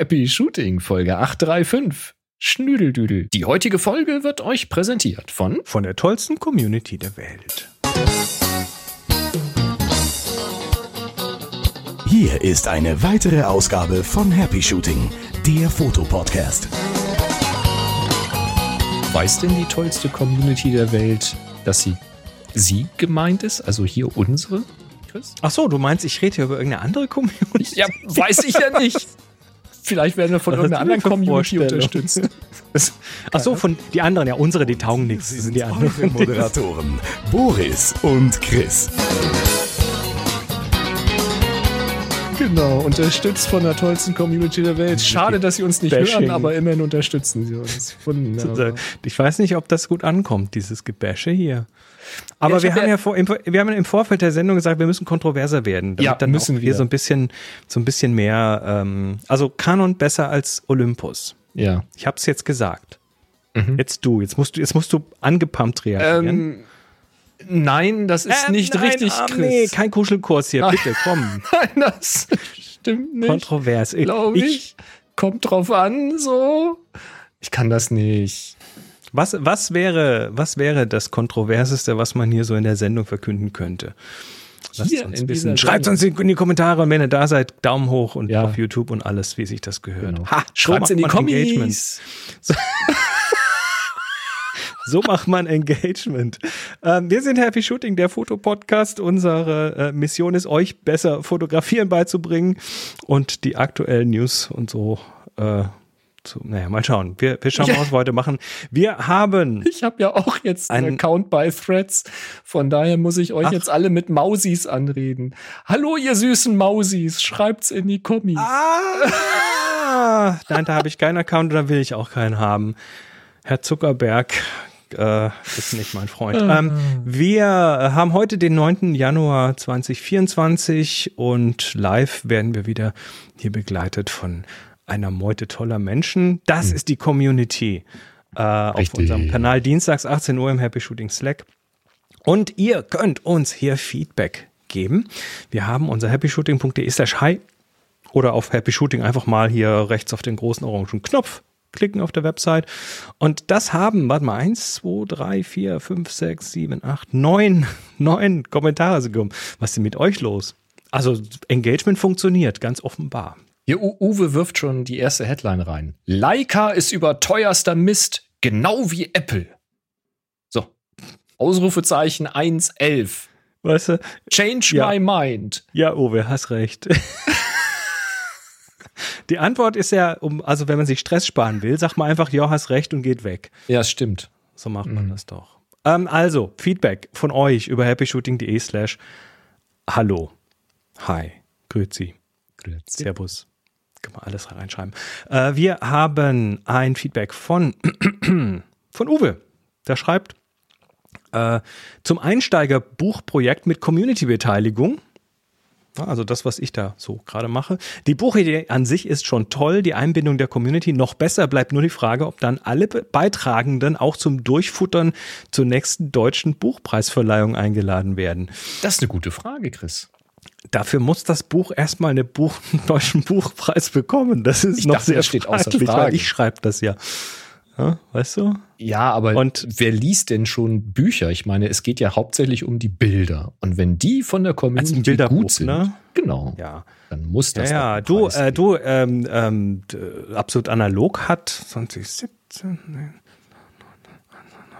Happy Shooting Folge 835. Schnüdeldüdel. Die heutige Folge wird euch präsentiert von von der tollsten Community der Welt. Hier ist eine weitere Ausgabe von Happy Shooting, der Fotopodcast. Weiß denn die tollste Community der Welt, dass sie sie gemeint ist? Also hier unsere? Chris? Ach so, du meinst, ich rede hier über irgendeine andere Community? Ja, weiß ich ja nicht. Vielleicht werden wir von hast irgendeiner anderen Community unterstützt. Ach so, von die anderen, ja, unsere, die taugen nichts. Das sind die anderen. Moderatoren Boris und Chris. Genau, unterstützt von der tollsten Community der Welt. Schade, dass sie uns nicht Bashing. hören, aber immerhin unterstützen sie uns. Wunderbar. Ich weiß nicht, ob das gut ankommt, dieses Gebäsche hier. Aber Ja, wir hab haben ja- vor, im, wir haben im Vorfeld der Sendung gesagt, wir müssen kontroverser werden. Ja, dann müssen wir. so ein bisschen, so ein bisschen mehr, ähm, also Kanon besser als Olympus. Ja. Ich habe es jetzt gesagt. Mhm. Jetzt du, jetzt musst du, jetzt musst du angepumpt reagieren. Ähm, nein, das ist Ähm, nicht nein, richtig, ah, Chris. Nee, kein Kuschelkurs hier, Nein. bitte, komm. Nein, das stimmt nicht. Kontrovers. Glaube ich. Kommt drauf an, so. Ich kann das nicht. Was, was, wäre, was wäre das Kontroverseste, was man hier so in der Sendung verkünden könnte? Uns. Schreibt uns in die Kommentare und wenn ihr da seid, Daumen hoch und Ja. auf YouTube und alles, wie sich das gehört. Genau. Ha, macht in die. Kommis. So macht man Engagement. Ähm, wir sind Happy Shooting, der Fotopodcast. Unsere äh, Mission ist, euch besser fotografieren beizubringen und die aktuellen News und so. Äh, zu, naja, mal schauen. Wir, wir schauen Ja. mal, was wir heute machen. Wir haben Ich habe ja auch jetzt einen Ein- Account bei Threads. Von daher muss ich euch Ach. jetzt alle mit Mausis anreden. Hallo, ihr süßen Mausis. Schreibt's in die Kommis. Ah, nein, da habe ich keinen Account und da will ich auch keinen haben. Herr Zuckerberg äh, ist nicht mein Freund. Ähm, wir haben heute den 9. Januar 2024 und live werden wir wieder hier begleitet von einer Meute toller Menschen. Das ist die Community äh, auf unserem Kanal dienstags 18 Uhr im Happy Shooting Slack. Und ihr könnt uns hier Feedback geben. Wir haben unser happyshooting.de slash hi oder auf Happy Shooting einfach mal hier rechts auf den großen orangen Knopf klicken auf der Website. Und das haben, warte mal, eins, zwei, drei, vier, fünf, sechs, sieben, acht, neun, neun Kommentare sind gekommen. Was ist denn mit euch los? Also Engagement funktioniert, ganz offenbar. Hier, Uwe wirft schon die erste Headline rein. Leica ist überteuerster Mist, genau wie Apple. So. Ausrufezeichen 111. Weißt du? Change Ja. my mind. Ja, Uwe, hast recht. Die Antwort ist ja, um, also wenn man sich Stress sparen will, sag mal einfach, ja, hast recht und geht weg. Ja, stimmt. So macht man das doch. Ähm, also, Feedback von euch über happyshooting.de slash Hallo. Hi. Grüezi. Servus. Kann man alles reinschreiben. Äh, wir haben ein Feedback von, von Uwe. Der schreibt, äh, zum Einsteigerbuchprojekt mit Community-Beteiligung. Also das, was ich da so gerade mache. Die Buchidee an sich ist schon toll, die Einbindung der Community noch besser. Bleibt nur die Frage, ob dann alle Be- Beitragenden auch zum Durchfuttern zur nächsten deutschen Buchpreisverleihung eingeladen werden. Das ist eine gute Frage, Chris. Dafür muss das Buch erstmal eine Buch, einen deutschen Buchpreis bekommen. Das ist Ich noch dachte, sehr das steht außer Frage. ich schreibe das ja. Ja. Weißt du? Ja, aber Und- wer liest denn schon Bücher? Ich meine, es geht ja hauptsächlich um die Bilder. Und wenn die von der Also Community Bilderbuch, gut sind, ne? genau, Ja. dann muss Ja, das. ja, einen du, äh, du, ähm, ähm, d- absolut analog hat 2017, nee,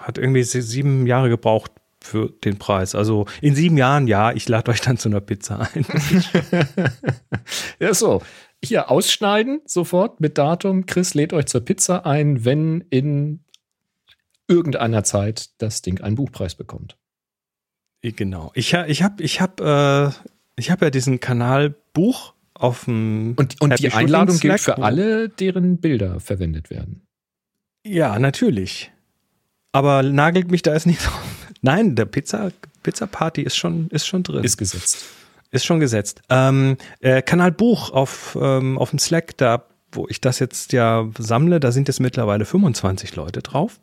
hat irgendwie sie- sieben Jahre gebraucht für den Preis. Also in sieben Jahren, ja, ich lade euch dann zu einer Pizza ein. Ja, so. Hier ausschneiden sofort mit Datum. Chris lädt euch zur Pizza ein, wenn in irgendeiner Zeit das Ding einen Buchpreis bekommt. genau. Ich, ich habe ich hab, äh, ich hab ja diesen Kanal Buch auf dem Und, und die Einladung gilt Slack, für wo- alle, deren Bilder verwendet werden. Ja, natürlich. Aber nagelt mich da jetzt nicht drauf. Nein, der Pizza, Pizza Party ist schon, ist schon drin. Ist gesetzt. Ist schon gesetzt. Ähm, äh, Kanal Buch auf, ähm, auf dem Slack, da, wo ich das jetzt ja sammle, da sind jetzt mittlerweile 25 Leute drauf.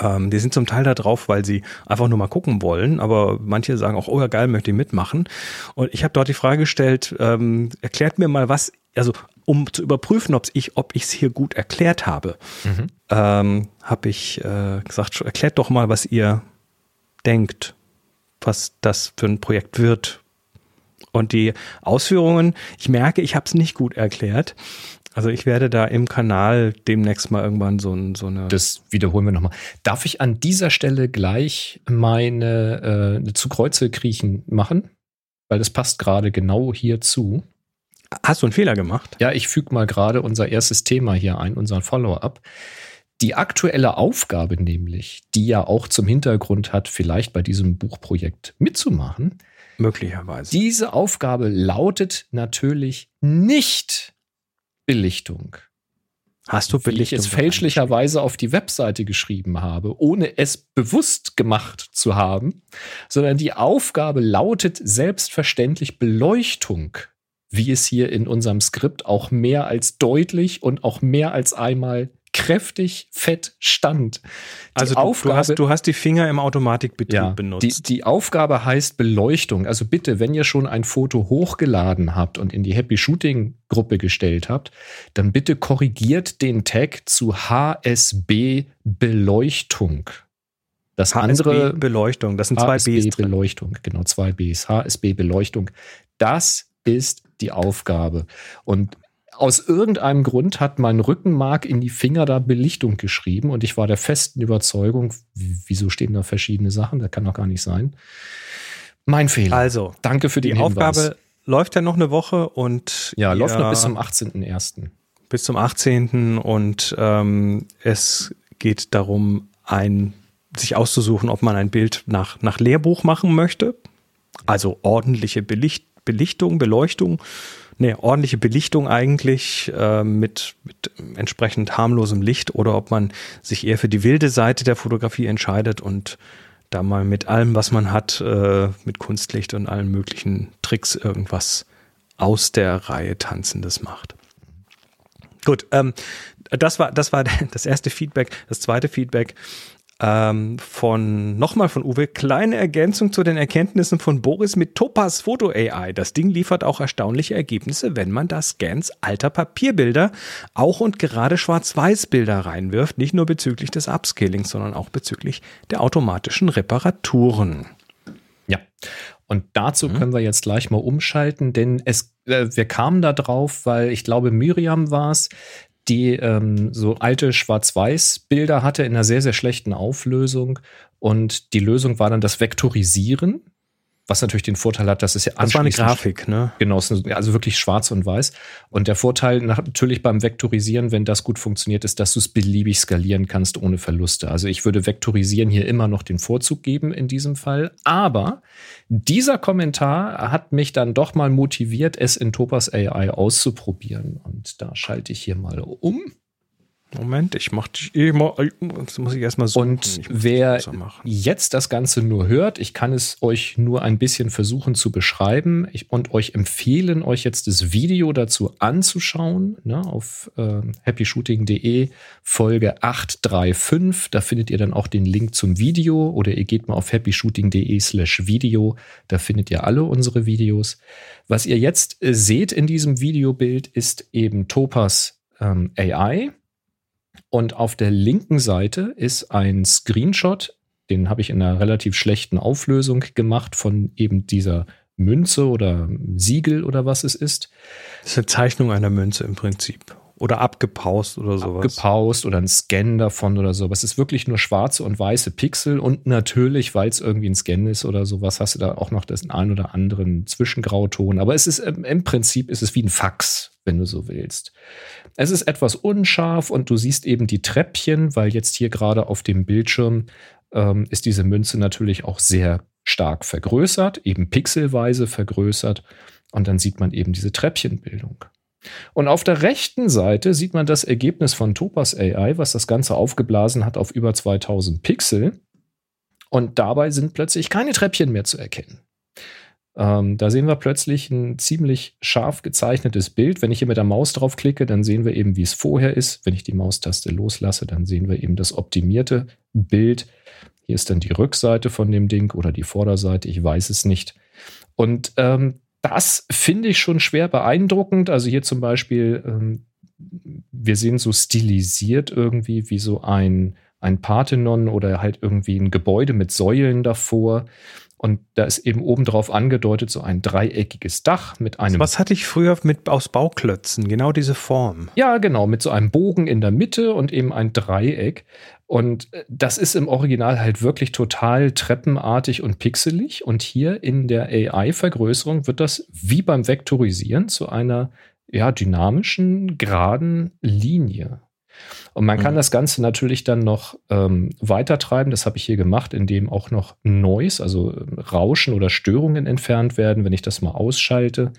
Ähm, die sind zum Teil da drauf, weil sie einfach nur mal gucken wollen, aber manche sagen auch, oh ja geil, möchte ich mitmachen. Und ich habe dort die Frage gestellt, ähm, erklärt mir mal, was also um zu überprüfen, ob ich ob es hier gut erklärt habe, mhm. ähm, habe ich äh, gesagt, erklärt doch mal, was ihr denkt, was das für ein Projekt wird. Und die Ausführungen, ich merke, ich habe es nicht gut erklärt. Also ich werde da im Kanal demnächst mal irgendwann so, ein, so eine. Das wiederholen wir nochmal. Darf ich an dieser Stelle gleich meine äh, zu Kreuze kriechen machen? Weil das passt gerade genau hierzu. Hast du einen Fehler gemacht? Ja, ich füge mal gerade unser erstes Thema hier ein, unseren Follow-up. Die aktuelle Aufgabe nämlich, die ja auch zum Hintergrund hat, vielleicht bei diesem Buchprojekt mitzumachen. Möglicherweise. Diese Aufgabe lautet natürlich nicht Belichtung. Hast du Belichtung? Wie ich es fälschlicherweise auf die Webseite geschrieben habe, ohne es bewusst gemacht zu haben, sondern die Aufgabe lautet selbstverständlich Beleuchtung wie es hier in unserem Skript auch mehr als deutlich und auch mehr als einmal kräftig fett stand. Die also du, Aufgabe, du, hast, du hast die Finger im Automatikbetrieb ja, benutzt. Die, die Aufgabe heißt Beleuchtung. Also bitte, wenn ihr schon ein Foto hochgeladen habt und in die Happy Shooting Gruppe gestellt habt, dann bitte korrigiert den Tag zu HSB Beleuchtung. Das HSB andere Beleuchtung, das sind zwei HSB Bs. Beleuchtung, genau, zwei Bs. HSB Beleuchtung. Das ist die Aufgabe. Und aus irgendeinem Grund hat mein Rückenmark in die Finger da Belichtung geschrieben und ich war der festen Überzeugung, wieso stehen da verschiedene Sachen? Das kann doch gar nicht sein. Mein Fehler. Also, danke für die Hinweis. Aufgabe läuft ja noch eine Woche und ja, läuft noch bis zum 18.01. Bis zum 18. und ähm, es geht darum, ein sich auszusuchen, ob man ein Bild nach, nach Lehrbuch machen möchte. Also ordentliche Belicht, Belichtung, Beleuchtung, eine ordentliche Belichtung eigentlich äh, mit, mit entsprechend harmlosem Licht oder ob man sich eher für die wilde Seite der Fotografie entscheidet und da mal mit allem, was man hat, äh, mit Kunstlicht und allen möglichen Tricks irgendwas aus der Reihe Tanzendes macht. Gut, ähm, das war das war das erste Feedback. Das zweite Feedback ähm, von nochmal von Uwe. Kleine Ergänzung zu den Erkenntnissen von Boris mit Topaz Foto AI. Das Ding liefert auch erstaunliche Ergebnisse, wenn man da Scans alter Papierbilder, auch und gerade Schwarz-Weiß-Bilder reinwirft. Nicht nur bezüglich des Upscalings, sondern auch bezüglich der automatischen Reparaturen. Ja. Und dazu mhm. können wir jetzt gleich mal umschalten, denn es, äh, wir kamen da drauf, weil ich glaube, Miriam war es, die ähm, so alte Schwarz-Weiß-Bilder hatte in einer sehr, sehr schlechten Auflösung. Und die Lösung war dann das Vektorisieren, was natürlich den Vorteil hat, dass es ja Das war eine Grafik, ne? Genau, also wirklich schwarz und weiß. Und der Vorteil natürlich beim Vektorisieren, wenn das gut funktioniert, ist, dass du es beliebig skalieren kannst ohne Verluste. Also ich würde Vektorisieren hier immer noch den Vorzug geben in diesem Fall. Aber dieser Kommentar hat mich dann doch mal motiviert, es in Topaz AI auszuprobieren. Und da schalte ich hier mal um. Moment, ich mach dich eh mal, das muss ich erstmal so. Und wer jetzt das Ganze nur hört, ich kann es euch nur ein bisschen versuchen zu beschreiben ich, und euch empfehlen, euch jetzt das Video dazu anzuschauen, ne, auf äh, happyshooting.de Folge 835. Da findet ihr dann auch den Link zum Video oder ihr geht mal auf happyshooting.de slash Video. Da findet ihr alle unsere Videos. Was ihr jetzt äh, seht in diesem Videobild ist eben Topas ähm, AI und auf der linken Seite ist ein Screenshot, den habe ich in einer relativ schlechten Auflösung gemacht von eben dieser Münze oder Siegel oder was es ist. Das ist eine Zeichnung einer Münze im Prinzip. Oder abgepaust oder sowas. Abgepaust oder ein Scan davon oder sowas. Es ist wirklich nur schwarze und weiße Pixel und natürlich, weil es irgendwie ein Scan ist oder sowas, hast du da auch noch das ein oder anderen Zwischengrauton. Aber es ist im Prinzip ist es wie ein Fax, wenn du so willst. Es ist etwas unscharf und du siehst eben die Treppchen, weil jetzt hier gerade auf dem Bildschirm ähm, ist diese Münze natürlich auch sehr stark vergrößert, eben pixelweise vergrößert. Und dann sieht man eben diese Treppchenbildung. Und auf der rechten Seite sieht man das Ergebnis von Topaz AI, was das Ganze aufgeblasen hat auf über 2000 Pixel. Und dabei sind plötzlich keine Treppchen mehr zu erkennen. Ähm, da sehen wir plötzlich ein ziemlich scharf gezeichnetes Bild. Wenn ich hier mit der Maus drauf klicke, dann sehen wir eben, wie es vorher ist. Wenn ich die Maustaste loslasse, dann sehen wir eben das optimierte Bild. Hier ist dann die Rückseite von dem Ding oder die Vorderseite, ich weiß es nicht. Und ähm, das finde ich schon schwer beeindruckend. Also hier zum Beispiel, ähm, wir sehen so stilisiert irgendwie wie so ein, ein Parthenon oder halt irgendwie ein Gebäude mit Säulen davor. Und da ist eben obendrauf angedeutet so ein dreieckiges Dach mit einem. Was hatte ich früher mit aus Bauklötzen? Genau diese Form. Ja, genau, mit so einem Bogen in der Mitte und eben ein Dreieck. Und äh, das ist im Original halt wirklich total treppenartig und pixelig. Und hier in der AI-Vergrößerung wird das wie beim Vektorisieren zu einer ja, dynamischen, geraden Linie. Und man kann mhm. das Ganze natürlich dann noch ähm, weitertreiben. Das habe ich hier gemacht, indem auch noch Noise, also ähm, Rauschen oder Störungen entfernt werden. Wenn ich das mal ausschalte,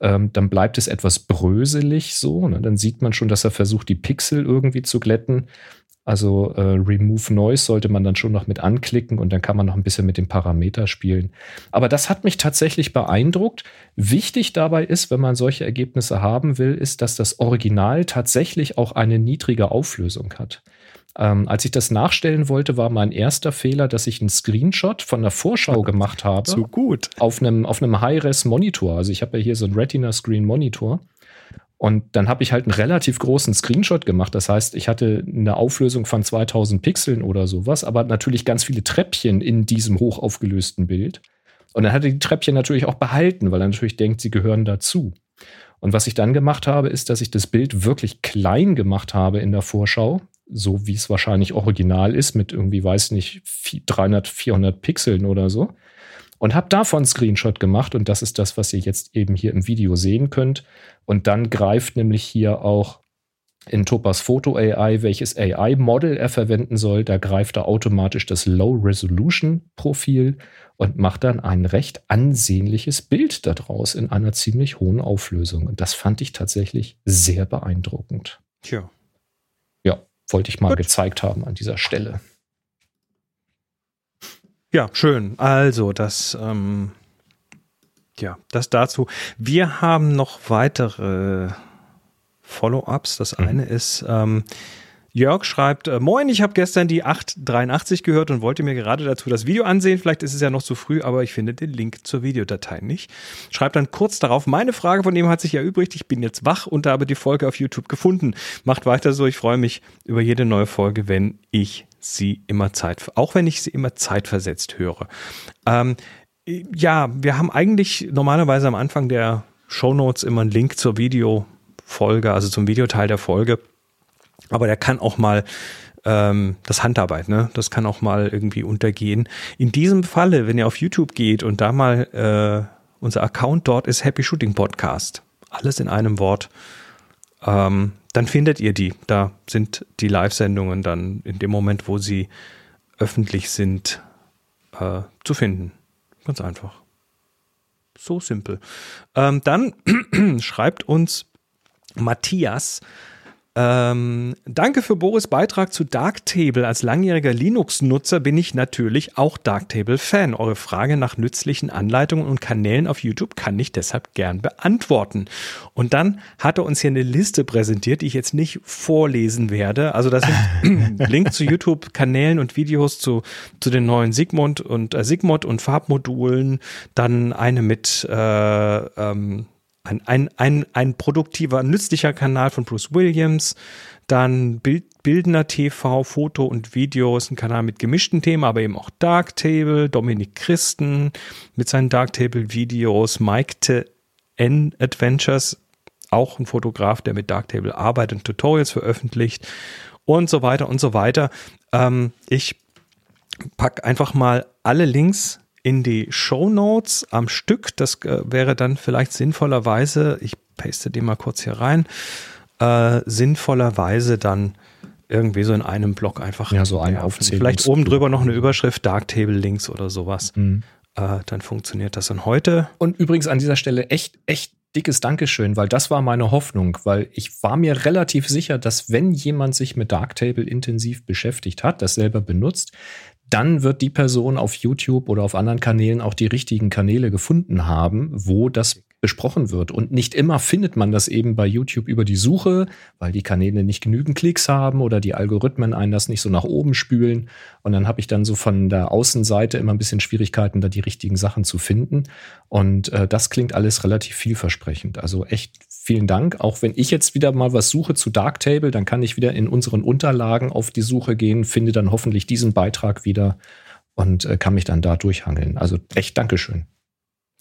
ähm, dann bleibt es etwas bröselig so. Ne? Dann sieht man schon, dass er versucht, die Pixel irgendwie zu glätten. Also äh, Remove Noise sollte man dann schon noch mit anklicken und dann kann man noch ein bisschen mit dem Parameter spielen. Aber das hat mich tatsächlich beeindruckt. Wichtig dabei ist, wenn man solche Ergebnisse haben will, ist, dass das Original tatsächlich auch eine niedrige Auflösung hat. Ähm, als ich das nachstellen wollte, war mein erster Fehler, dass ich einen Screenshot von der Vorschau gemacht habe. Zu gut. Auf einem, auf einem High-Res-Monitor. Also ich habe ja hier so einen Retina-Screen-Monitor. Und dann habe ich halt einen relativ großen Screenshot gemacht. Das heißt, ich hatte eine Auflösung von 2000 Pixeln oder sowas, aber natürlich ganz viele Treppchen in diesem hochaufgelösten Bild. Und dann hat er die Treppchen natürlich auch behalten, weil er natürlich denkt, sie gehören dazu. Und was ich dann gemacht habe, ist, dass ich das Bild wirklich klein gemacht habe in der Vorschau, so wie es wahrscheinlich original ist, mit irgendwie, weiß nicht, 300, 400 Pixeln oder so und habe davon einen Screenshot gemacht und das ist das, was ihr jetzt eben hier im Video sehen könnt. Und dann greift nämlich hier auch in Topas Foto AI, welches AI-Model er verwenden soll, da greift er automatisch das Low-Resolution-Profil und macht dann ein recht ansehnliches Bild daraus in einer ziemlich hohen Auflösung. Und das fand ich tatsächlich sehr beeindruckend. Tja. Ja, wollte ich mal Gut. gezeigt haben an dieser Stelle. Ja, schön. Also, das, ähm, ja, das dazu. Wir haben noch weitere Follow-ups. Das mhm. eine ist, ähm, Jörg schreibt, äh, Moin, ich habe gestern die 883 gehört und wollte mir gerade dazu das Video ansehen. Vielleicht ist es ja noch zu früh, aber ich finde den Link zur Videodatei nicht. Schreibt dann kurz darauf, meine Frage von dem hat sich ja übrig. Ich bin jetzt wach und habe die Folge auf YouTube gefunden. Macht weiter so. Ich freue mich über jede neue Folge, wenn ich sie immer Zeit, auch wenn ich sie immer zeitversetzt höre. Ähm, ja, wir haben eigentlich normalerweise am Anfang der Show Notes immer einen Link zur Videofolge, also zum Videoteil der Folge. Aber der kann auch mal ähm, das Handarbeit, ne? Das kann auch mal irgendwie untergehen. In diesem Falle, wenn ihr auf YouTube geht und da mal äh, unser Account dort ist Happy Shooting Podcast. Alles in einem Wort. Ähm, dann findet ihr die. Da sind die Live-Sendungen dann in dem Moment, wo sie öffentlich sind, äh, zu finden. Ganz einfach. So simpel. Ähm, dann schreibt uns Matthias, ähm, danke für Boris Beitrag zu Darktable. Als langjähriger Linux-Nutzer bin ich natürlich auch Darktable-Fan. Eure Frage nach nützlichen Anleitungen und Kanälen auf YouTube kann ich deshalb gern beantworten. Und dann hat er uns hier eine Liste präsentiert, die ich jetzt nicht vorlesen werde. Also das sind Link zu YouTube-Kanälen und Videos zu, zu den neuen Sigmund und äh, Sigmod und Farbmodulen. Dann eine mit äh, ähm, ein, ein, ein, ein produktiver, nützlicher Kanal von Bruce Williams, dann Bild, Bildner TV, Foto und Videos, ein Kanal mit gemischten Themen, aber eben auch Darktable, Dominik Christen mit seinen Darktable-Videos, Mike N Adventures, auch ein Fotograf, der mit Darktable arbeitet und Tutorials veröffentlicht und so weiter und so weiter. Ähm, ich pack einfach mal alle Links in die Show Notes am Stück. Das äh, wäre dann vielleicht sinnvollerweise, ich paste den mal kurz hier rein, äh, sinnvollerweise dann irgendwie so in einem Block einfach. Ja, so ein Aufzählung. Vielleicht oben drüber noch eine Überschrift, Darktable Links oder sowas. Mhm. Äh, dann funktioniert das dann heute. Und übrigens an dieser Stelle echt, echt dickes Dankeschön, weil das war meine Hoffnung, weil ich war mir relativ sicher, dass wenn jemand sich mit Darktable intensiv beschäftigt hat, das selber benutzt, dann wird die Person auf YouTube oder auf anderen Kanälen auch die richtigen Kanäle gefunden haben, wo das besprochen wird. Und nicht immer findet man das eben bei YouTube über die Suche, weil die Kanäle nicht genügend Klicks haben oder die Algorithmen einen das nicht so nach oben spülen. Und dann habe ich dann so von der Außenseite immer ein bisschen Schwierigkeiten, da die richtigen Sachen zu finden. Und äh, das klingt alles relativ vielversprechend. Also echt vielen Dank. Auch wenn ich jetzt wieder mal was suche zu Darktable, dann kann ich wieder in unseren Unterlagen auf die Suche gehen, finde dann hoffentlich diesen Beitrag wieder und äh, kann mich dann da durchhangeln. Also echt Dankeschön.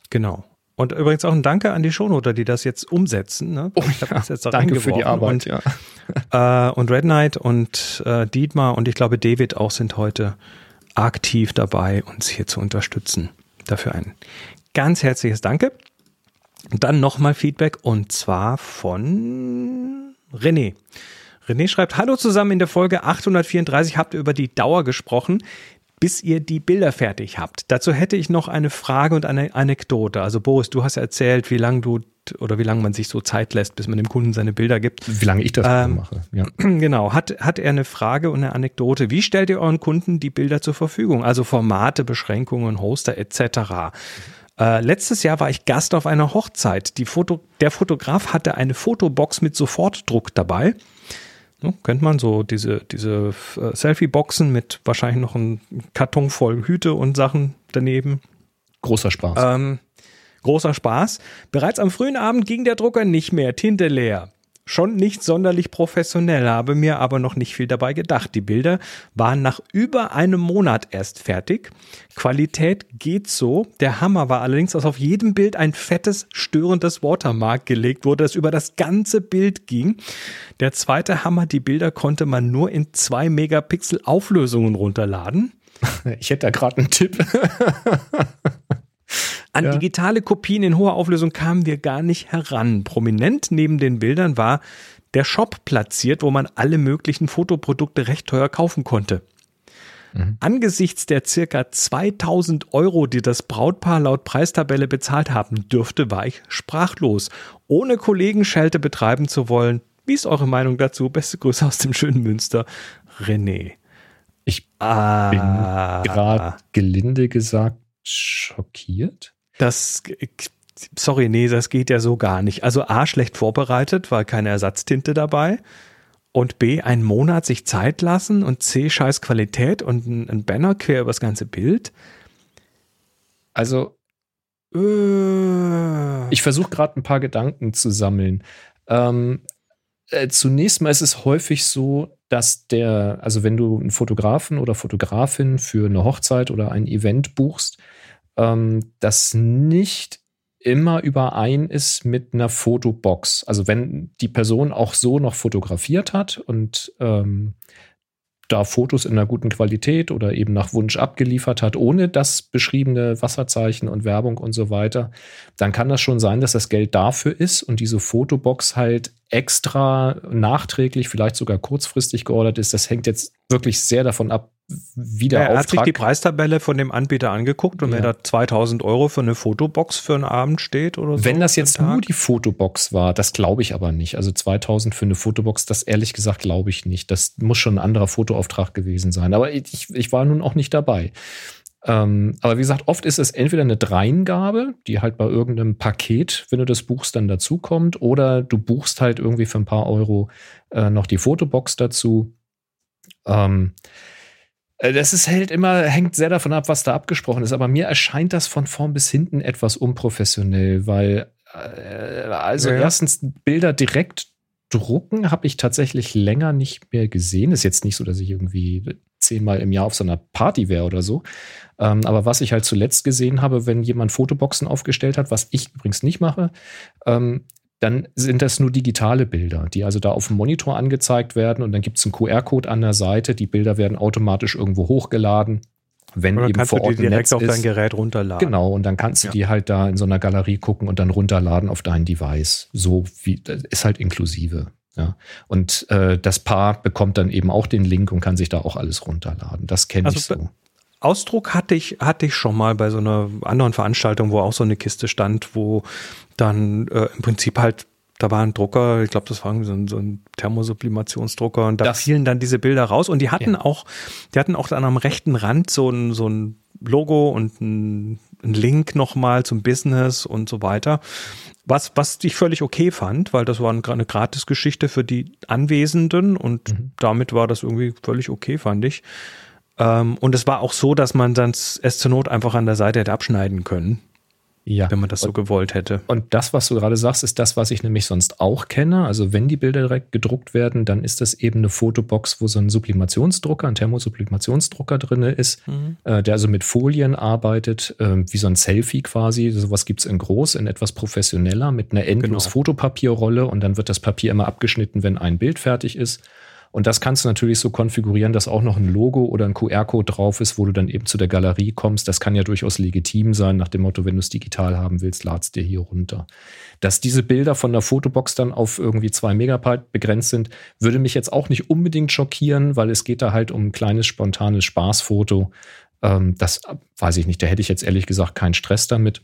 Genau. Und übrigens auch ein Danke an die Shownoter, die das jetzt umsetzen. Ne? Oh, ich habe das jetzt da Danke für die Arbeit, und, ja. äh, und Red Knight und äh, Dietmar und ich glaube David auch sind heute aktiv dabei, uns hier zu unterstützen. Dafür ein ganz herzliches Danke. Und dann nochmal Feedback und zwar von René. René schreibt, hallo zusammen in der Folge 834 habt ihr über die Dauer gesprochen bis ihr die Bilder fertig habt. Dazu hätte ich noch eine Frage und eine Anekdote. Also Boris, du hast ja erzählt, wie lange du oder wie lange man sich so Zeit lässt, bis man dem Kunden seine Bilder gibt. Wie lange ich das ähm, mache. Ja. Genau. Hat, hat er eine Frage und eine Anekdote? Wie stellt ihr euren Kunden die Bilder zur Verfügung? Also Formate, Beschränkungen, Hoster etc. Äh, letztes Jahr war ich Gast auf einer Hochzeit. Die Foto, der Fotograf hatte eine Fotobox mit Sofortdruck dabei. Ne, kennt man so diese, diese äh, Selfie-Boxen mit wahrscheinlich noch einem Karton voll Hüte und Sachen daneben. Großer Spaß. Ähm, großer Spaß. Bereits am frühen Abend ging der Drucker nicht mehr, Tinte leer. Schon nicht sonderlich professionell, habe mir aber noch nicht viel dabei gedacht. Die Bilder waren nach über einem Monat erst fertig. Qualität geht so. Der Hammer war allerdings, dass auf jedem Bild ein fettes, störendes Watermark gelegt wurde, das über das ganze Bild ging. Der zweite Hammer, die Bilder konnte man nur in zwei Megapixel Auflösungen runterladen. Ich hätte da gerade einen Tipp. An ja. digitale Kopien in hoher Auflösung kamen wir gar nicht heran. Prominent neben den Bildern war der Shop platziert, wo man alle möglichen Fotoprodukte recht teuer kaufen konnte. Mhm. Angesichts der circa 2000 Euro, die das Brautpaar laut Preistabelle bezahlt haben dürfte, war ich sprachlos. Ohne Kollegenschelte betreiben zu wollen. Wie ist eure Meinung dazu? Beste Grüße aus dem schönen Münster. René. Ich ah. bin gerade gelinde gesagt schockiert. Das, sorry, nee, das geht ja so gar nicht. Also A, schlecht vorbereitet, weil keine Ersatztinte dabei. Und B, einen Monat sich Zeit lassen und C, scheiß Qualität und ein, Banner quer über das ganze Bild. Also, äh. ich versuche gerade ein paar Gedanken zu sammeln. Ähm, äh, zunächst mal ist es häufig so, dass der, also wenn du einen Fotografen oder Fotografin für eine Hochzeit oder ein Event buchst, ähm, das nicht immer überein ist mit einer Fotobox. Also wenn die Person auch so noch fotografiert hat und ähm, da Fotos in einer guten Qualität oder eben nach Wunsch abgeliefert hat, ohne das beschriebene Wasserzeichen und Werbung und so weiter, dann kann das schon sein, dass das Geld dafür ist und diese Fotobox halt extra nachträglich, vielleicht sogar kurzfristig geordert ist. Das hängt jetzt wirklich sehr davon ab, wie der ja, Er hat sich die Preistabelle von dem Anbieter angeguckt und ja. wenn da 2000 Euro für eine Fotobox für einen Abend steht oder so. Wenn das jetzt nur die Fotobox war, das glaube ich aber nicht. Also 2000 für eine Fotobox, das ehrlich gesagt glaube ich nicht. Das muss schon ein anderer Fotoauftrag gewesen sein. Aber ich, ich war nun auch nicht dabei. Ähm, aber wie gesagt, oft ist es entweder eine Dreingabe, die halt bei irgendeinem Paket, wenn du das buchst, dann dazukommt, oder du buchst halt irgendwie für ein paar Euro äh, noch die Fotobox dazu. Ähm, äh, das ist halt immer, hängt sehr davon ab, was da abgesprochen ist. Aber mir erscheint das von vorn bis hinten etwas unprofessionell, weil äh, also ja. erstens Bilder direkt drucken habe ich tatsächlich länger nicht mehr gesehen. Ist jetzt nicht so, dass ich irgendwie zehnmal im Jahr auf so einer Party wäre oder so. Ähm, aber was ich halt zuletzt gesehen habe, wenn jemand Fotoboxen aufgestellt hat, was ich übrigens nicht mache, ähm, dann sind das nur digitale Bilder, die also da auf dem Monitor angezeigt werden und dann gibt es einen QR-Code an der Seite. Die Bilder werden automatisch irgendwo hochgeladen. Wenn Oder eben kannst vor Ort du die direkt auf dein Gerät runterladen. Genau, und dann kannst du ja. die halt da in so einer Galerie gucken und dann runterladen auf dein Device. So wie, das ist halt inklusive. Ja. Und äh, das Paar bekommt dann eben auch den Link und kann sich da auch alles runterladen. Das kenne also ich so. Ausdruck hatte ich, hatte ich schon mal bei so einer anderen Veranstaltung, wo auch so eine Kiste stand, wo dann äh, im Prinzip halt, da war ein Drucker, ich glaube, das war so ein, so ein Thermosublimationsdrucker und da das, fielen dann diese Bilder raus und die hatten ja. auch, die hatten auch dann am rechten Rand so ein, so ein Logo und ein ein Link nochmal zum Business und so weiter. Was, was ich völlig okay fand, weil das war eine Gratisgeschichte für die Anwesenden und mhm. damit war das irgendwie völlig okay, fand ich. Ähm, und es war auch so, dass man dann es zur Not einfach an der Seite hätte abschneiden können. Ja. Wenn man das so gewollt hätte. Und das, was du gerade sagst, ist das, was ich nämlich sonst auch kenne. Also wenn die Bilder direkt gedruckt werden, dann ist das eben eine Fotobox, wo so ein Sublimationsdrucker, ein Thermosublimationsdrucker drin ist, mhm. äh, der also mit Folien arbeitet, äh, wie so ein Selfie quasi. Sowas gibt es in groß, in etwas professioneller, mit einer endlos genau. Fotopapierrolle und dann wird das Papier immer abgeschnitten, wenn ein Bild fertig ist. Und das kannst du natürlich so konfigurieren, dass auch noch ein Logo oder ein QR-Code drauf ist, wo du dann eben zu der Galerie kommst. Das kann ja durchaus legitim sein, nach dem Motto, wenn du es digital haben willst, ladst dir hier runter. Dass diese Bilder von der Fotobox dann auf irgendwie zwei Megabyte begrenzt sind, würde mich jetzt auch nicht unbedingt schockieren, weil es geht da halt um ein kleines, spontanes Spaßfoto. Ähm, das weiß ich nicht, da hätte ich jetzt ehrlich gesagt keinen Stress damit.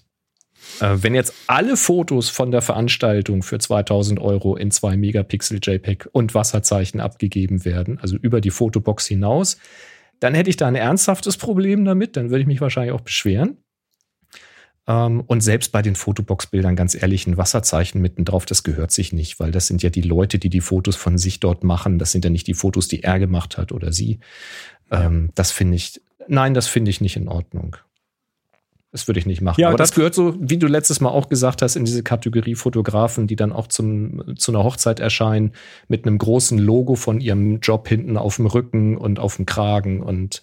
Äh, wenn jetzt alle Fotos von der Veranstaltung für 2000 Euro in 2 Megapixel JPEG und Wasserzeichen abgegeben werden, also über die Fotobox hinaus, dann hätte ich da ein ernsthaftes Problem damit. Dann würde ich mich wahrscheinlich auch beschweren. Ähm, und selbst bei den Fotobox-Bildern, ganz ehrlich, ein Wasserzeichen mitten drauf, das gehört sich nicht, weil das sind ja die Leute, die die Fotos von sich dort machen. Das sind ja nicht die Fotos, die er gemacht hat oder sie. Ähm, das finde ich, nein, das finde ich nicht in Ordnung. Das würde ich nicht machen. Ja, Aber das, das, gehört so, wie du letztes Mal auch gesagt hast, in diese Kategorie Fotografen, die dann auch zum, zu einer Hochzeit erscheinen mit einem großen Logo von ihrem Job hinten auf dem Rücken und auf dem Kragen. Und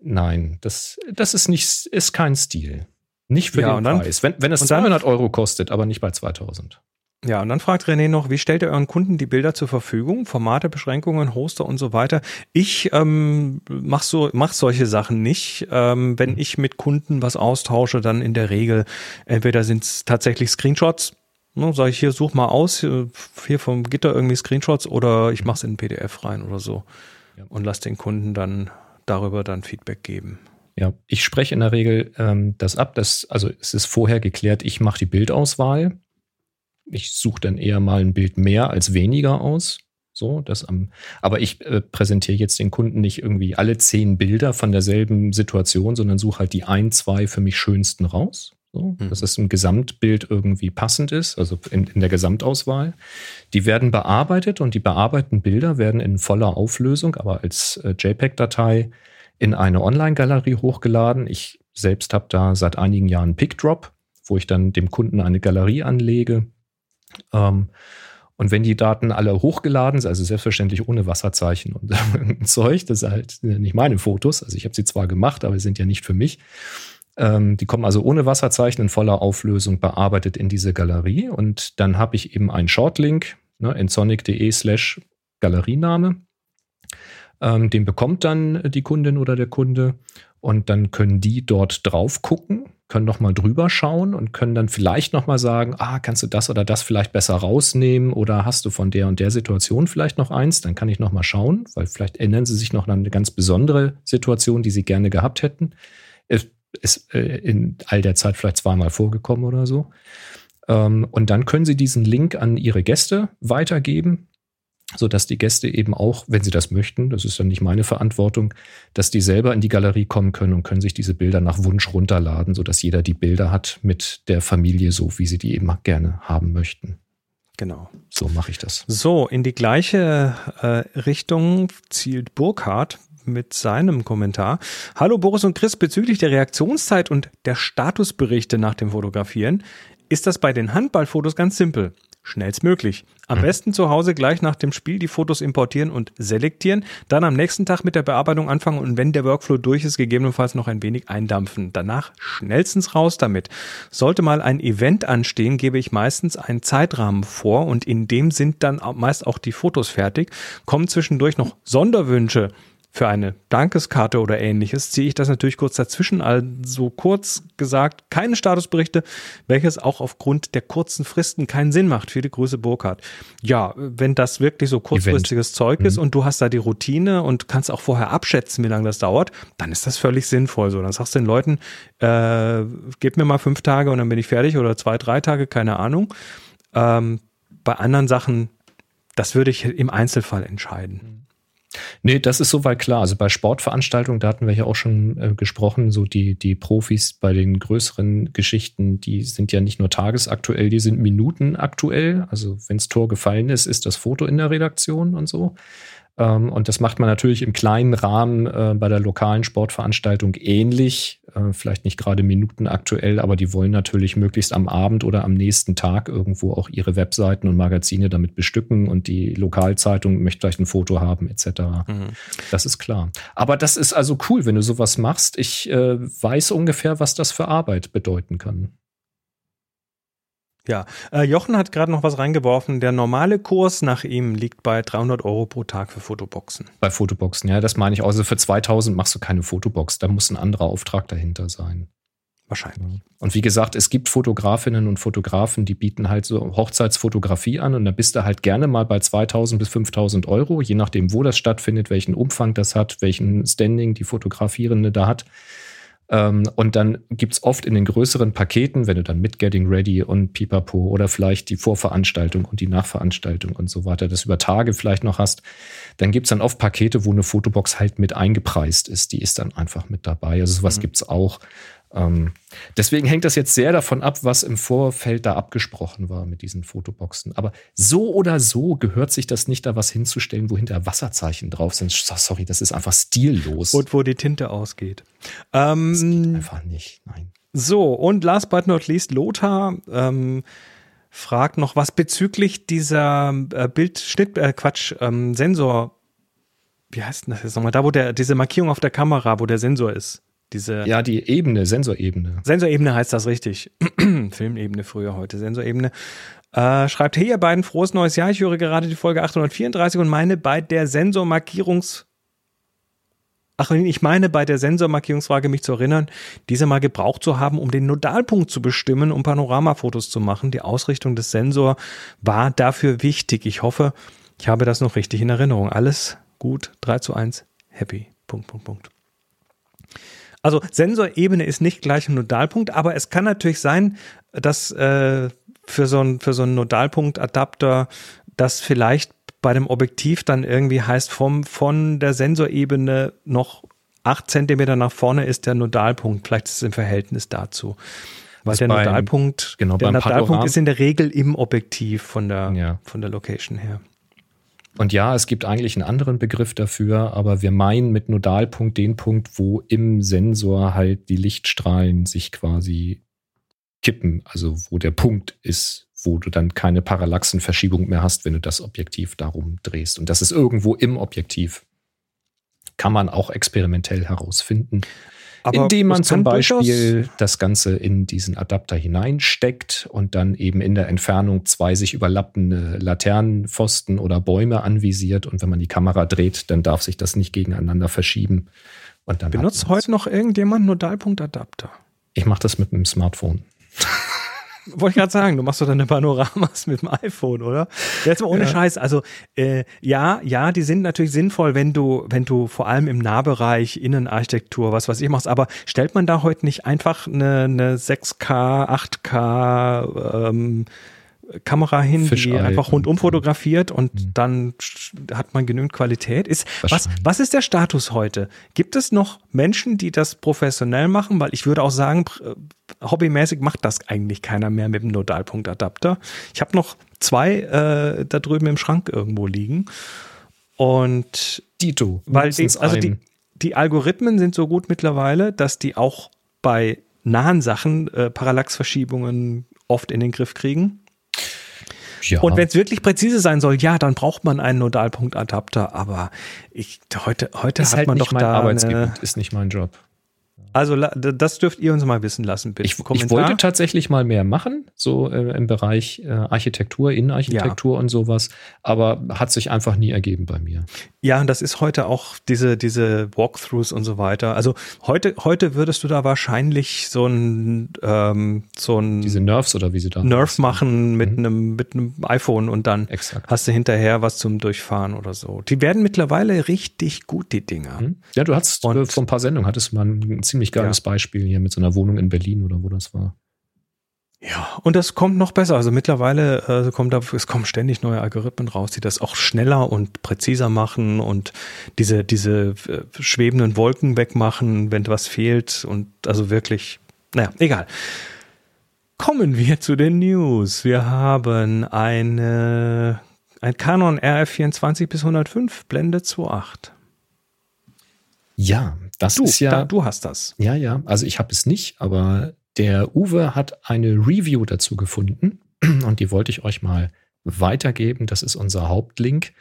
nein, das, das ist nicht, ist kein Stil. Nicht für ja, den dann, Preis. Wenn, wenn es 200 Euro kostet, aber nicht bei 2000. Ja, und dann fragt René noch, wie stellt ihr euren Kunden die Bilder zur Verfügung? Formate, Beschränkungen, Hoster und so weiter. Ich ähm, mach so, mach solche Sachen nicht. Ähm, wenn ich mit Kunden was austausche, dann in der Regel entweder sind es tatsächlich Screenshots, ne, sage ich hier, such mal aus, äh, hier vom Gitter irgendwie Screenshots oder ich mache es in ein PDF rein oder so ja. und lass den Kunden dann darüber dann Feedback geben. Ja, ich spreche in der Regel ähm, das ab. Das, also es ist vorher geklärt, ich mache die Bildauswahl ich suche dann eher mal ein Bild mehr als weniger aus. So, das am, aber ich äh, präsentiere jetzt den Kunden nicht irgendwie alle zehn Bilder von derselben Situation, sondern suche halt die ein, zwei für mich schönsten raus. So, mhm. dass es im Gesamtbild irgendwie passend ist, also in, in der Gesamtauswahl. Die werden bearbeitet und die bearbeiteten Bilder werden in voller Auflösung, aber als äh, JPEG-Datei in eine Online-Galerie hochgeladen. Ich selbst habe da seit einigen Jahren PickDrop, wo ich dann dem Kunden eine Galerie anlege ähm, und wenn die Daten alle hochgeladen sind, also selbstverständlich ohne Wasserzeichen und Zeug, das sind halt nicht meine Fotos, also ich habe sie zwar gemacht, aber sie sind ja nicht für mich. Ähm, die kommen also ohne Wasserzeichen in voller Auflösung bearbeitet in diese Galerie und dann habe ich eben einen Shortlink ne, in sonic.de slash Galeriename. Ähm, den bekommt dann die Kundin oder der Kunde und dann können die dort drauf gucken können noch mal drüber schauen und können dann vielleicht noch mal sagen, ah, kannst du das oder das vielleicht besser rausnehmen oder hast du von der und der Situation vielleicht noch eins, dann kann ich noch mal schauen, weil vielleicht ändern sie sich noch an eine ganz besondere Situation, die sie gerne gehabt hätten. Es ist äh, in all der Zeit vielleicht zweimal vorgekommen oder so. Ähm, und dann können sie diesen Link an ihre Gäste weitergeben so dass die Gäste eben auch, wenn sie das möchten, das ist dann nicht meine Verantwortung, dass die selber in die Galerie kommen können und können sich diese Bilder nach Wunsch runterladen, so dass jeder die Bilder hat mit der Familie, so wie sie die eben gerne haben möchten. Genau. So mache ich das. So, in die gleiche äh, Richtung zielt Burkhardt mit seinem Kommentar. Hallo Boris und Chris, bezüglich der Reaktionszeit und der Statusberichte nach dem Fotografieren ist das bei den Handballfotos ganz simpel schnellstmöglich. Am mhm. besten zu Hause gleich nach dem Spiel die Fotos importieren und selektieren, dann am nächsten Tag mit der Bearbeitung anfangen und wenn der Workflow durch ist, gegebenenfalls noch ein wenig eindampfen. Danach schnellstens raus damit. Sollte mal ein Event anstehen, gebe ich meistens einen Zeitrahmen vor und in dem sind dann meist auch die Fotos fertig. Kommen zwischendurch noch Sonderwünsche für eine Dankeskarte oder ähnliches ziehe ich das natürlich kurz dazwischen. Also kurz gesagt, keine Statusberichte, welches auch aufgrund der kurzen Fristen keinen Sinn macht. Viele Grüße, Burkhardt. Ja, wenn das wirklich so kurzfristiges Event. Zeug ist mhm. und du hast da die Routine und kannst auch vorher abschätzen, wie lange das dauert, dann ist das völlig sinnvoll so. Dann sagst du den Leuten, äh, gib mir mal fünf Tage und dann bin ich fertig oder zwei, drei Tage, keine Ahnung. Ähm, bei anderen Sachen, das würde ich im Einzelfall entscheiden. Nee, das ist soweit klar. Also bei Sportveranstaltungen, da hatten wir ja auch schon äh, gesprochen, so die, die Profis bei den größeren Geschichten, die sind ja nicht nur tagesaktuell, die sind minutenaktuell. Also wenns Tor gefallen ist, ist das Foto in der Redaktion und so. Ähm, und das macht man natürlich im kleinen Rahmen äh, bei der lokalen Sportveranstaltung ähnlich. Äh, vielleicht nicht gerade minutenaktuell, aber die wollen natürlich möglichst am Abend oder am nächsten Tag irgendwo auch ihre Webseiten und Magazine damit bestücken und die Lokalzeitung möchte vielleicht ein Foto haben, etc. Mhm. Das ist klar. Aber das ist also cool, wenn du sowas machst. Ich äh, weiß ungefähr, was das für Arbeit bedeuten kann. Ja, äh, Jochen hat gerade noch was reingeworfen. Der normale Kurs nach ihm liegt bei 300 Euro pro Tag für Fotoboxen. Bei Fotoboxen, ja, das meine ich. Also für 2000 machst du keine Fotobox. Da muss ein anderer Auftrag dahinter sein. Wahrscheinlich. Und wie gesagt, es gibt Fotografinnen und Fotografen, die bieten halt so Hochzeitsfotografie an und da bist du halt gerne mal bei 2000 bis 5000 Euro, je nachdem, wo das stattfindet, welchen Umfang das hat, welchen Standing die Fotografierende da hat. Ähm, und dann gibt es oft in den größeren Paketen, wenn du dann mit Getting Ready und Pipapo oder vielleicht die Vorveranstaltung und die Nachveranstaltung und so weiter, das über Tage vielleicht noch hast, dann gibt es dann oft Pakete, wo eine Fotobox halt mit eingepreist ist. Die ist dann einfach mit dabei. Also sowas mhm. gibt es auch. Ähm, deswegen hängt das jetzt sehr davon ab, was im Vorfeld da abgesprochen war mit diesen Fotoboxen. Aber so oder so gehört sich das nicht, da was hinzustellen, wo hinter Wasserzeichen drauf sind. Sorry, das ist einfach stillos. Und wo die Tinte ausgeht. Ähm, das geht einfach nicht, nein. So, und last but not least, Lothar ähm, fragt noch was bezüglich dieser äh, Bildschnitt, äh, Quatsch, ähm, Sensor. Wie heißt denn das jetzt nochmal? Da, wo der, diese Markierung auf der Kamera, wo der Sensor ist. Diese ja, die Ebene, Sensorebene. Sensorebene heißt das richtig. Filmebene früher, heute Sensorebene. Äh, schreibt, hey ihr beiden, frohes neues Jahr. Ich höre gerade die Folge 834 und meine bei der Sensormarkierungs... Ach, ich meine bei der Sensormarkierungsfrage mich zu erinnern, diese mal gebraucht zu haben, um den Nodalpunkt zu bestimmen, um Panoramafotos zu machen. Die Ausrichtung des Sensors war dafür wichtig. Ich hoffe, ich habe das noch richtig in Erinnerung. Alles gut, 3 zu 1, happy. Punkt, Punkt, Punkt. Also Sensorebene ist nicht gleich ein Nodalpunkt, aber es kann natürlich sein, dass äh, für so einen so Nodalpunktadapter das vielleicht bei dem Objektiv dann irgendwie heißt, vom, von der Sensorebene noch acht Zentimeter nach vorne ist der Nodalpunkt. Vielleicht ist es im Verhältnis dazu. Weil der beim, Nodalpunkt, genau, der Nodalpunkt ist in der Regel im Objektiv von der, ja. von der Location her. Und ja, es gibt eigentlich einen anderen Begriff dafür, aber wir meinen mit Nodalpunkt den Punkt, wo im Sensor halt die Lichtstrahlen sich quasi kippen, also wo der Punkt ist, wo du dann keine Parallaxenverschiebung mehr hast, wenn du das Objektiv darum drehst. Und das ist irgendwo im Objektiv. Kann man auch experimentell herausfinden. Aber indem man zum Beispiel das Ganze in diesen Adapter hineinsteckt und dann eben in der Entfernung zwei sich überlappende Laternenpfosten oder Bäume anvisiert. Und wenn man die Kamera dreht, dann darf sich das nicht gegeneinander verschieben. Und dann Benutzt heute noch irgendjemand Nodalpunktadapter? Ich mache das mit einem Smartphone. Wollte ich gerade sagen, du machst doch deine Panoramas mit dem iPhone, oder? Jetzt mal ohne ja. Scheiß. Also äh, ja, ja, die sind natürlich sinnvoll, wenn du, wenn du vor allem im Nahbereich Innenarchitektur, was weiß ich machst. Aber stellt man da heute nicht einfach eine, eine 6K, 8K ähm, Kamera hin, Fischei die einfach rundum fotografiert und mhm. dann hat man genügend Qualität. Ist, was, was ist der Status heute? Gibt es noch Menschen, die das professionell machen? Weil ich würde auch sagen, äh, hobbymäßig macht das eigentlich keiner mehr mit dem Nodalpunktadapter. Ich habe noch zwei äh, da drüben im Schrank irgendwo liegen. Und Dito, weil die, also die, die Algorithmen sind so gut mittlerweile, dass die auch bei nahen Sachen äh, Parallaxverschiebungen oft in den Griff kriegen. Ja. Und wenn es wirklich präzise sein soll, ja, dann braucht man einen Nodalpunktadapter. Aber ich, heute, heute ist hat halt man doch mein da Arbeitsgebiet, eine, ist nicht mein Job. Also das dürft ihr uns mal wissen lassen, bitte. Ich, ich wollte tatsächlich mal mehr machen, so äh, im Bereich äh, Architektur, Innenarchitektur ja. und sowas, aber hat sich einfach nie ergeben bei mir. Ja, und das ist heute auch diese, diese Walkthroughs und so weiter. Also heute, heute würdest du da wahrscheinlich so ein, ähm, so ein Diese Nerfs oder wie sie da Nerf machen mit mhm. einem, mit einem iPhone und dann Exakt. hast du hinterher was zum Durchfahren oder so. Die werden mittlerweile richtig gut, die Dinger. Mhm. Ja, du hattest und, vor ein paar Sendungen hattest ein ziemlich ziemlich geiles ja. Beispiel hier mit so einer Wohnung in Berlin oder wo das war. Ja, und das kommt noch besser. Also mittlerweile äh, kommt da, es kommen ständig neue Algorithmen raus, die das auch schneller und präziser machen und diese, diese äh, schwebenden Wolken wegmachen, wenn was fehlt. Und also wirklich, naja, egal. Kommen wir zu den News. Wir haben eine, ein Canon RF24 bis 105, Blende 2.8. Ja, das Du, ist ja. da, du hast das. Ja, ja. Also ich habe es nicht, aber der Uwe hat eine Review dazu gefunden und die wollte ich euch mal weitergeben. Das ist unser Hauptlink.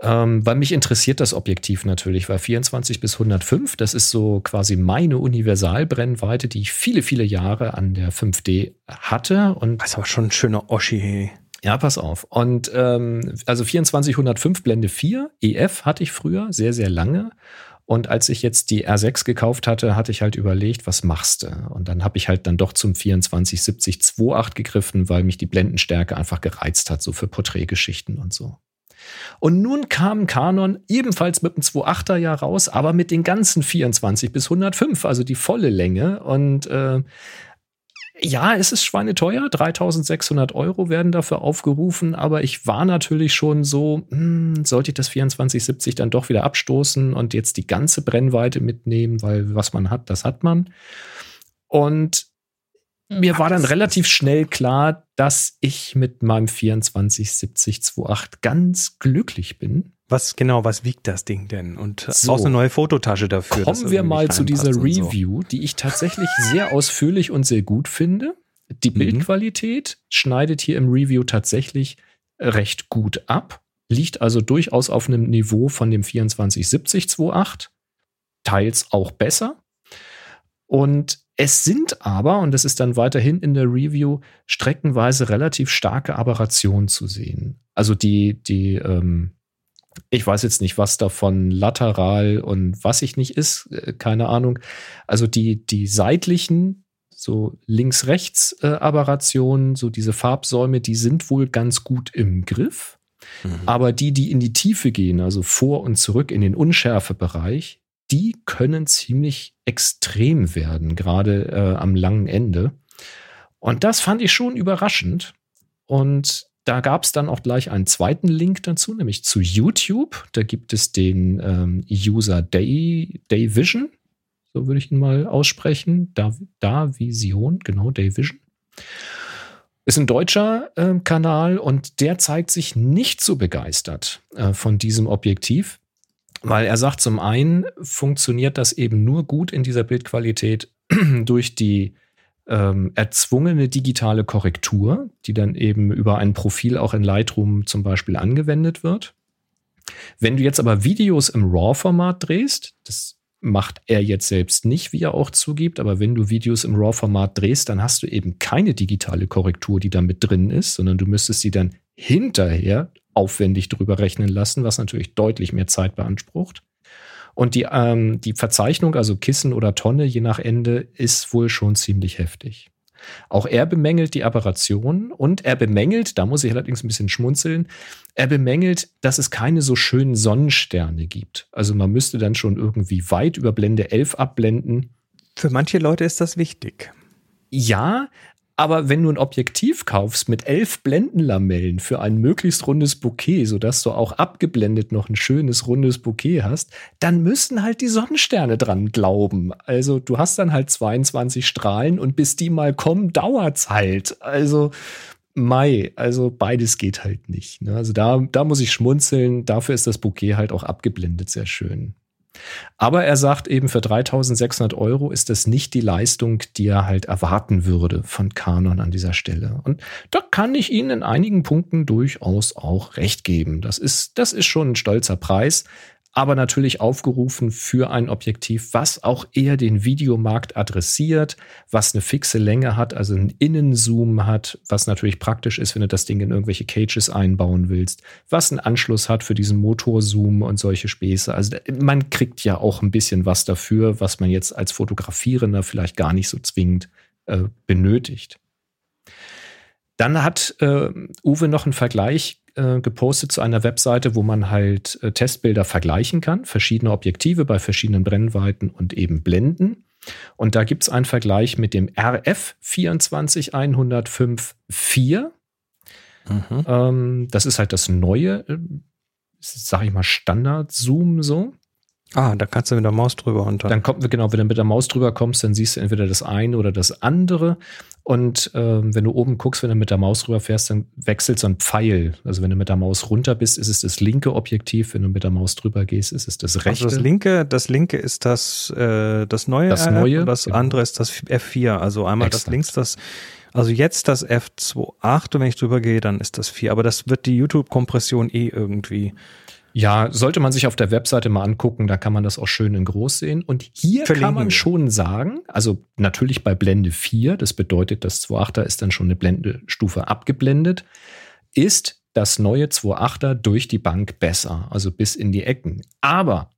Ähm, weil mich interessiert das Objektiv natürlich, weil 24 bis 105, das ist so quasi meine Universalbrennweite, die ich viele, viele Jahre an der 5D hatte. Und Das ist aber schon ein schöner Oschi. Hey. ja, pass auf. Und ähm, also 2405 Blende 4, EF hatte ich früher, sehr, sehr lange. Und als ich jetzt die R6 gekauft hatte, hatte ich halt überlegt, was machst du? Und dann habe ich halt dann doch zum 2470 2.8 gegriffen, weil mich die Blendenstärke einfach gereizt hat, so für Porträtgeschichten und so. Und nun kam Canon ebenfalls mit dem 2.8er ja raus, aber mit den ganzen 24 bis 105, also die volle Länge. Und äh, ja, es ist schweineteuer. 3600 Euro werden dafür aufgerufen, aber ich war natürlich schon so, hm, sollte ich das 2470 dann doch wieder abstoßen und jetzt die ganze Brennweite mitnehmen, weil was man hat, das hat man. Und mir war dann relativ schnell klar, dass ich mit meinem 2470 2.8 ganz glücklich bin. Was genau, was wiegt das Ding denn? Und So. brauchst eine neue Fototasche dafür. Kommen wir mal zu dieser und so. Review, die ich tatsächlich sehr ausführlich und sehr gut finde. Die Mhm. Bildqualität schneidet hier im Review tatsächlich recht gut ab, liegt also durchaus auf einem Niveau von dem 2470 2.8, teils auch besser. Und es sind aber, und das ist dann weiterhin in der Review, streckenweise relativ starke Aberrationen zu sehen. Also die, die, ähm, ich weiß jetzt nicht, was davon lateral und was ich nicht ist, äh, keine Ahnung. Also die, die seitlichen, so links-rechts äh, Aberrationen, so diese Farbsäume, die sind wohl ganz gut im Griff. Mhm. Aber die, die in die Tiefe gehen, also vor und zurück in den Unschärfebereich, die können ziemlich extrem werden, gerade äh, am langen Ende. Und das fand ich schon überraschend. Und da gab es dann auch gleich einen zweiten Link dazu, nämlich zu YouTube. Da gibt es den ähm, User Day, Day Vision, so würde ich ihn mal aussprechen. Da, da Vision, genau, Day Vision. Ist ein deutscher äh, Kanal und der zeigt sich nicht so begeistert äh, von diesem Objektiv, weil er sagt, zum einen funktioniert das eben nur gut in dieser Bildqualität durch die ähm, erzwungene digitale Korrektur, die dann eben über ein Profil auch in Lightroom zum Beispiel angewendet wird. Wenn du jetzt aber Videos im RAW-Format drehst, das macht er jetzt selbst nicht, wie er auch zugibt, aber wenn du Videos im RAW-Format drehst, dann hast du eben keine digitale Korrektur, die da mit drin ist, sondern du müsstest sie dann hinterher aufwendig drüber rechnen lassen, was natürlich deutlich mehr Zeit beansprucht. Und die, ähm, die Verzeichnung, also Kissen oder Tonne, je nach Ende, ist wohl schon ziemlich heftig. Auch er bemängelt die Aberration und er bemängelt, da muss ich allerdings ein bisschen schmunzeln, er bemängelt, dass es keine so schönen Sonnensterne gibt. Also man müsste dann schon irgendwie weit über Blende 11 abblenden. Für manche Leute ist das wichtig. Ja, aber wenn du ein Objektiv kaufst mit elf Blendenlamellen für ein möglichst rundes Bouquet, sodass du auch abgeblendet noch ein schönes rundes Bouquet hast, dann müssen halt die Sonnensterne dran glauben. Also du hast dann halt 22 Strahlen und bis die mal kommen, dauert's halt. Also Mai, also beides geht halt nicht. Ne? Also da, da muss ich schmunzeln. Dafür ist das Bouquet halt auch abgeblendet sehr schön. Aber er sagt eben, für 3600 Euro ist das nicht die Leistung, die er halt erwarten würde von Canon an dieser Stelle. Und da kann ich Ihnen in einigen Punkten durchaus auch recht geben. Das ist, das ist schon ein stolzer Preis. Aber natürlich aufgerufen für ein Objektiv, was auch eher den Videomarkt adressiert, was eine fixe Länge hat, also einen Innenzoom hat, was natürlich praktisch ist, wenn du das Ding in irgendwelche Cages einbauen willst, was einen Anschluss hat für diesen Motorzoom und solche Späße. Also man kriegt ja auch ein bisschen was dafür, was man jetzt als Fotografierender vielleicht gar nicht so zwingend äh, benötigt. Dann hat äh, Uwe noch einen Vergleich äh, gepostet zu einer Webseite, wo man halt äh, Testbilder vergleichen kann, verschiedene Objektive bei verschiedenen Brennweiten und eben Blenden. Und da gibt es einen Vergleich mit dem RF 24105 4. Mhm. Ähm, das ist halt das neue, äh, sag ich mal, Standard-Zoom so. Ah, da kannst du mit der Maus drüber runter. Dann kommt, genau, wenn du mit der Maus drüber kommst, dann siehst du entweder das eine oder das andere. Und ähm, wenn du oben guckst, wenn du mit der Maus rüber fährst, dann wechselt so ein Pfeil. Also wenn du mit der Maus runter bist, ist es das linke Objektiv. Wenn du mit der Maus drüber gehst, ist es das rechte. Also das linke, das linke ist das, äh, das neue. Das neue. Und das genau. andere ist das F4. Also einmal Exakt. das links, das also jetzt das F2.8 und wenn ich drüber gehe, dann ist das 4. Aber das wird die YouTube-Kompression eh irgendwie ja, sollte man sich auf der Webseite mal angucken, da kann man das auch schön in groß sehen. Und hier Verlinken kann man schon sagen, also natürlich bei Blende 4, das bedeutet, das 2.8er ist dann schon eine Blendestufe abgeblendet, ist das neue 2.8er durch die Bank besser, also bis in die Ecken. Aber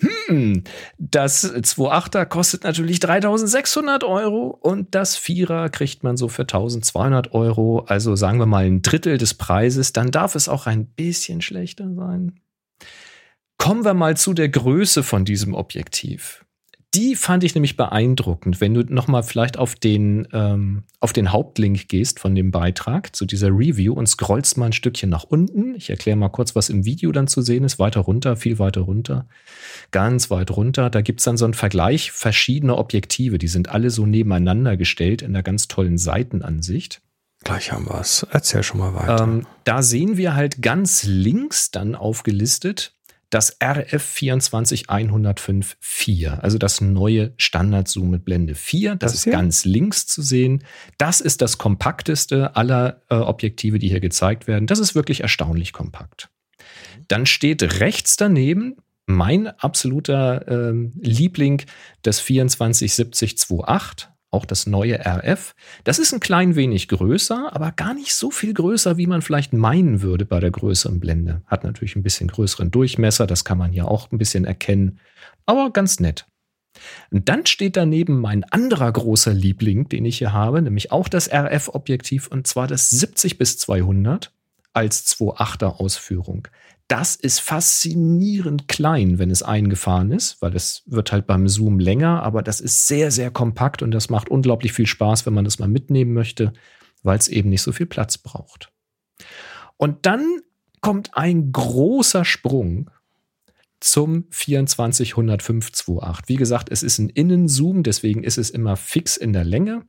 hm, das 2.8er kostet natürlich 3600 Euro und das 4er kriegt man so für 1200 Euro. Also sagen wir mal ein Drittel des Preises. Dann darf es auch ein bisschen schlechter sein. Kommen wir mal zu der Größe von diesem Objektiv. Die fand ich nämlich beeindruckend, wenn du nochmal vielleicht auf den, ähm, auf den Hauptlink gehst von dem Beitrag zu dieser Review und scrollst mal ein Stückchen nach unten. Ich erkläre mal kurz, was im Video dann zu sehen ist. Weiter runter, viel weiter runter, ganz weit runter. Da gibt's dann so einen Vergleich verschiedener Objektive. Die sind alle so nebeneinander gestellt in einer ganz tollen Seitenansicht. Gleich haben wir's. Erzähl schon mal weiter. Ähm, da sehen wir halt ganz links dann aufgelistet das RF 24105 4, also das neue Standard-Zoom mit Blende 4. Das, das ist ganz links zu sehen. Das ist das kompakteste aller äh, Objektive, die hier gezeigt werden. Das ist wirklich erstaunlich kompakt. Dann steht rechts daneben mein absoluter äh, Liebling, das 247028 auch das neue RF. Das ist ein klein wenig größer, aber gar nicht so viel größer, wie man vielleicht meinen würde bei der größeren Blende. Hat natürlich ein bisschen größeren Durchmesser, das kann man hier auch ein bisschen erkennen, aber ganz nett. Und dann steht daneben mein anderer großer Liebling, den ich hier habe, nämlich auch das RF-Objektiv und zwar das 70 bis 200 als 2.8er Ausführung das ist faszinierend klein, wenn es eingefahren ist, weil es wird halt beim Zoom länger, aber das ist sehr, sehr kompakt und das macht unglaublich viel Spaß, wenn man das mal mitnehmen möchte, weil es eben nicht so viel Platz braucht. Und dann kommt ein großer Sprung zum 240528. Wie gesagt, es ist ein Innenzoom, deswegen ist es immer fix in der Länge.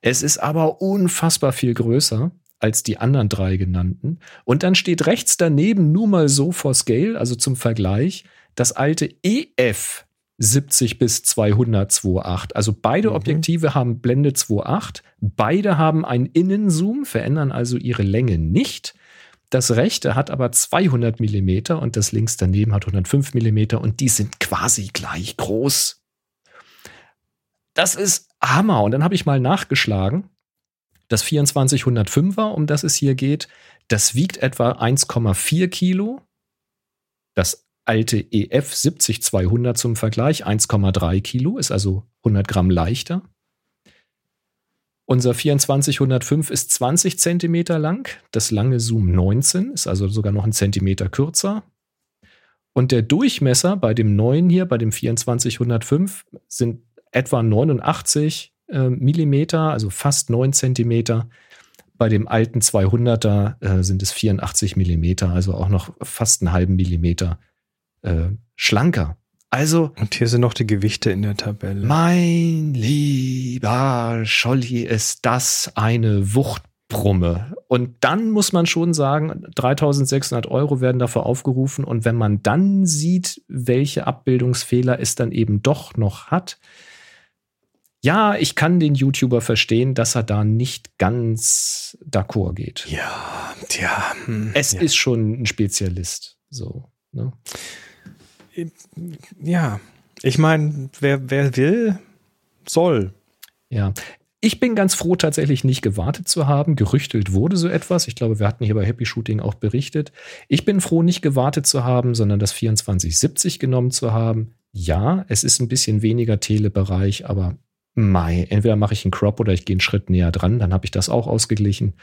Es ist aber unfassbar viel größer als die anderen drei genannten. Und dann steht rechts daneben nur mal so for Scale, also zum Vergleich, das alte EF 70 bis 200 Also beide mhm. Objektive haben Blende 2.8. Beide haben einen Innenzoom, verändern also ihre Länge nicht. Das rechte hat aber 200 mm und das links daneben hat 105 mm und die sind quasi gleich groß. Das ist Hammer. Und dann habe ich mal nachgeschlagen. Das 2405er, um das es hier geht, das wiegt etwa 1,4 Kilo. Das alte EF 70200 zum Vergleich 1,3 Kilo, ist also 100 Gramm leichter. Unser 2405 ist 20 Zentimeter lang, das lange Zoom 19, ist also sogar noch ein Zentimeter kürzer. Und der Durchmesser bei dem neuen hier, bei dem 2405, sind etwa 89 äh, Millimeter, also fast 9 Zentimeter. Bei dem alten 200er äh, sind es 84 Millimeter, also auch noch fast einen halben Millimeter äh, schlanker. Also. Und hier sind noch die Gewichte in der Tabelle. Mein lieber Scholli, ist das eine Wuchtbrumme. Und dann muss man schon sagen, 3600 Euro werden dafür aufgerufen. Und wenn man dann sieht, welche Abbildungsfehler es dann eben doch noch hat, ja, ich kann den YouTuber verstehen, dass er da nicht ganz d'accord geht. Ja, tja. Hm, es ja. ist schon ein Spezialist. So. Ne? Ja, ich meine, wer, wer will, soll. Ja, ich bin ganz froh, tatsächlich nicht gewartet zu haben. Gerüchtelt wurde so etwas. Ich glaube, wir hatten hier bei Happy Shooting auch berichtet. Ich bin froh, nicht gewartet zu haben, sondern das 2470 genommen zu haben. Ja, es ist ein bisschen weniger Telebereich, aber Mai. Entweder mache ich einen Crop oder ich gehe einen Schritt näher dran, dann habe ich das auch ausgeglichen.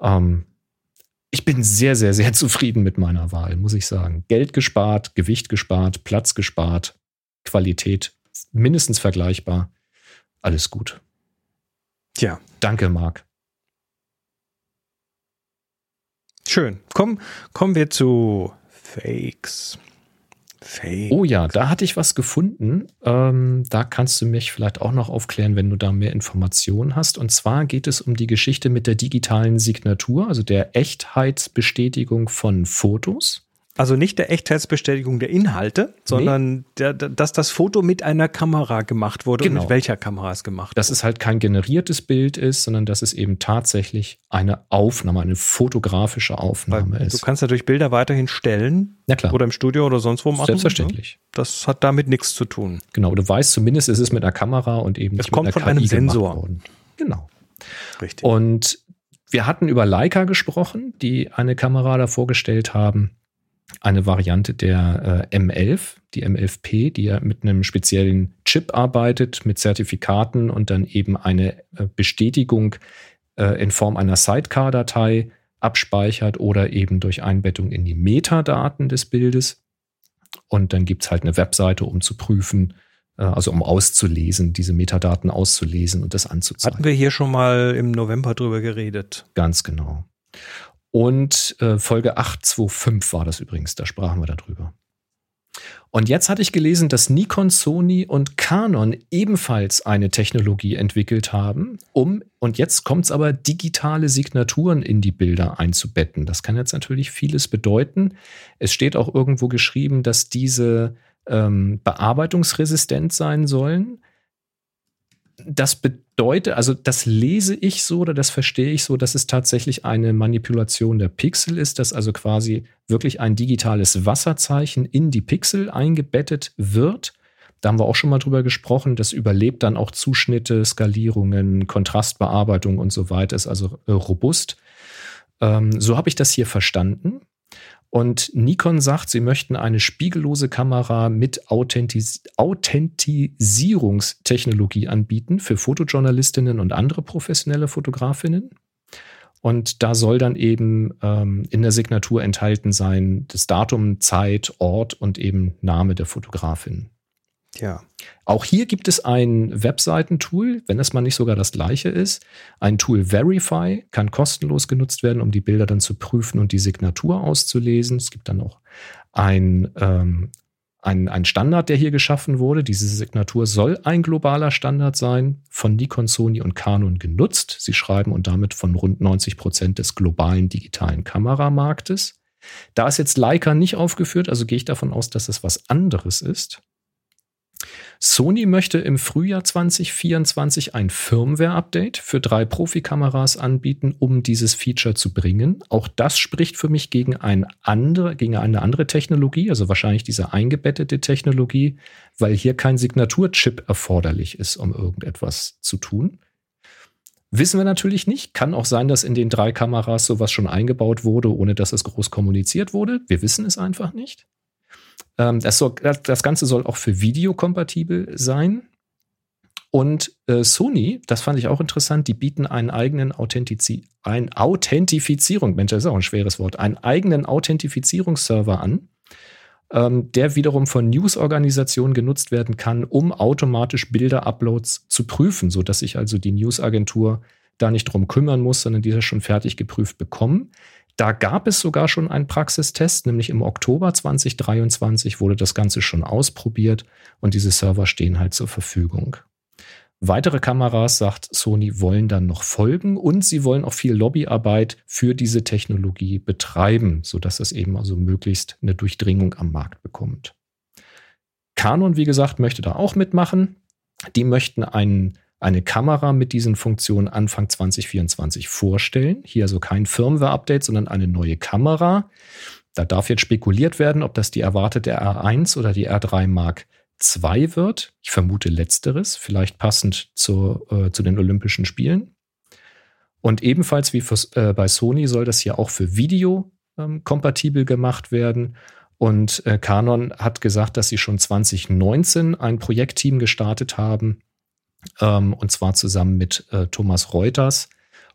Ähm, ich bin sehr, sehr, sehr zufrieden mit meiner Wahl, muss ich sagen. Geld gespart, Gewicht gespart, Platz gespart, Qualität mindestens vergleichbar. Alles gut. Tja. Danke, Marc. Schön. Komm, kommen wir zu Fakes. Fakes. Oh ja, da hatte ich was gefunden. Ähm, da kannst du mich vielleicht auch noch aufklären, wenn du da mehr Informationen hast. Und zwar geht es um die Geschichte mit der digitalen Signatur, also der Echtheitsbestätigung von Fotos. Also nicht der Echtheitsbestätigung der Inhalte, sondern nee. der, dass das Foto mit einer Kamera gemacht wurde genau. und mit welcher Kamera es gemacht Dass wurde. es halt kein generiertes Bild ist, sondern dass es eben tatsächlich eine Aufnahme, eine fotografische Aufnahme Weil ist. Du kannst natürlich Bilder weiterhin stellen. Ja, klar. Oder im Studio oder sonst wo machen. Selbstverständlich. Ne? Das hat damit nichts zu tun. Genau, du weißt zumindest, es ist mit einer Kamera und eben es kommt von KI einem Sensor. Genau. Richtig. Und wir hatten über Leica gesprochen, die eine Kamera da vorgestellt haben eine Variante der äh, M11, die M11P, die ja mit einem speziellen Chip arbeitet, mit Zertifikaten und dann eben eine äh, Bestätigung äh, in Form einer Sidecar-Datei abspeichert oder eben durch Einbettung in die Metadaten des Bildes. Und dann gibt es halt eine Webseite, um zu prüfen, äh, also um auszulesen, diese Metadaten auszulesen und das anzuzeigen. Hatten wir hier schon mal im November drüber geredet. Ganz genau. Und äh, Folge 825 war das übrigens, da sprachen wir darüber. Und jetzt hatte ich gelesen, dass Nikon, Sony und Canon ebenfalls eine Technologie entwickelt haben, um, und jetzt kommt es aber, digitale Signaturen in die Bilder einzubetten. Das kann jetzt natürlich vieles bedeuten. Es steht auch irgendwo geschrieben, dass diese ähm, bearbeitungsresistent sein sollen das bedeutet, also das lese ich so oder das verstehe ich so, dass es tatsächlich eine Manipulation der Pixel ist, dass also quasi wirklich ein digitales Wasserzeichen in die Pixel eingebettet wird. Da haben wir auch schon mal drüber gesprochen. Das überlebt dann auch Zuschnitte, Skalierungen, Kontrastbearbeitung und so weiter, ist also äh, robust. Ähm, so habe ich das hier verstanden. Und Nikon sagt, sie möchten eine spiegellose Kamera mit Authentis Authentisierungstechnologie anbieten für Fotojournalistinnen und andere professionelle Fotografinnen. Und da soll dann eben ähm, in der Signatur enthalten sein das Datum, Zeit, Ort und eben Name der Fotografin. Ja. Auch hier gibt es ein Webseitentool, wenn es mal nicht sogar das gleiche ist. Ein Tool Verify kann kostenlos genutzt werden, um die Bilder dann zu prüfen und die Signatur auszulesen. Es gibt dann auch ein, ähm, ein, ein Standard, der hier geschaffen wurde. Diese Signatur soll ein globaler Standard sein, von Nikon, Sony und Canon genutzt. Sie schreiben und damit von rund 90 Prozent des globalen digitalen Kameramarktes. Da ist jetzt Leica nicht aufgeführt, also gehe ich davon aus, dass es was anderes ist. Sony möchte im Frühjahr 2024 ein Firmware-Update für drei Profikameras anbieten, um dieses Feature zu bringen. Auch das spricht für mich gegen, ein andere, gegen eine andere Technologie, also wahrscheinlich diese eingebettete Technologie, weil hier kein Signaturchip erforderlich ist, um irgendetwas zu tun. Wissen wir natürlich nicht. Kann auch sein, dass in den drei Kameras sowas schon eingebaut wurde, ohne dass es groß kommuniziert wurde. Wir wissen es einfach nicht. Ähm, das, soll, das Ganze soll auch für Video kompatibel sein. Und äh, Sony, das fand ich auch interessant, die bieten einen eigenen Authentizi ein Authentifizierung, Mensch, das ist auch ein schweres Wort, einen eigenen Authentifizierungsserver an, ähm, der wiederum von News-Organisationen genutzt werden kann, um automatisch Bilder-Uploads zu prüfen, sodass sich also die News-Agentur da nicht drum kümmern muss, sondern die das schon fertig geprüft bekommen. Da gab es sogar schon einen Praxistest, nämlich im Oktober 2023 wurde das Ganze schon ausprobiert und diese Server stehen halt zur Verfügung. Weitere Kameras, sagt Sony, wollen dann noch folgen und sie wollen auch viel Lobbyarbeit für diese Technologie betreiben, sodass es eben also möglichst eine Durchdringung am Markt bekommt. Canon, wie gesagt, möchte da auch mitmachen. Die möchten einen eine Kamera mit diesen Funktionen Anfang 2024 vorstellen. Hier also kein Firmware-Update, sondern eine neue Kamera. Da darf jetzt spekuliert werden, ob das die erwartete R1 oder die R3 Mark II wird. Ich vermute letzteres, vielleicht passend zur, äh, zu den Olympischen Spielen. Und ebenfalls wie für, äh, bei Sony soll das hier auch für Video ähm, kompatibel gemacht werden. Und äh, Canon hat gesagt, dass sie schon 2019 ein Projektteam gestartet haben, ähm, und zwar zusammen mit äh, Thomas Reuters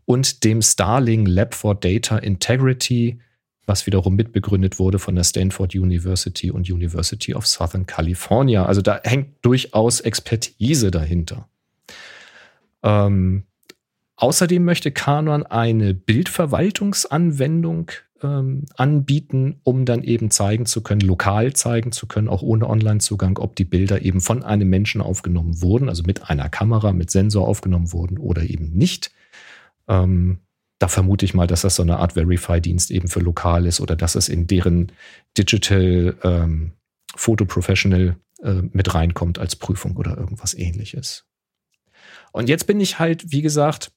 und dem Starling Lab for Data Integrity, was wiederum mitbegründet wurde von der Stanford University und University of Southern California. Also da hängt durchaus Expertise dahinter. Ähm, außerdem möchte Canon eine Bildverwaltungsanwendung ähm, anbieten, um dann eben zeigen zu können, lokal zeigen zu können, auch ohne Online-Zugang, ob die Bilder eben von einem Menschen aufgenommen wurden, also mit einer Kamera, mit Sensor aufgenommen wurden oder eben nicht. Ähm, da vermute ich mal, dass das so eine Art Verify-Dienst eben für lokal ist oder dass es in deren Digital ähm, Photo Professional äh, mit reinkommt als Prüfung oder irgendwas ähnliches. Und jetzt bin ich halt, wie gesagt,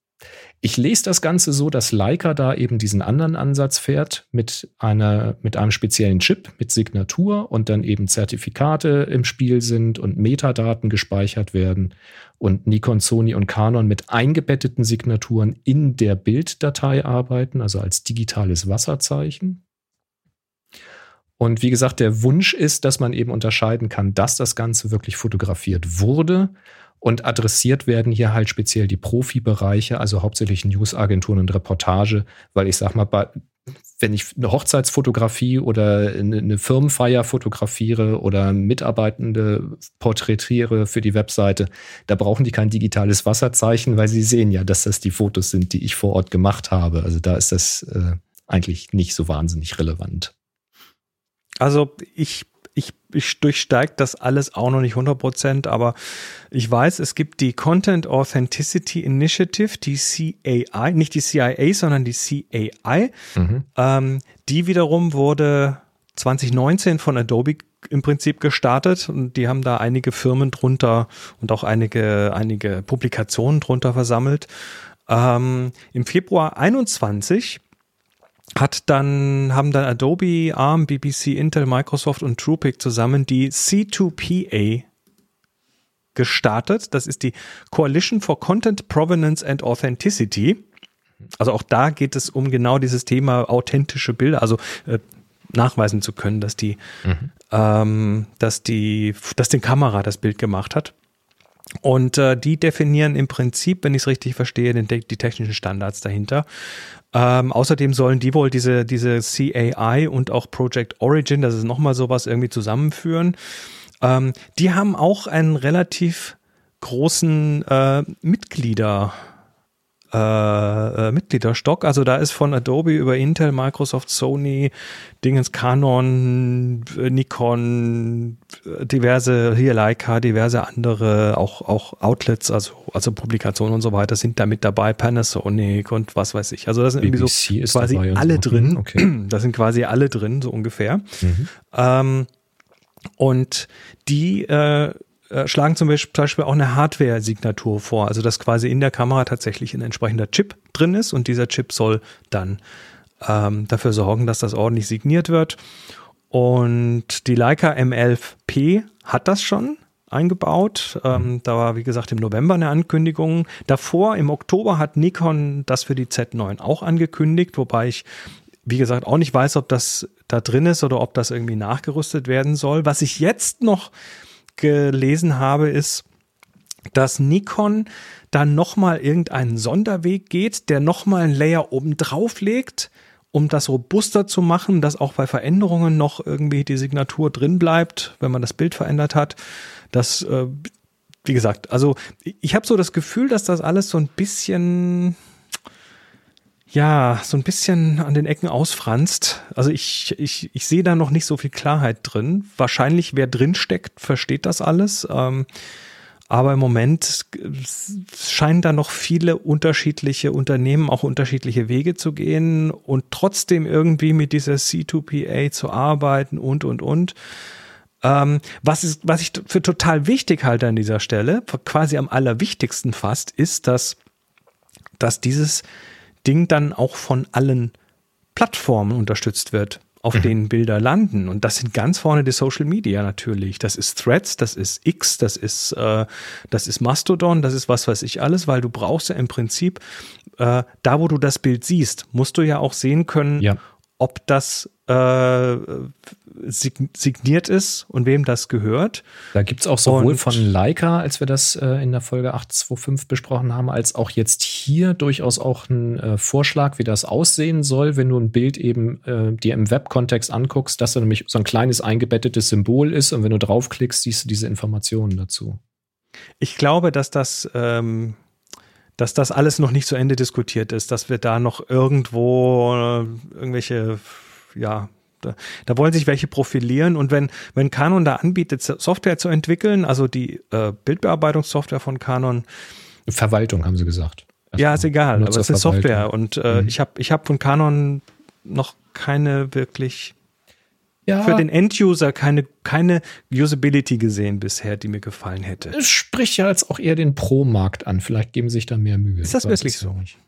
ich lese das Ganze so, dass Leica da eben diesen anderen Ansatz fährt mit einer, mit einem speziellen Chip, mit Signatur und dann eben Zertifikate im Spiel sind und Metadaten gespeichert werden und Nikon, Sony und Canon mit eingebetteten Signaturen in der Bilddatei arbeiten, also als digitales Wasserzeichen. Und wie gesagt, der Wunsch ist, dass man eben unterscheiden kann, dass das Ganze wirklich fotografiert wurde und adressiert werden hier halt speziell die Profibereiche, also hauptsächlich Newsagenturen und Reportage, weil ich sag mal, wenn ich eine Hochzeitsfotografie oder eine Firmenfeier fotografiere oder Mitarbeitende porträtiere für die Webseite, da brauchen die kein digitales Wasserzeichen, weil sie sehen ja, dass das die Fotos sind, die ich vor Ort gemacht habe. Also da ist das äh, eigentlich nicht so wahnsinnig relevant. Also ich ich, durchsteige das alles auch noch nicht 100%, aber ich weiß, es gibt die Content Authenticity Initiative, die CAI, nicht die CIA, sondern die CAI. Mhm. Ähm, die wiederum wurde 2019 von Adobe im Prinzip gestartet und die haben da einige Firmen drunter und auch einige, einige Publikationen drunter versammelt. Ähm, Im Februar 21 hat dann, haben dann Adobe, ARM, BBC, Intel, Microsoft und TruePic zusammen die C2PA gestartet. Das ist die Coalition for Content Provenance and Authenticity. Also auch da geht es um genau dieses Thema authentische Bilder, also äh, nachweisen zu können, dass die, mhm. ähm, dass die, dass die Kamera das Bild gemacht hat. Und äh, die definieren im Prinzip, wenn ich es richtig verstehe, den, die technischen Standards dahinter. Ähm, außerdem sollen die wohl diese, diese CAI und auch Project Origin, das ist nochmal sowas, irgendwie zusammenführen. Ähm, die haben auch einen relativ großen äh, Mitglieder äh, äh, Mitgliederstock. Also da ist von Adobe über Intel, Microsoft, Sony, Dingens, Canon, äh, Nikon, äh, diverse, hier Leica, diverse andere, auch, auch Outlets, also, also Publikationen und so weiter sind da mit dabei, Panasonic und was weiß ich. Also da sind BBC irgendwie so quasi alle so. drin. Mhm, okay. Da sind quasi alle drin, so ungefähr. Mhm. Ähm, und die äh, äh, schlagen zum Beispiel auch eine Hardware-Signatur vor, also dass quasi in der Kamera tatsächlich ein entsprechender Chip drin ist und dieser Chip soll dann ähm, dafür sorgen, dass das ordentlich signiert wird. Und die Leica M11P hat das schon eingebaut. Ähm, da war, wie gesagt, im November eine Ankündigung. Davor, im Oktober, hat Nikon das für die Z9 auch angekündigt, wobei ich, wie gesagt, auch nicht weiß, ob das da drin ist oder ob das irgendwie nachgerüstet werden soll. Was ich jetzt noch gelesen habe, ist, dass Nikon dann nochmal irgendeinen Sonderweg geht, der nochmal ein Layer oben drauf legt, um das robuster zu machen, dass auch bei Veränderungen noch irgendwie die Signatur drin bleibt, wenn man das Bild verändert hat. Das, äh, wie gesagt, also ich habe so das Gefühl, dass das alles so ein bisschen ja, so ein bisschen an den Ecken ausfranst. Also ich, ich, ich sehe da noch nicht so viel Klarheit drin. Wahrscheinlich, wer drin steckt, versteht das alles. Ähm, aber im Moment scheinen da noch viele unterschiedliche Unternehmen auch unterschiedliche Wege zu gehen und trotzdem irgendwie mit dieser C2PA zu arbeiten und, und, und. Ähm, was, ist, was ich für total wichtig halte an dieser Stelle, quasi am allerwichtigsten fast, ist, dass, dass dieses Ding dann auch von allen Plattformen unterstützt wird, auf mhm. denen Bilder landen. Und das sind ganz vorne die Social Media natürlich. Das ist Threads, das ist X, das ist, äh, das ist Mastodon, das ist was weiß ich alles, weil du brauchst ja im Prinzip, äh, da wo du das Bild siehst, musst du ja auch sehen können, ja. Ob das äh, signiert ist und wem das gehört. Da gibt es auch sowohl und, von Leica, als wir das äh, in der Folge 825 besprochen haben, als auch jetzt hier durchaus auch einen äh, Vorschlag, wie das aussehen soll, wenn du ein Bild eben äh, dir im Web-Kontext anguckst, dass da nämlich so ein kleines eingebettetes Symbol ist und wenn du draufklickst, siehst du diese Informationen dazu. Ich glaube, dass das ähm dass das alles noch nicht zu Ende diskutiert ist, dass wir da noch irgendwo äh, irgendwelche, ja, da, da, wollen sich welche profilieren und wenn, wenn Canon da anbietet, Software zu entwickeln, also die äh, Bildbearbeitungssoftware von Canon. Verwaltung, haben sie gesagt. Erstmal. Ja, ist egal, aber es ist Software und äh, mhm. ich habe ich hab von Canon noch keine wirklich ja. für den End-User keine, keine Usability gesehen bisher, die mir gefallen hätte. Es spricht ja jetzt auch eher den Pro-Markt an. Vielleicht geben sie sich da mehr Mühe. Ist das wirklich so? Nicht.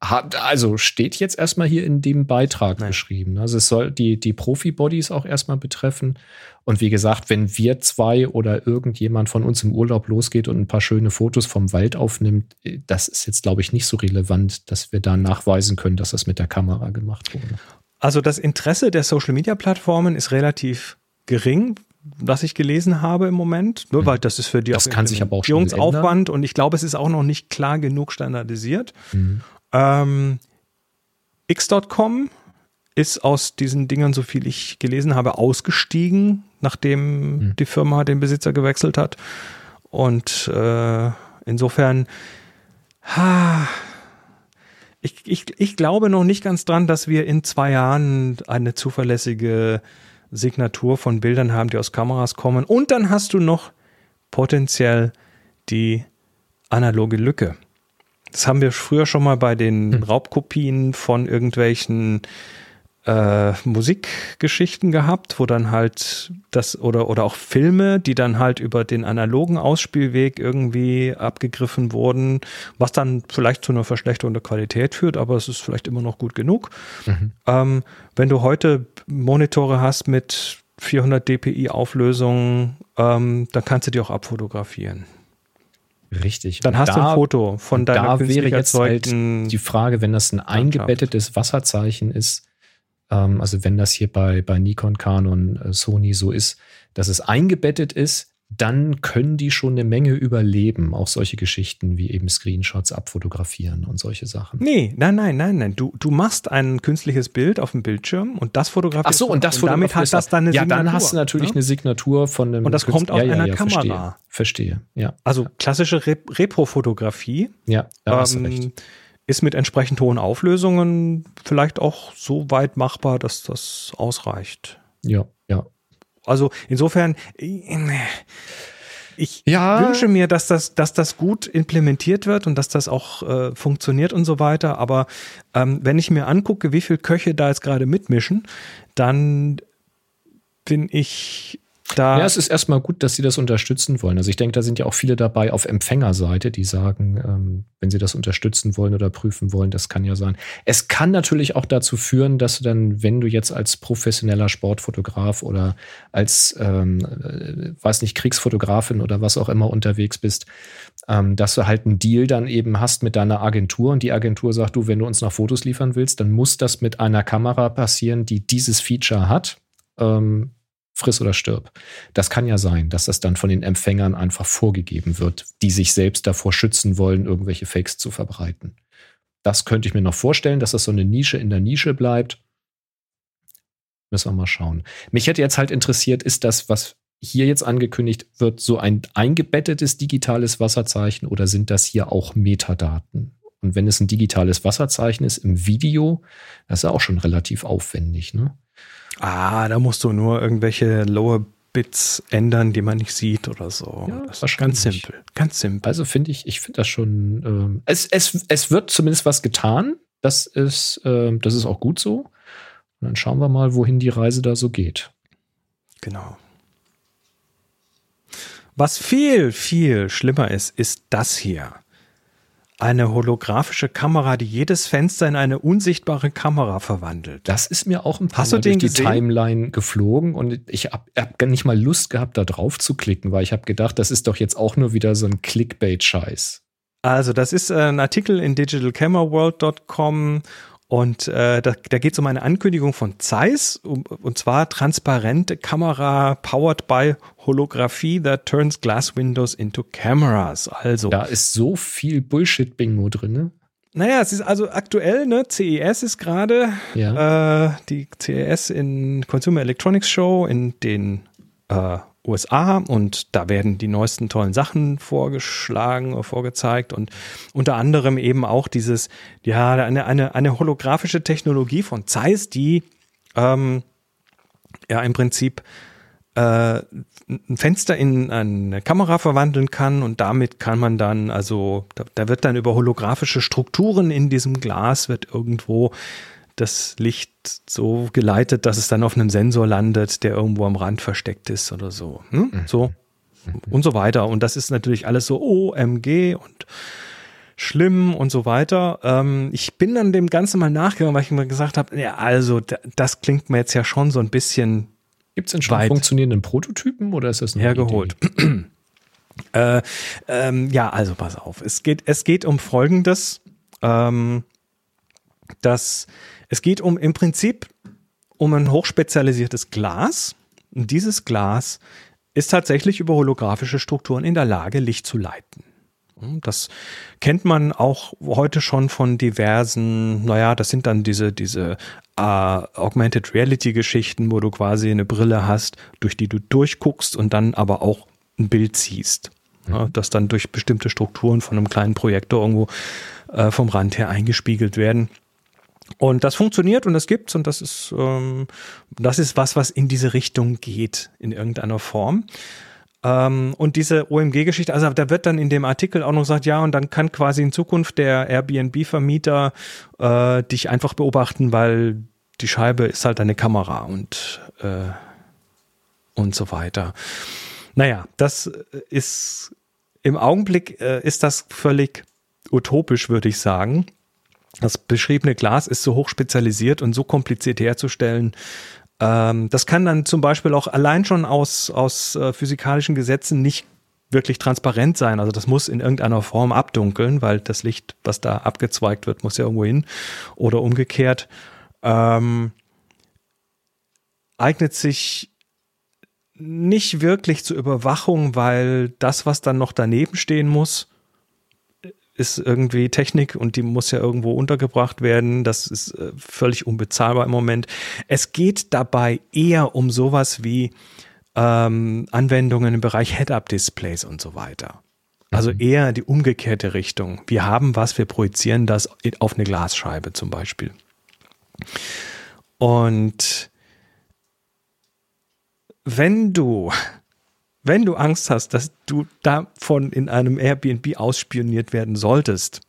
Also steht jetzt erstmal hier in dem Beitrag Nein. beschrieben. Also es soll die, die Profi-Bodies auch erstmal betreffen. Und wie gesagt, wenn wir zwei oder irgendjemand von uns im Urlaub losgeht und ein paar schöne Fotos vom Wald aufnimmt, das ist jetzt, glaube ich, nicht so relevant, dass wir da nachweisen können, dass das mit der Kamera gemacht wurde. Also das Interesse der Social-Media-Plattformen ist relativ gering, was ich gelesen habe im Moment, nur weil das ist für die das kann sich aber auch Aufwand und ich glaube, es ist auch noch nicht klar genug standardisiert. Mhm. Ähm, X.com ist aus diesen Dingern, so viel ich gelesen habe, ausgestiegen, nachdem mhm. die Firma den Besitzer gewechselt hat. Und äh, insofern, ha, ich, ich, ich glaube noch nicht ganz dran, dass wir in zwei Jahren eine zuverlässige Signatur von Bildern haben, die aus Kameras kommen. Und dann hast du noch potenziell die analoge Lücke. Das haben wir früher schon mal bei den hm. Raubkopien von irgendwelchen äh, Musikgeschichten gehabt, wo dann halt das oder oder auch Filme, die dann halt über den analogen Ausspielweg irgendwie abgegriffen wurden, was dann vielleicht zu einer Verschlechterung der Qualität führt, aber es ist vielleicht immer noch gut genug. Mhm. Ähm, wenn du heute Monitore hast mit 400 dpi Auflösung, ähm, dann kannst du die auch abfotografieren. Richtig. Dann hast da, du ein Foto von deiner Da wäre jetzt halt die Frage, wenn das ein eingebettetes Wasserzeichen ist, ähm, also wenn das hier bei, bei Nikon, Canon, äh, Sony so ist, dass es eingebettet ist, dann können die schon eine Menge überleben. Auch solche Geschichten wie eben Screenshots abfotografieren und solche Sachen. Nee, nein, nein, nein, nein. Du, du machst ein künstliches Bild auf dem Bildschirm und das fotografierst Ach so, und das und damit hat das dann eine ja, Signatur. Ja, dann hast du natürlich ne? eine Signatur von einem Und das Künstler. kommt aus ja, einer ja, Kamera. Verstehe, verstehe, ja. Also klassische Re Repro-Fotografie. Ja, da hast du ähm, recht ist mit entsprechend hohen Auflösungen vielleicht auch so weit machbar, dass das ausreicht. Ja, ja. Also insofern, ich ja. wünsche mir, dass das, dass das gut implementiert wird und dass das auch äh, funktioniert und so weiter. Aber ähm, wenn ich mir angucke, wie viele Köche da jetzt gerade mitmischen, dann bin ich da ja, es ist erstmal gut, dass sie das unterstützen wollen. Also ich denke, da sind ja auch viele dabei auf Empfängerseite, die sagen, ähm, wenn sie das unterstützen wollen oder prüfen wollen, das kann ja sein. Es kann natürlich auch dazu führen, dass du dann, wenn du jetzt als professioneller Sportfotograf oder als, ähm, äh, weiß nicht, Kriegsfotografin oder was auch immer unterwegs bist, ähm, dass du halt einen Deal dann eben hast mit deiner Agentur und die Agentur sagt, du, wenn du uns nach Fotos liefern willst, dann muss das mit einer Kamera passieren, die dieses Feature hat. Ähm, friss oder stirb. Das kann ja sein, dass das dann von den Empfängern einfach vorgegeben wird, die sich selbst davor schützen wollen, irgendwelche Fakes zu verbreiten. Das könnte ich mir noch vorstellen, dass das so eine Nische in der Nische bleibt. Müssen wir mal schauen. Mich hätte jetzt halt interessiert, ist das, was hier jetzt angekündigt wird, so ein eingebettetes digitales Wasserzeichen oder sind das hier auch Metadaten? Und wenn es ein digitales Wasserzeichen ist im Video, das ist ja auch schon relativ aufwendig, ne? Ah, da musst du nur irgendwelche Lower Bits ändern, die man nicht sieht oder so. Ja, das ist ganz simpel. Ganz simpel. Also finde ich, ich finde das schon, ähm, es, es, es wird zumindest was getan. Das ist, ähm, das ist auch gut so. Und dann schauen wir mal, wohin die Reise da so geht. Genau. Was viel, viel schlimmer ist, ist das hier eine holographische Kamera, die jedes Fenster in eine unsichtbare Kamera verwandelt. Das ist mir auch ein paar Hast Mal durch die gesehen? Timeline geflogen und ich habe hab gar nicht mal Lust gehabt, da drauf zu klicken, weil ich habe gedacht, das ist doch jetzt auch nur wieder so ein Clickbait-Scheiß. Also, das ist ein Artikel in digitalcameraworld.com Und äh, da, da geht es um eine Ankündigung von Zeiss, um, und zwar transparente Kamera powered by Holographie that turns glass windows into cameras. Also da ist so viel Bullshit-Bingo drin. Ne? Naja, es ist also aktuell, ne? CES ist gerade ja. äh, die CES in Consumer Electronics Show in den äh, USA und da werden die neuesten tollen Sachen vorgeschlagen oder vorgezeigt und unter anderem eben auch dieses, ja, eine, eine, eine holographische Technologie von Zeiss, die ähm, ja im Prinzip äh, ein Fenster in eine Kamera verwandeln kann und damit kann man dann, also da, da wird dann über holographische Strukturen in diesem Glas wird irgendwo das Licht so geleitet, dass es dann auf einem Sensor landet, der irgendwo am Rand versteckt ist oder so. Hm? Mhm. So und so weiter. Und das ist natürlich alles so OMG und schlimm und so weiter. Ähm, ich bin dann dem Ganzen mal nachgegangen, weil ich mir gesagt habe, ja, also das klingt mir jetzt ja schon so ein bisschen. Gibt es denn schon funktionierenden Prototypen oder ist das nur hergeholt? äh, ähm, ja, also pass auf. Es geht, es geht um Folgendes. Ähm, dass es geht um im Prinzip um ein hochspezialisiertes Glas. Und dieses Glas ist tatsächlich über holographische Strukturen in der Lage, Licht zu leiten. Das kennt man auch heute schon von diversen, naja, das sind dann diese, diese äh, Augmented Reality Geschichten, wo du quasi eine Brille hast, durch die du durchguckst und dann aber auch ein Bild siehst. Ja, mhm. das dann durch bestimmte Strukturen von einem kleinen Projektor irgendwo äh, vom Rand her eingespiegelt werden. Und das funktioniert und das gibt's und das ist, ähm, das ist was, was in diese Richtung geht in irgendeiner Form. Ähm, und diese OMG-Geschichte, also da wird dann in dem Artikel auch noch gesagt, ja, und dann kann quasi in Zukunft der Airbnb-Vermieter äh, dich einfach beobachten, weil die Scheibe ist halt eine Kamera und, äh, und so weiter. Naja, das ist im Augenblick äh, ist das völlig utopisch, würde ich sagen. Das beschriebene Glas ist so hoch spezialisiert und so kompliziert herzustellen. Ähm, das kann dann zum Beispiel auch allein schon aus, aus äh, physikalischen Gesetzen nicht wirklich transparent sein. Also das muss in irgendeiner Form abdunkeln, weil das Licht, was da abgezweigt wird, muss ja irgendwo hin. Oder umgekehrt. Ähm, eignet sich nicht wirklich zur Überwachung, weil das, was dann noch daneben stehen muss, ist irgendwie Technik und die muss ja irgendwo untergebracht werden. Das ist äh, völlig unbezahlbar im Moment. Es geht dabei eher um sowas wie ähm, Anwendungen im Bereich Head-Up-Displays und so weiter. Also mhm. eher die umgekehrte Richtung. Wir haben was, wir projizieren das auf eine Glasscheibe zum Beispiel. Und wenn du wenn du Angst hast, dass du davon in einem Airbnb ausspioniert werden solltest,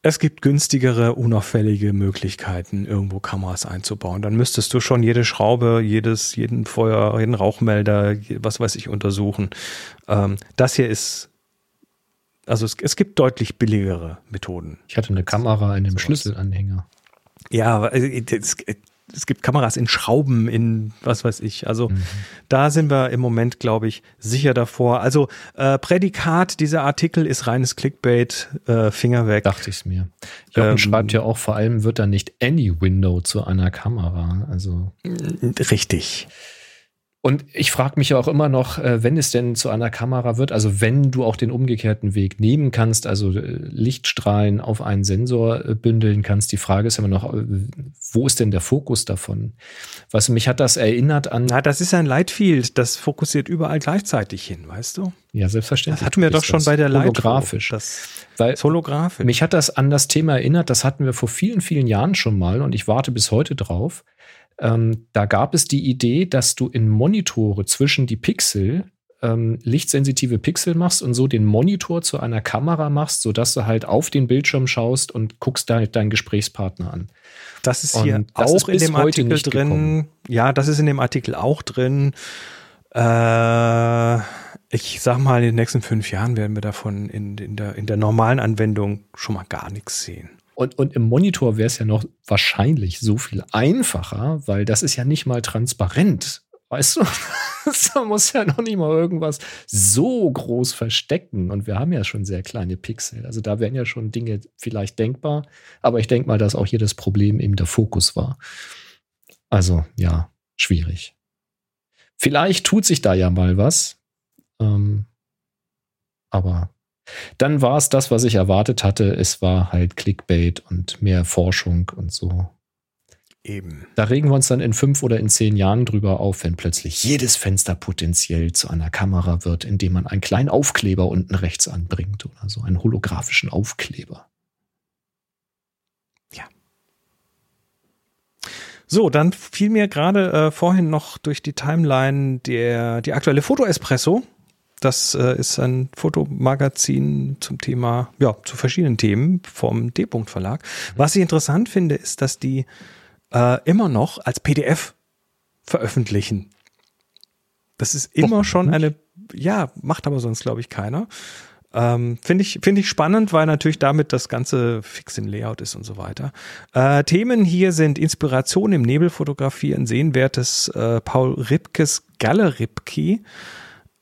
es gibt günstigere, unauffällige Möglichkeiten, irgendwo Kameras einzubauen. Dann müsstest du schon jede Schraube, jedes, jeden Feuer, jeden Rauchmelder, was weiß ich, untersuchen. Ähm, das hier ist, also es, es, gibt deutlich billigere Methoden. Ich hatte eine Kamera in dem Schlüsselanhänger. Ja, es, es gibt Kameras in Schrauben, in was weiß ich. Also mhm. da sind wir im Moment, glaube ich, sicher davor. Also äh, Prädikat dieser Artikel ist reines Clickbait, äh, Finger weg. Dachte ich es mir. Jochen ähm, schreibt ja auch, vor allem wird da nicht any window zu einer Kamera. Also richtig. Und ich frage mich ja auch immer noch, äh, wenn es denn zu einer Kamera wird, also wenn du auch den umgekehrten Weg nehmen kannst, also äh, Lichtstrahlen auf einen Sensor äh, bündeln kannst, die Frage ist immer noch, wo ist denn der Fokus davon? Was mich hat das erinnert an. Na, das ist ein Lightfield, das fokussiert überall gleichzeitig hin, weißt du? Ja, selbstverständlich. Das hatten wir doch schon bei der Light Holographisch. Das Weil holographisch. Mich hat das an das Thema erinnert, das hatten wir vor vielen, vielen Jahren schon mal und ich warte bis heute drauf ähm, da gab es die Idee, dass du in Monitore zwischen die Pixel ähm, lichtsensitive Pixel machst und so den Monitor zu einer Kamera machst, sodass du halt auf den Bildschirm schaust und guckst da halt deinen Gesprächspartner an. Das ist hier und auch ist in dem Artikel drin. Gekommen. Ja, das ist in dem Artikel auch drin. Äh, ich sag mal, in den nächsten fünf Jahren werden wir davon in, in, der, in der normalen Anwendung schon mal gar nichts sehen. Und, und im Monitor wäre es ja noch wahrscheinlich so viel einfacher, weil das ist ja nicht mal transparent. Weißt du? Man muss ja noch nicht mal irgendwas so groß verstecken. Und wir haben ja schon sehr kleine Pixel. Also da wären ja schon Dinge vielleicht denkbar. Aber ich denke mal, dass auch hier das Problem eben der Fokus war. Also ja, schwierig. Vielleicht tut sich da ja mal was. Ähm, aber dann war es das, was ich erwartet hatte. Es war halt Clickbait und mehr Forschung und so. Eben. Da regen wir uns dann in fünf oder in zehn Jahren drüber auf, wenn plötzlich jedes Fenster potenziell zu einer Kamera wird, indem man einen kleinen Aufkleber unten rechts anbringt oder so, einen holographischen Aufkleber. Ja. So, dann fiel mir gerade äh, vorhin noch durch die Timeline der, die aktuelle Foto-Espresso. Das äh, ist ein Fotomagazin zum Thema, ja, zu verschiedenen Themen vom D-Punkt Verlag. Was ich interessant finde, ist, dass die äh, immer noch als PDF veröffentlichen. Das ist immer Och, schon eine, ja, macht aber sonst, glaube ich, keiner. Ähm, Finde ich, finde ich spannend, weil natürlich damit das Ganze fix im Layout ist und so weiter. Äh, Themen hier sind Inspiration im Nebelfotografieren, sehenswertes äh, Paul Ripkes Galeripki.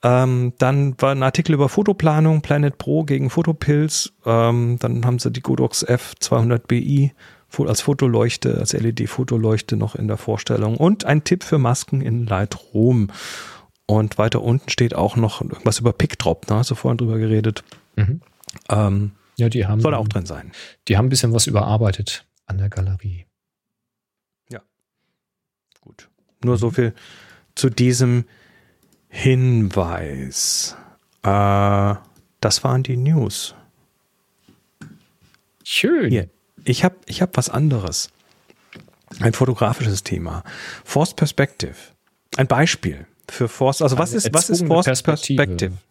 Ähm, dann war ein Artikel über Fotoplanung, Planet Pro gegen Fotopills. Ähm, dann haben sie die Godox F200BI als Fotoleuchte, als LED-Fotoleuchte noch in der Vorstellung und ein Tipp für Masken in Lightroom. Und weiter unten steht auch noch irgendwas über PickDrop, ne? Hast du vorhin drüber geredet. Mhm. Ähm, ja, die haben. Soll auch drin sein. Die haben ein bisschen was überarbeitet an der Galerie. Ja. Gut. Nur so viel zu diesem Hinweis. Äh, das waren die News. Schön. Hier, ich habe ich hab was anderes. Ein fotografisches Thema. Forced Perspective. Ein Beispiel für Forced, also was ist, was ist Forced Perspective?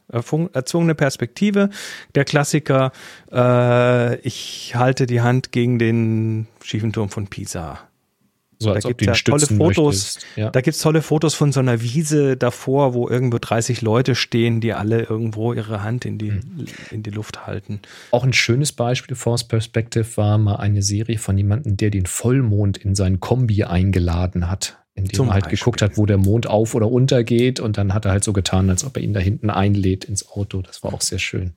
Perspective? Erzwungene Perspektive. Der Klassiker, äh, ich halte die Hand gegen den schiefen Turm von Pisa. So, da gibt es ja tolle Fotos. Ja. Da gibt es tolle Fotos von so einer Wiese davor, wo irgendwo 30 Leute stehen, die alle irgendwo ihre Hand in die, mhm. in die Luft halten. Auch ein schönes Beispiel Force Perspective war mal eine Serie von jemandem, der den Vollmond in sein Kombi eingeladen hat. Indem Zum er halt Beispiel. geguckt hat, wo der Mond auf oder untergeht und dann hat er halt so getan, als ob er ihn da hinten einlädt ins Auto. Das war auch sehr schön.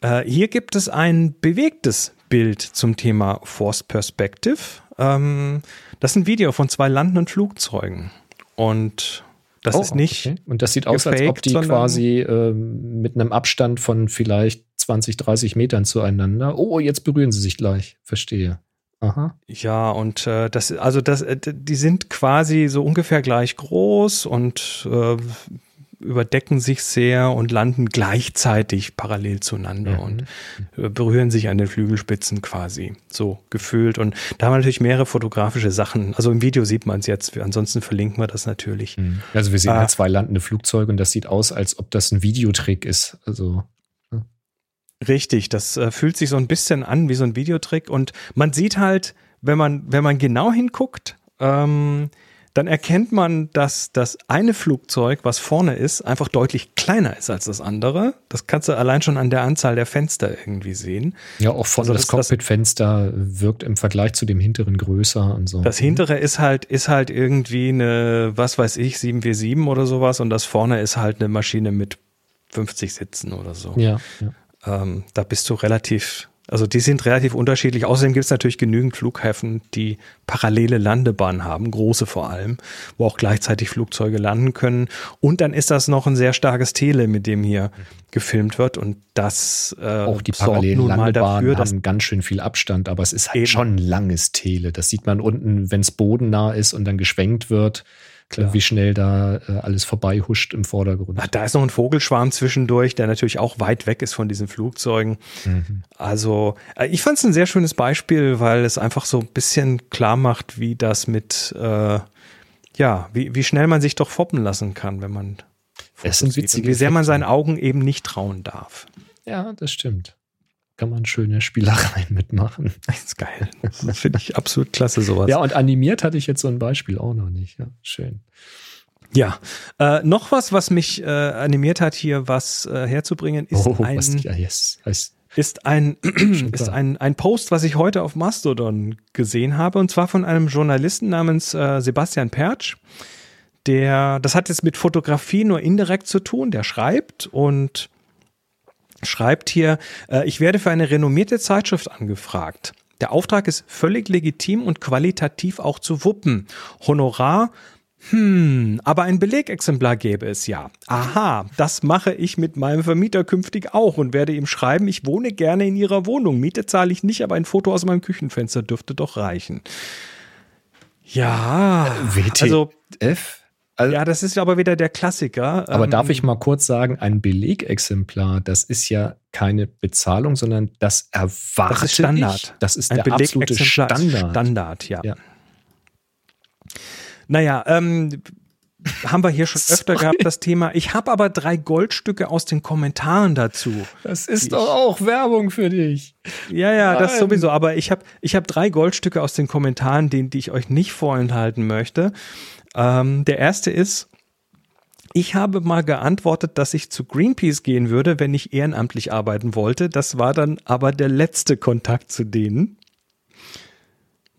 Äh, hier gibt es ein bewegtes Bild zum Thema Force Perspective. Ähm, das ist ein Video von zwei landenden Flugzeugen. Und das oh, ist nicht. Okay. Und das sieht aus, gefaked, als ob die quasi äh, mit einem Abstand von vielleicht 20, 30 Metern zueinander. Oh, jetzt berühren sie sich gleich. Verstehe. Aha. Ja, und äh, das, also das, äh, die sind quasi so ungefähr gleich groß und äh, überdecken sich sehr und landen gleichzeitig parallel zueinander mhm. und äh, berühren sich an den Flügelspitzen quasi so gefühlt. Und da haben wir natürlich mehrere fotografische Sachen. Also im Video sieht man es jetzt, ansonsten verlinken wir das natürlich. Mhm. Also wir sehen ah. halt zwei landende Flugzeuge und das sieht aus, als ob das ein Videotrick ist. Also Richtig, das äh, fühlt sich so ein bisschen an wie so ein Videotrick und man sieht halt, wenn man, wenn man genau hinguckt, ähm, dann erkennt man, dass das eine Flugzeug, was vorne ist, einfach deutlich kleiner ist als das andere. Das kannst du allein schon an der Anzahl der Fenster irgendwie sehen. Ja, auch vorne also das, das Cockpitfenster wirkt im Vergleich zu dem hinteren größer und so. Das hintere ist halt, ist halt irgendwie eine, was weiß ich, 747 oder sowas und das vorne ist halt eine Maschine mit 50 Sitzen oder so. Ja. ja. Ähm, da bist du relativ also die sind relativ unterschiedlich. Außerdem gibt es natürlich genügend Flughäfen, die parallele Landebahnen haben, große vor allem, wo auch gleichzeitig Flugzeuge landen können. Und dann ist das noch ein sehr starkes Tele, mit dem hier gefilmt wird. Und das äh, auch die parallelen Landebahnen dafür, haben ganz schön viel Abstand, aber es ist halt eben. schon ein langes Tele. Das sieht man unten, wenn es bodennah ist und dann geschwenkt wird. Klar. wie schnell da äh, alles vorbei huscht im Vordergrund. Ach, da ist noch ein Vogelschwarm zwischendurch, der natürlich auch weit weg ist von diesen Flugzeugen. Mhm. Also äh, ich fand es ein sehr schönes Beispiel, weil es einfach so ein bisschen klar macht, wie das mit, äh, ja, wie, wie schnell man sich doch foppen lassen kann, wenn man es sind witzige wie sehr man seinen Augen eben nicht trauen darf. Ja, das stimmt kann man schöne Spielereien mitmachen. Das ist geil. Das finde ich absolut klasse, sowas. Ja, und animiert hatte ich jetzt so ein Beispiel auch noch nicht. Ja, schön. Ja, äh, noch was, was mich äh, animiert hat, hier was äh, herzubringen, ist oh, ein, was, ja, yes, yes. ist, ein, ist ein, ein Post, was ich heute auf Mastodon gesehen habe, und zwar von einem Journalisten namens äh, Sebastian Pertsch der, das hat jetzt mit Fotografie nur indirekt zu tun, der schreibt und schreibt hier, äh, ich werde für eine renommierte Zeitschrift angefragt. Der Auftrag ist völlig legitim und qualitativ auch zu wuppen. Honorar hm, aber ein Belegexemplar gäbe es ja. Aha, das mache ich mit meinem Vermieter künftig auch und werde ihm schreiben, ich wohne gerne in Ihrer Wohnung. Miete zahle ich nicht, aber ein Foto aus meinem Küchenfenster dürfte doch reichen. Ja, WTF? Also, also, ja, das ist aber wieder der Klassiker. Aber ähm, darf ich mal kurz sagen, ein Belegexemplar, das ist ja keine Bezahlung, sondern das erwarte das ist Standard. Ich. Das ist ein der absolute Standard. Standard, ja. ja. Naja, ähm, haben wir hier schon öfter gehabt, das Thema. Ich habe aber drei Goldstücke aus den Kommentaren dazu. Das ist doch auch Werbung für dich. Ja, ja, Nein. das sowieso. Aber ich habe ich hab drei Goldstücke aus den Kommentaren, die, die ich euch nicht vorenthalten möchte. Ähm, der erste ist, ich habe mal geantwortet, dass ich zu Greenpeace gehen würde, wenn ich ehrenamtlich arbeiten wollte. Das war dann aber der letzte Kontakt zu denen.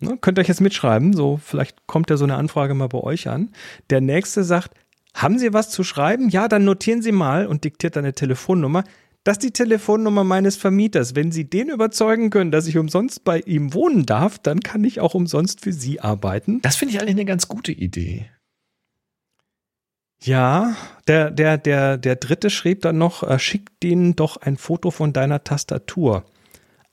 Ne, könnt ihr euch jetzt mitschreiben, so vielleicht kommt ja so eine Anfrage mal bei euch an. Der nächste sagt, haben Sie was zu schreiben? Ja, dann notieren Sie mal und diktiert eine Telefonnummer. Das ist die Telefonnummer meines Vermieters. Wenn Sie den überzeugen können, dass ich umsonst bei ihm wohnen darf, dann kann ich auch umsonst für Sie arbeiten. Das finde ich eigentlich eine ganz gute Idee. Ja, der, der, der, der dritte schrieb dann noch, äh, schick denen doch ein Foto von deiner Tastatur.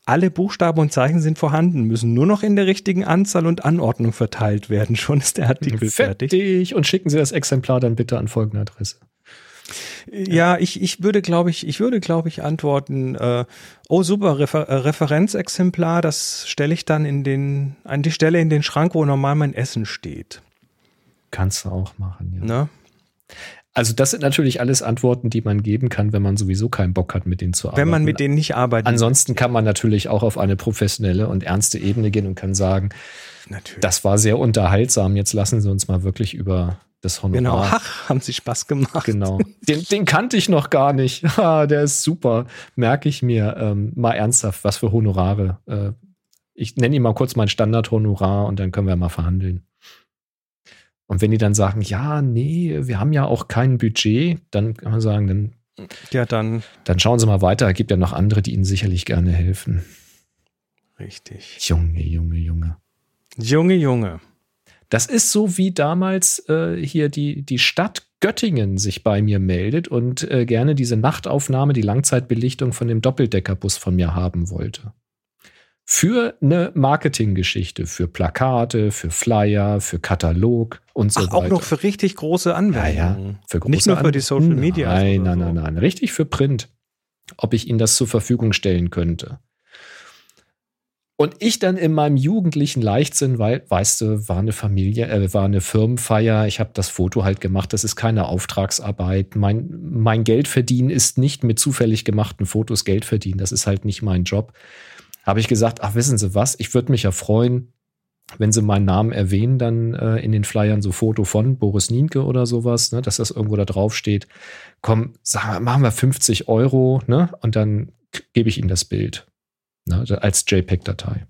Alle Buchstaben und Zeichen sind vorhanden, müssen nur noch in der richtigen Anzahl und Anordnung verteilt werden. Schon ist der Artikel fertig. fertig. Und schicken Sie das Exemplar dann bitte an folgende Adresse. Ja, ich, ich würde, glaube ich, ich würde, glaube ich, antworten, äh, oh super, Refer äh, Referenzexemplar, das stelle ich dann in den, an die Stelle in den Schrank, wo normal mein Essen steht. Kannst du auch machen, ja. Ne? Also das sind natürlich alles Antworten, die man geben kann, wenn man sowieso keinen Bock hat, mit denen zu arbeiten. Wenn man mit denen nicht arbeitet. Ansonsten kann man natürlich auch auf eine professionelle und ernste Ebene gehen und kann sagen, natürlich. das war sehr unterhaltsam, jetzt lassen Sie uns mal wirklich über das Honorar. Genau, ach, haben Sie Spaß gemacht. Genau. Den, den kannte ich noch gar nicht. der ist super. Merke ich mir ähm, mal ernsthaft, was für Honorare. Äh, ich nenne ihn mal kurz mein Standardhonorar und dann können wir mal verhandeln. Und wenn die dann sagen, ja, nee, wir haben ja auch kein Budget, dann kann man sagen, dann, ja, dann, dann schauen Sie mal weiter. Es gibt ja noch andere, die Ihnen sicherlich gerne helfen. Richtig. Junge, Junge, Junge. Junge, Junge. Das ist so wie damals äh, hier die, die Stadt Göttingen sich bei mir meldet und äh, gerne diese Nachtaufnahme, die Langzeitbelichtung von dem Doppeldeckerbus von mir haben wollte für eine Marketinggeschichte, für Plakate, für Flyer, für Katalog und so Ach, weiter. Auch noch für richtig große Anwendungen. Ja, ja, für große Nicht nur für die Social Media. Nein, nein, nein, nein. Richtig für Print. Ob ich Ihnen das zur Verfügung stellen könnte. Und ich dann in meinem jugendlichen Leichtsinn, weil, weißt du, war eine Familie, äh, war eine Firmenfeier, ich habe das Foto halt gemacht, das ist keine Auftragsarbeit. Mein, mein Geld verdienen ist nicht mit zufällig gemachten Fotos Geld verdienen, das ist halt nicht mein Job. Habe ich gesagt, ach, wissen Sie was, ich würde mich ja freuen, wenn Sie meinen Namen erwähnen, dann äh, in den Flyern so Foto von Boris Nienke oder sowas, ne, dass das irgendwo da drauf steht. Komm, sagen machen wir 50 Euro, ne, und dann gebe ich Ihnen das Bild ne, als JPEG-Datei.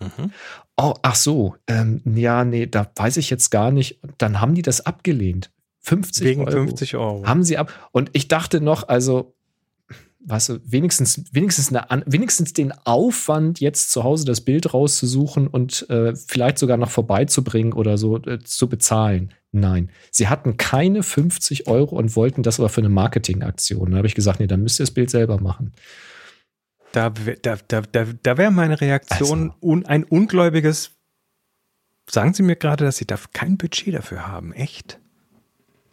Mhm. Oh, ach so, ähm, ja, nee, da weiß ich jetzt gar nicht. Dann haben die das abgelehnt. 50 Wegen Euro. 50 Euro. Haben sie ab. Und ich dachte noch, also weißt du, wenigstens, wenigstens, eine, wenigstens den Aufwand, jetzt zu Hause das Bild rauszusuchen und äh, vielleicht sogar noch vorbeizubringen oder so äh, zu bezahlen. Nein, sie hatten keine 50 Euro und wollten das aber für eine Marketingaktion. Da habe ich gesagt, nee, dann müsst ihr das Bild selber machen. Da, da, da, da, da wäre meine Reaktion also. un, ein ungläubiges. Sagen Sie mir gerade, dass Sie da kein Budget dafür haben, echt?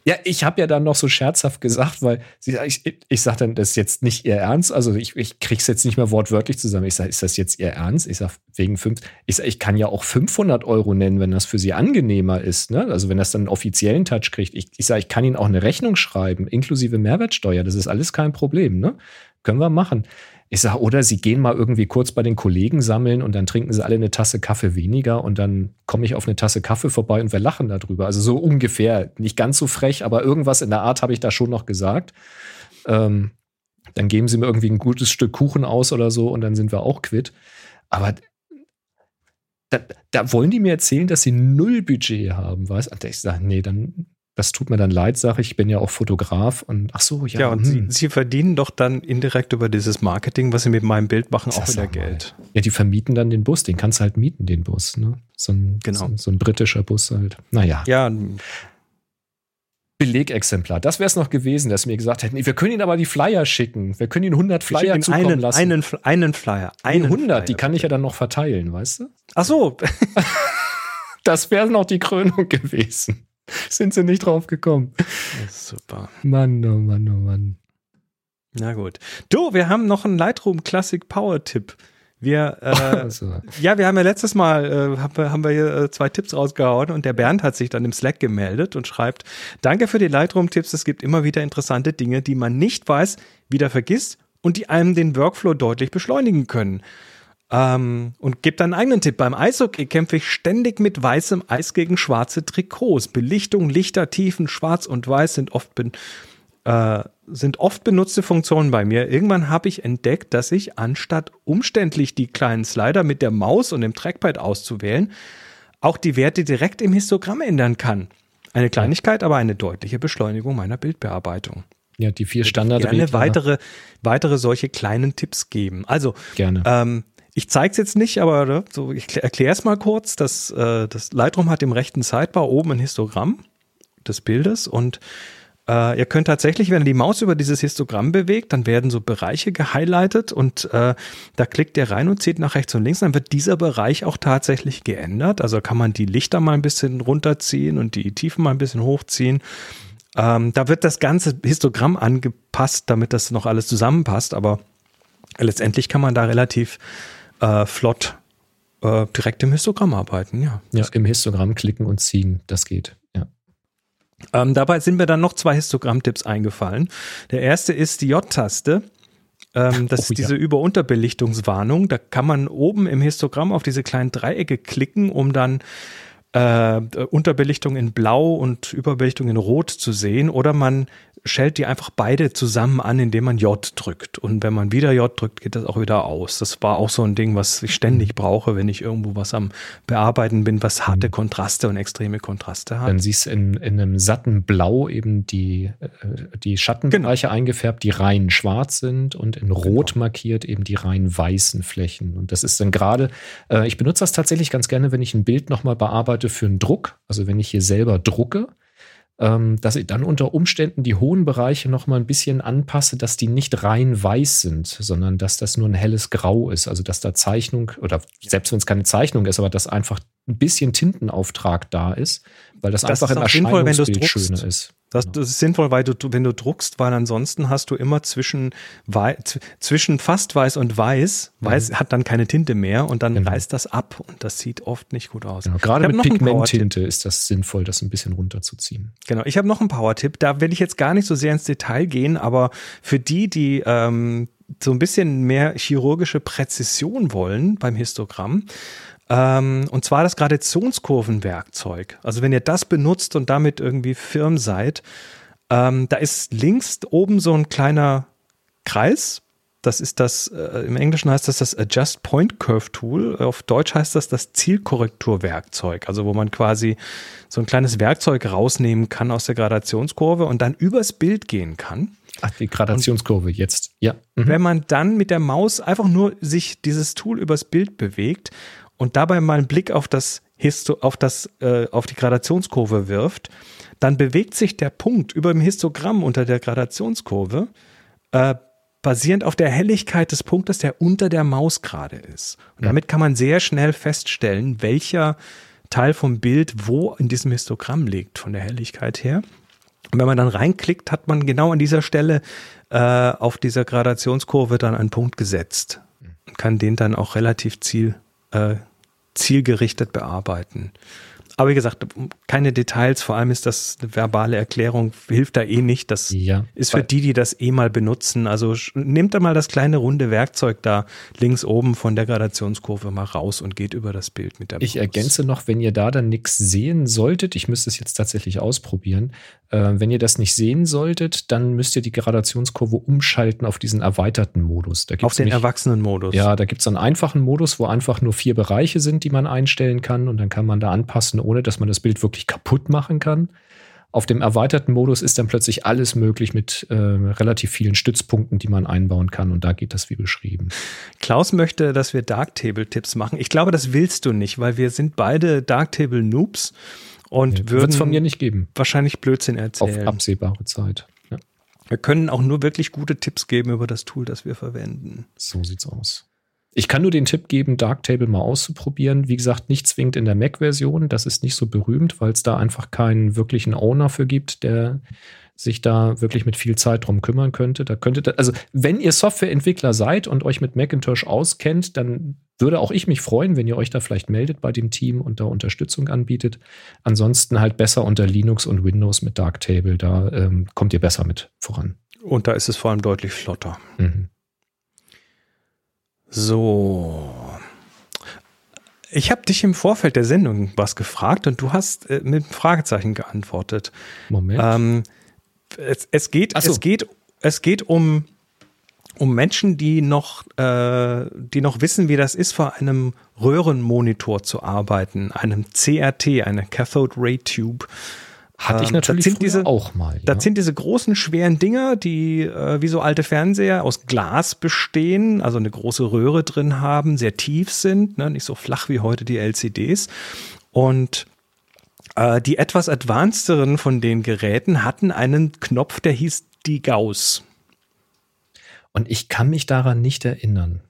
Ja, ich habe ja dann noch so scherzhaft gesagt, weil sie, ich, ich sage dann, das ist jetzt nicht ihr Ernst. Also ich, ich krieg's jetzt nicht mehr wortwörtlich zusammen. Ich sage, ist das jetzt ihr Ernst? Ich sage, wegen fünf. Ich sage, ich kann ja auch 500 Euro nennen, wenn das für sie angenehmer ist. Ne? Also wenn das dann einen offiziellen Touch kriegt. Ich, ich sage, ich kann ihnen auch eine Rechnung schreiben, inklusive Mehrwertsteuer. Das ist alles kein Problem. Ne? Können wir machen. Ich sage, oder sie gehen mal irgendwie kurz bei den Kollegen sammeln und dann trinken sie alle eine Tasse Kaffee weniger und dann komme ich auf eine Tasse Kaffee vorbei und wir lachen darüber. Also so ungefähr, nicht ganz so frech, aber irgendwas in der Art habe ich da schon noch gesagt. Ähm, dann geben sie mir irgendwie ein gutes Stück Kuchen aus oder so und dann sind wir auch quitt. Aber da, da wollen die mir erzählen, dass sie null Budget haben, weißt du? Ich sage, nee, dann, das tut mir dann leid, sage ich. Ich bin ja auch Fotograf und ach so, ja. Ja, und hm. sie, sie, verdienen doch dann indirekt über dieses Marketing, was sie mit meinem Bild machen, auch wieder Geld. Ja, die vermieten dann den Bus, den kannst du halt mieten, den Bus, ne? So ein, genau. so, so ein britischer Bus halt. Naja. Ja, Belegexemplar. Das wäre es noch gewesen, dass wir gesagt hätten, wir können Ihnen aber die Flyer schicken. Wir können Ihnen 100 Flyer zukommen einen, lassen. Einen, einen Flyer. Einen 100, Flyer, die kann ich ja dann noch verteilen, weißt du? Ach so. das wäre noch die Krönung gewesen. Sind sie nicht drauf gekommen. Super. Mann, oh Mann, oh Mann. Na gut. Du, wir haben noch einen Lightroom Classic Power Tipp. Wir, äh, also. ja, wir haben ja letztes Mal, äh, haben wir, hier äh, zwei Tipps rausgehauen und der Bernd hat sich dann im Slack gemeldet und schreibt, danke für die Lightroom-Tipps, es gibt immer wieder interessante Dinge, die man nicht weiß, wieder vergisst und die einem den Workflow deutlich beschleunigen können. Ähm, und gibt dann einen eigenen Tipp. Beim Eishockey kämpfe ich ständig mit weißem Eis gegen schwarze Trikots. Belichtung, Lichter, Tiefen, Schwarz und Weiß sind oft ben äh, sind oft benutzte Funktionen bei mir. Irgendwann habe ich entdeckt, dass ich anstatt umständlich die kleinen Slider mit der Maus und dem Trackpad auszuwählen, auch die Werte direkt im Histogramm ändern kann. Eine Kleinigkeit, aber eine deutliche Beschleunigung meiner Bildbearbeitung. Ja, die vier Standard. Gerne weitere, weitere solche kleinen Tipps geben. Also, gerne. Ähm, ich zeige es jetzt nicht, aber ne, so, ich erkläre es mal kurz. Das, äh, das Lightroom hat im rechten Sidebar oben ein Histogramm des Bildes und äh, ihr könnt tatsächlich, wenn ihr die Maus über dieses Histogramm bewegt, dann werden so Bereiche gehighlightet und äh, da klickt ihr rein und zieht nach rechts und links, dann wird dieser Bereich auch tatsächlich geändert. Also kann man die Lichter mal ein bisschen runterziehen und die Tiefen mal ein bisschen hochziehen. Ähm, da wird das ganze Histogramm angepasst, damit das noch alles zusammenpasst, aber letztendlich kann man da relativ äh, flott äh, direkt im Histogramm arbeiten, ja. Ja, im Histogramm klicken und ziehen, das geht. Ähm, dabei sind mir dann noch zwei Histogramm-Tipps eingefallen. Der erste ist die J-Taste. Ähm, das oh, ist diese ja. Über-Unterbelichtungswarnung. Da kann man oben im Histogramm auf diese kleinen Dreiecke klicken, um dann äh, Unterbelichtung in Blau und Überbelichtung in Rot zu sehen. Oder man schellt die einfach beide zusammen an, indem man J drückt. Und wenn man wieder J drückt, geht das auch wieder aus. Das war auch so ein Ding, was ich ständig brauche, wenn ich irgendwo was am Bearbeiten bin, was harte mhm. Kontraste und extreme Kontraste hat. Dann siehst du in, in einem satten Blau eben die, äh, die Schattenbereiche genau. eingefärbt, die rein schwarz sind und in Rot genau. markiert eben die rein weißen Flächen. Und das ist dann gerade, äh, ich benutze das tatsächlich ganz gerne, wenn ich ein Bild nochmal bearbeite für einen Druck. Also wenn ich hier selber drucke, dass ich dann unter Umständen die hohen Bereiche noch mal ein bisschen anpasse, dass die nicht rein weiß sind, sondern dass das nur ein helles Grau ist. Also dass da Zeichnung oder selbst wenn es keine Zeichnung ist, aber dass einfach ein bisschen Tintenauftrag da ist, weil das, das einfach im Erscheinungsbild schöner ist. Das, das, ist sinnvoll, weil du, wenn du druckst, weil ansonsten hast du immer zwischen, zwischen fast weiß und weiß, weiß mhm. hat dann keine Tinte mehr und dann genau. reißt das ab und das sieht oft nicht gut aus. Genau. Gerade mit Pigmenttinte ist das sinnvoll, das ein bisschen runterzuziehen. Genau, ich habe noch einen Power-Tipp, da will ich jetzt gar nicht so sehr ins Detail gehen, aber für die, die ähm, so ein bisschen mehr chirurgische Präzision wollen beim Histogramm, und zwar das Gradationskurvenwerkzeug. Also wenn ihr das benutzt und damit irgendwie firm seid, ähm, da ist links oben so ein kleiner Kreis. Das ist das, äh, im Englischen heißt das das Adjust Point Curve Tool. Auf Deutsch heißt das das Zielkorrekturwerkzeug. Also wo man quasi so ein kleines Werkzeug rausnehmen kann aus der Gradationskurve und dann übers Bild gehen kann. Ach, die Gradationskurve und jetzt, ja. Mhm. Wenn man dann mit der Maus einfach nur sich dieses Tool übers Bild bewegt und dabei mal einen Blick auf das Histo auf das äh, auf die Gradationskurve wirft, dann bewegt sich der Punkt über dem Histogramm unter der Gradationskurve äh, basierend auf der Helligkeit des Punktes, der unter der Maus gerade ist. Und damit kann man sehr schnell feststellen, welcher Teil vom Bild wo in diesem Histogramm liegt, von der Helligkeit her. Und wenn man dann reinklickt, hat man genau an dieser Stelle äh, auf dieser Gradationskurve dann einen Punkt gesetzt und kann den dann auch relativ ziel, äh, zielgerichtet bearbeiten. Aber wie gesagt, keine Details, vor allem ist das eine verbale Erklärung, hilft da eh nicht. Das ja, ist für die, die das eh mal benutzen. Also nehmt da mal das kleine runde Werkzeug da links oben von der Gradationskurve mal raus und geht über das Bild mit der Ich Maus. ergänze noch, wenn ihr da dann nichts sehen solltet, ich müsste es jetzt tatsächlich ausprobieren, äh, wenn ihr das nicht sehen solltet, dann müsst ihr die Gradationskurve umschalten auf diesen erweiterten Modus. auf den Erwachsenen-Modus. Ja, da gibt es einen einfachen Modus, wo einfach nur vier Bereiche sind, die man einstellen kann und dann kann man da anpassen, ohne dass man das Bild wirklich kaputt machen kann. Auf dem erweiterten Modus ist dann plötzlich alles möglich mit äh, relativ vielen Stützpunkten, die man einbauen kann. Und da geht das wie beschrieben. Klaus möchte, dass wir Darktable-Tipps machen. Ich glaube, das willst du nicht, weil wir sind beide Darktable-Noobs und nee, würden es von mir nicht geben. Wahrscheinlich Blödsinn erzählen. Auf absehbare Zeit. Ja. Wir können auch nur wirklich gute Tipps geben über das Tool, das wir verwenden. So sieht's aus. Ich kann nur den Tipp geben, Darktable mal auszuprobieren. Wie gesagt, nicht zwingend in der Mac-Version. Das ist nicht so berühmt, weil es da einfach keinen wirklichen Owner für gibt, der sich da wirklich mit viel Zeit drum kümmern könnte. Da könnte, da, also wenn ihr Softwareentwickler seid und euch mit Macintosh auskennt, dann würde auch ich mich freuen, wenn ihr euch da vielleicht meldet bei dem Team und da Unterstützung anbietet. Ansonsten halt besser unter Linux und Windows mit Darktable. Da ähm, kommt ihr besser mit voran. Und da ist es vor allem deutlich flotter. Mhm. So. Ich habe dich im Vorfeld der Sendung was gefragt und du hast äh, mit Fragezeichen geantwortet. Moment. Ähm, es, es, geht, so. es geht, es geht um, um Menschen, die noch, äh, die noch wissen, wie das ist, vor einem Röhrenmonitor zu arbeiten, einem CRT, eine Cathode Ray Tube. Hatte ich ähm, natürlich sind diese, auch mal. Ja. Das sind diese großen, schweren Dinger, die äh, wie so alte Fernseher aus Glas bestehen, also eine große Röhre drin haben, sehr tief sind, ne, nicht so flach wie heute die LCDs. Und äh, die etwas advancederen von den Geräten hatten einen Knopf, der hieß die Gauss. Und ich kann mich daran nicht erinnern.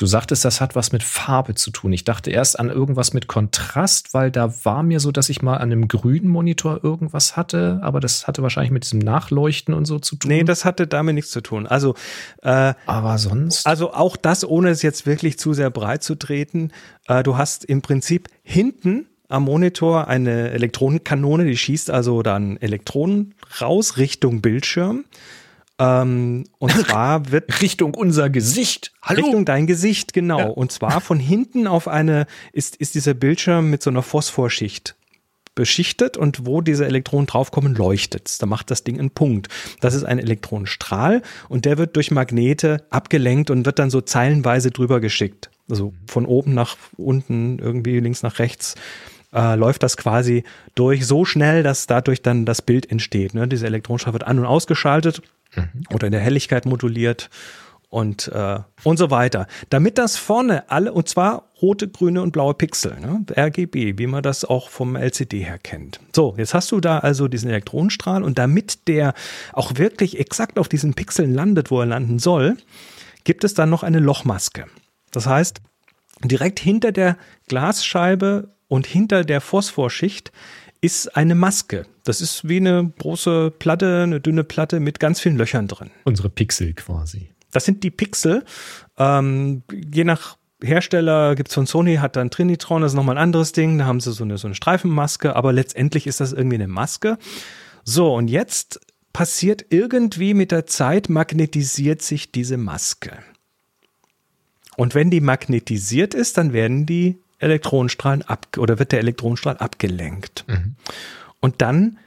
Du sagtest, das hat was mit Farbe zu tun. Ich dachte erst an irgendwas mit Kontrast, weil da war mir so, dass ich mal an einem grünen Monitor irgendwas hatte, aber das hatte wahrscheinlich mit diesem Nachleuchten und so zu tun. Nee, das hatte damit nichts zu tun. Also, äh, aber sonst. Also auch das, ohne es jetzt wirklich zu sehr breit zu treten. Äh, du hast im Prinzip hinten am Monitor eine Elektronenkanone, die schießt also dann Elektronen raus Richtung Bildschirm. Ähm, und zwar wird Richtung unser Gesicht. Hallo. Richtung dein Gesicht, genau. Ja. Und zwar von hinten auf eine ist, ist dieser Bildschirm mit so einer Phosphorschicht beschichtet und wo diese Elektronen draufkommen, leuchtet's. Da macht das Ding einen Punkt. Das ist ein Elektronenstrahl und der wird durch Magnete abgelenkt und wird dann so zeilenweise drüber geschickt. Also von oben nach unten, irgendwie links nach rechts äh, läuft das quasi durch so schnell, dass dadurch dann das Bild entsteht. Ne? Diese Elektronenstrahl wird an- und ausgeschaltet mhm. oder in der Helligkeit moduliert und, äh, und so weiter. Damit das vorne alle, und zwar rote, grüne und blaue Pixel, ne? RGB, wie man das auch vom LCD her kennt. So, jetzt hast du da also diesen Elektronenstrahl und damit der auch wirklich exakt auf diesen Pixeln landet, wo er landen soll, gibt es dann noch eine Lochmaske. Das heißt, direkt hinter der Glasscheibe und hinter der Phosphorschicht ist eine Maske. Das ist wie eine große Platte, eine dünne Platte mit ganz vielen Löchern drin. Unsere Pixel quasi. Das sind die Pixel. Ähm, je nach Hersteller gibt es von Sony, hat dann Trinitron, das ist nochmal ein anderes Ding. Da haben sie so eine, so eine Streifenmaske, aber letztendlich ist das irgendwie eine Maske. So, und jetzt passiert irgendwie mit der Zeit, magnetisiert sich diese Maske. Und wenn die magnetisiert ist, dann werden die Elektronenstrahlen ab oder wird der Elektronenstrahl abgelenkt. Mhm. Und dann,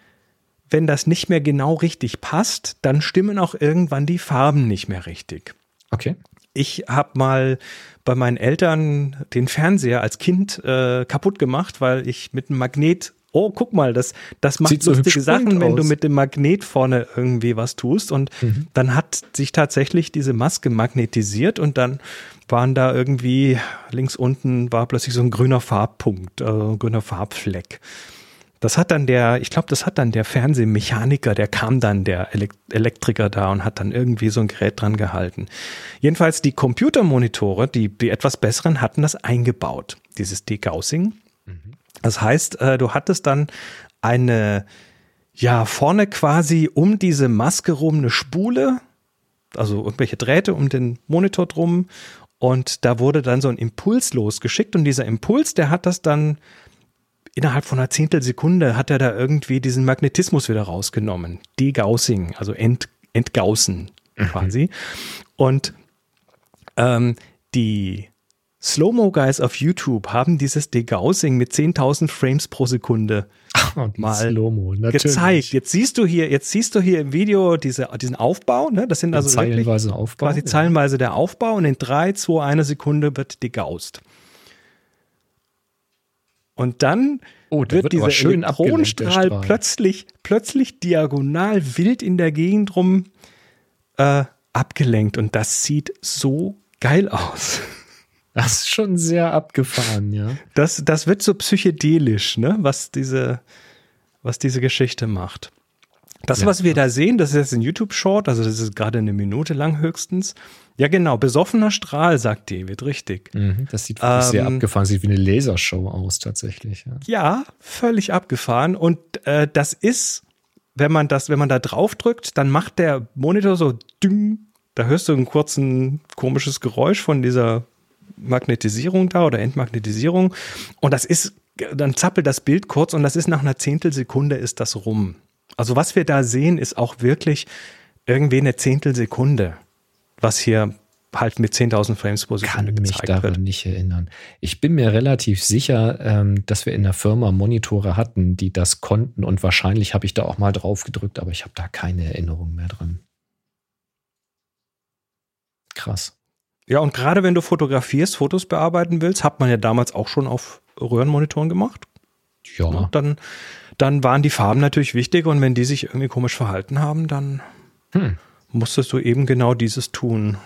wenn das nicht mehr genau richtig passt, dann stimmen auch irgendwann die Farben nicht mehr richtig. Okay. Ich habe mal bei meinen Eltern den Fernseher als Kind äh, kaputt gemacht, weil ich mit einem Magnet oh, guck mal, das, das macht Sieht lustige so Sachen, wenn aus. du mit dem Magnet vorne irgendwie was tust. Und mhm. dann hat sich tatsächlich diese Maske magnetisiert und dann waren da irgendwie links unten war plötzlich so ein grüner Farbpunkt, äh, ein grüner Farbfleck. Das hat dann der, ich glaube, das hat dann der Fernsehmechaniker, der kam dann, der Elektriker da und hat dann irgendwie so ein Gerät dran gehalten. Jedenfalls die Computermonitore, die, die etwas besseren, hatten das eingebaut, dieses Degaussing. Mhm. Das heißt, äh, du hattest dann eine, ja, vorne quasi um diese Maske rum eine Spule, also irgendwelche Drähte um den Monitor drum und da wurde dann so ein Impuls losgeschickt und dieser Impuls, der hat das dann innerhalb von einer Zehntelsekunde hat er da irgendwie diesen Magnetismus wieder rausgenommen. Degaussing, also Ent, Entgaussen mhm. quasi. Und ähm, die Slow-Mo-Guys auf YouTube haben dieses Degaussing mit 10.000 Frames pro Sekunde mal gezeigt. Jetzt siehst du hier, jetzt siehst du hier im Video diese, diesen Aufbau, ne? Das sind also zeilenweise Aufbau, quasi ja. zeilenweise der Aufbau und in 3, 2, 1 Sekunde wird degaust. Und dann Oh, wird, wird dieser schön Elektronenstrahl Strahl. plötzlich, plötzlich diagonal wild in der Gegend rum äh, abgelenkt. Und das sieht so geil aus. Das ist schon sehr abgefahren, ja. Das, das wird so psychedelisch, ne? was, diese, was diese Geschichte macht. Das, Ja, was wir da sehen, das ist jetzt ein YouTube-Short, also das ist gerade eine Minute lang höchstens. Ja, genau, besoffener Strahl, sagt David, richtig. Mhm, Das sieht wirklich sehr Ähm, abgefahren, sieht wie eine Lasershow aus, tatsächlich. Ja. Ja, völlig abgefahren. Und äh, das ist, wenn man das, wenn man da drauf drückt, dann macht der Monitor so ding. Da hörst du ein kurzen komisches Geräusch von dieser Magnetisierung da oder Entmagnetisierung. Und das ist, dann zappelt das Bild kurz und das ist nach einer Zehntelsekunde ist das rum. Also was wir da sehen, ist auch wirklich irgendwie eine Zehntelsekunde, was hier halt mit 10.000 Frames pro Sekunde kann mich daran wird. nicht erinnern. Ich bin mir relativ sicher, ähm, dass wir in der Firma Monitore hatten, die das konnten und wahrscheinlich habe ich da auch mal drauf gedrückt, aber ich habe da keine Erinnerung mehr dran. Krass. Ja, und gerade wenn du fotografierst, Fotos bearbeiten willst, hat man ja damals auch schon auf Röhrenmonitoren gemacht. Ja, Ne? Dann, dann waren die Farben natürlich wichtig und wenn die sich irgendwie komisch verhalten haben, dann Hm. musstest du eben genau dieses tun.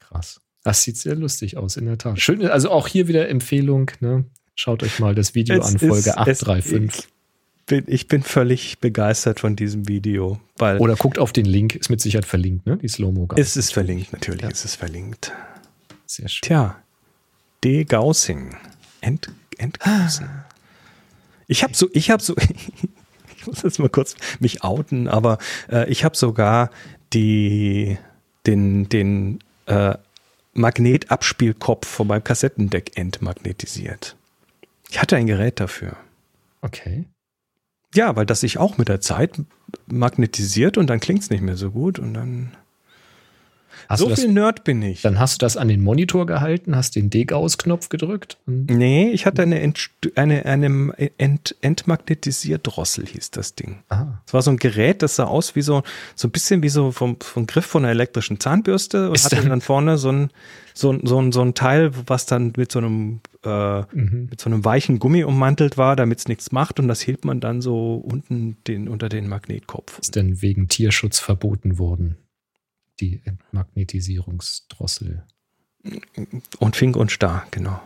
krass. Das sieht sehr lustig aus, in der Tat. Schön, also auch hier wieder Empfehlung, ne? Schaut euch mal das Video Es an, Folge ist- es- 835. Ich bin, ich bin völlig begeistert von diesem Video, weil Oder guckt auf den Link, ist mit Sicherheit verlinkt, ne? Die Slow-Mo. es ist verlinkt, natürlich Ja. ist es verlinkt. Sehr schön. Tja, Degaussing. Ent, Entgaussing. Ich habe so, ich habe so, ich muss jetzt mal kurz mich outen, aber äh, ich habe sogar die, den, den äh, Magnetabspielkopf von meinem Kassettendeck entmagnetisiert. Ich hatte ein Gerät dafür. Okay. Ja, weil das sich auch mit der Zeit magnetisiert und dann klingt's nicht mehr so gut und dann. Hast so du das, viel Nerd bin ich. dann hast du das an den Monitor gehalten, hast den Degaus-Knopf gedrückt Nee, ich hatte eine, Ent, eine, eine Ent, Entmagnetisierdrossel, hieß das Ding. ah, Es war so ein Gerät, das sah aus wie so, so ein bisschen wie so vom, vom Griff von einer elektrischen Zahnbürste und Ist hatte dann- dann vorne so ein, so, ein- so, ein, so ein Teil, was dann mit so einem, äh, mhm. mit so einem weichen Gummi ummantelt war, damit es nichts macht und das hielt man dann so unten den, unter den Magnetkopf. ist denn wegen Tierschutz verboten worden. Die Entmagnetisierungsdrossel. Und Fink und Star, genau.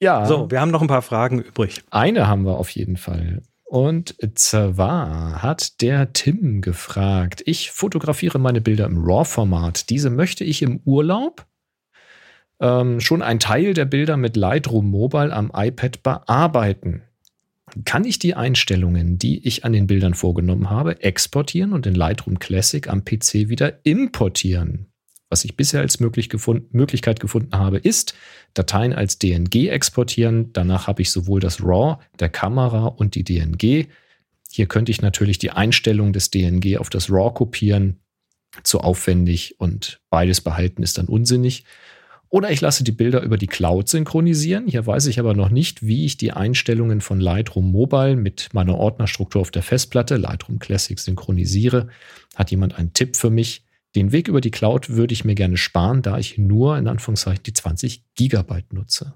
Ja. So, wir haben noch ein paar Fragen übrig. Eine haben wir auf jeden Fall. Und zwar hat der Tim gefragt, ich fotografiere meine Bilder im RAW-Format. Diese möchte ich im Urlaub ähm, schon ein Teil der Bilder mit Lightroom Mobile am iPad bearbeiten. Kann ich die Einstellungen, die ich an den Bildern vorgenommen habe, exportieren und in Lightroom Classic am PC wieder importieren? Was ich bisher als möglich gefund Möglichkeit gefunden habe, ist Dateien als DNG exportieren. Danach habe ich sowohl das RAW der Kamera und die DNG. Hier könnte ich natürlich die Einstellung des DNG auf das RAW kopieren. Zu aufwendig und beides behalten ist dann unsinnig. Oder ich lasse die Bilder über die Cloud synchronisieren. Hier weiß ich aber noch nicht, wie ich die Einstellungen von Lightroom Mobile mit meiner Ordnerstruktur auf der Festplatte, Lightroom Classic, synchronisiere. Hat jemand einen Tipp für mich? Den Weg über die Cloud würde ich mir gerne sparen, da ich nur in Anführungszeichen die 20 Gigabyte nutze.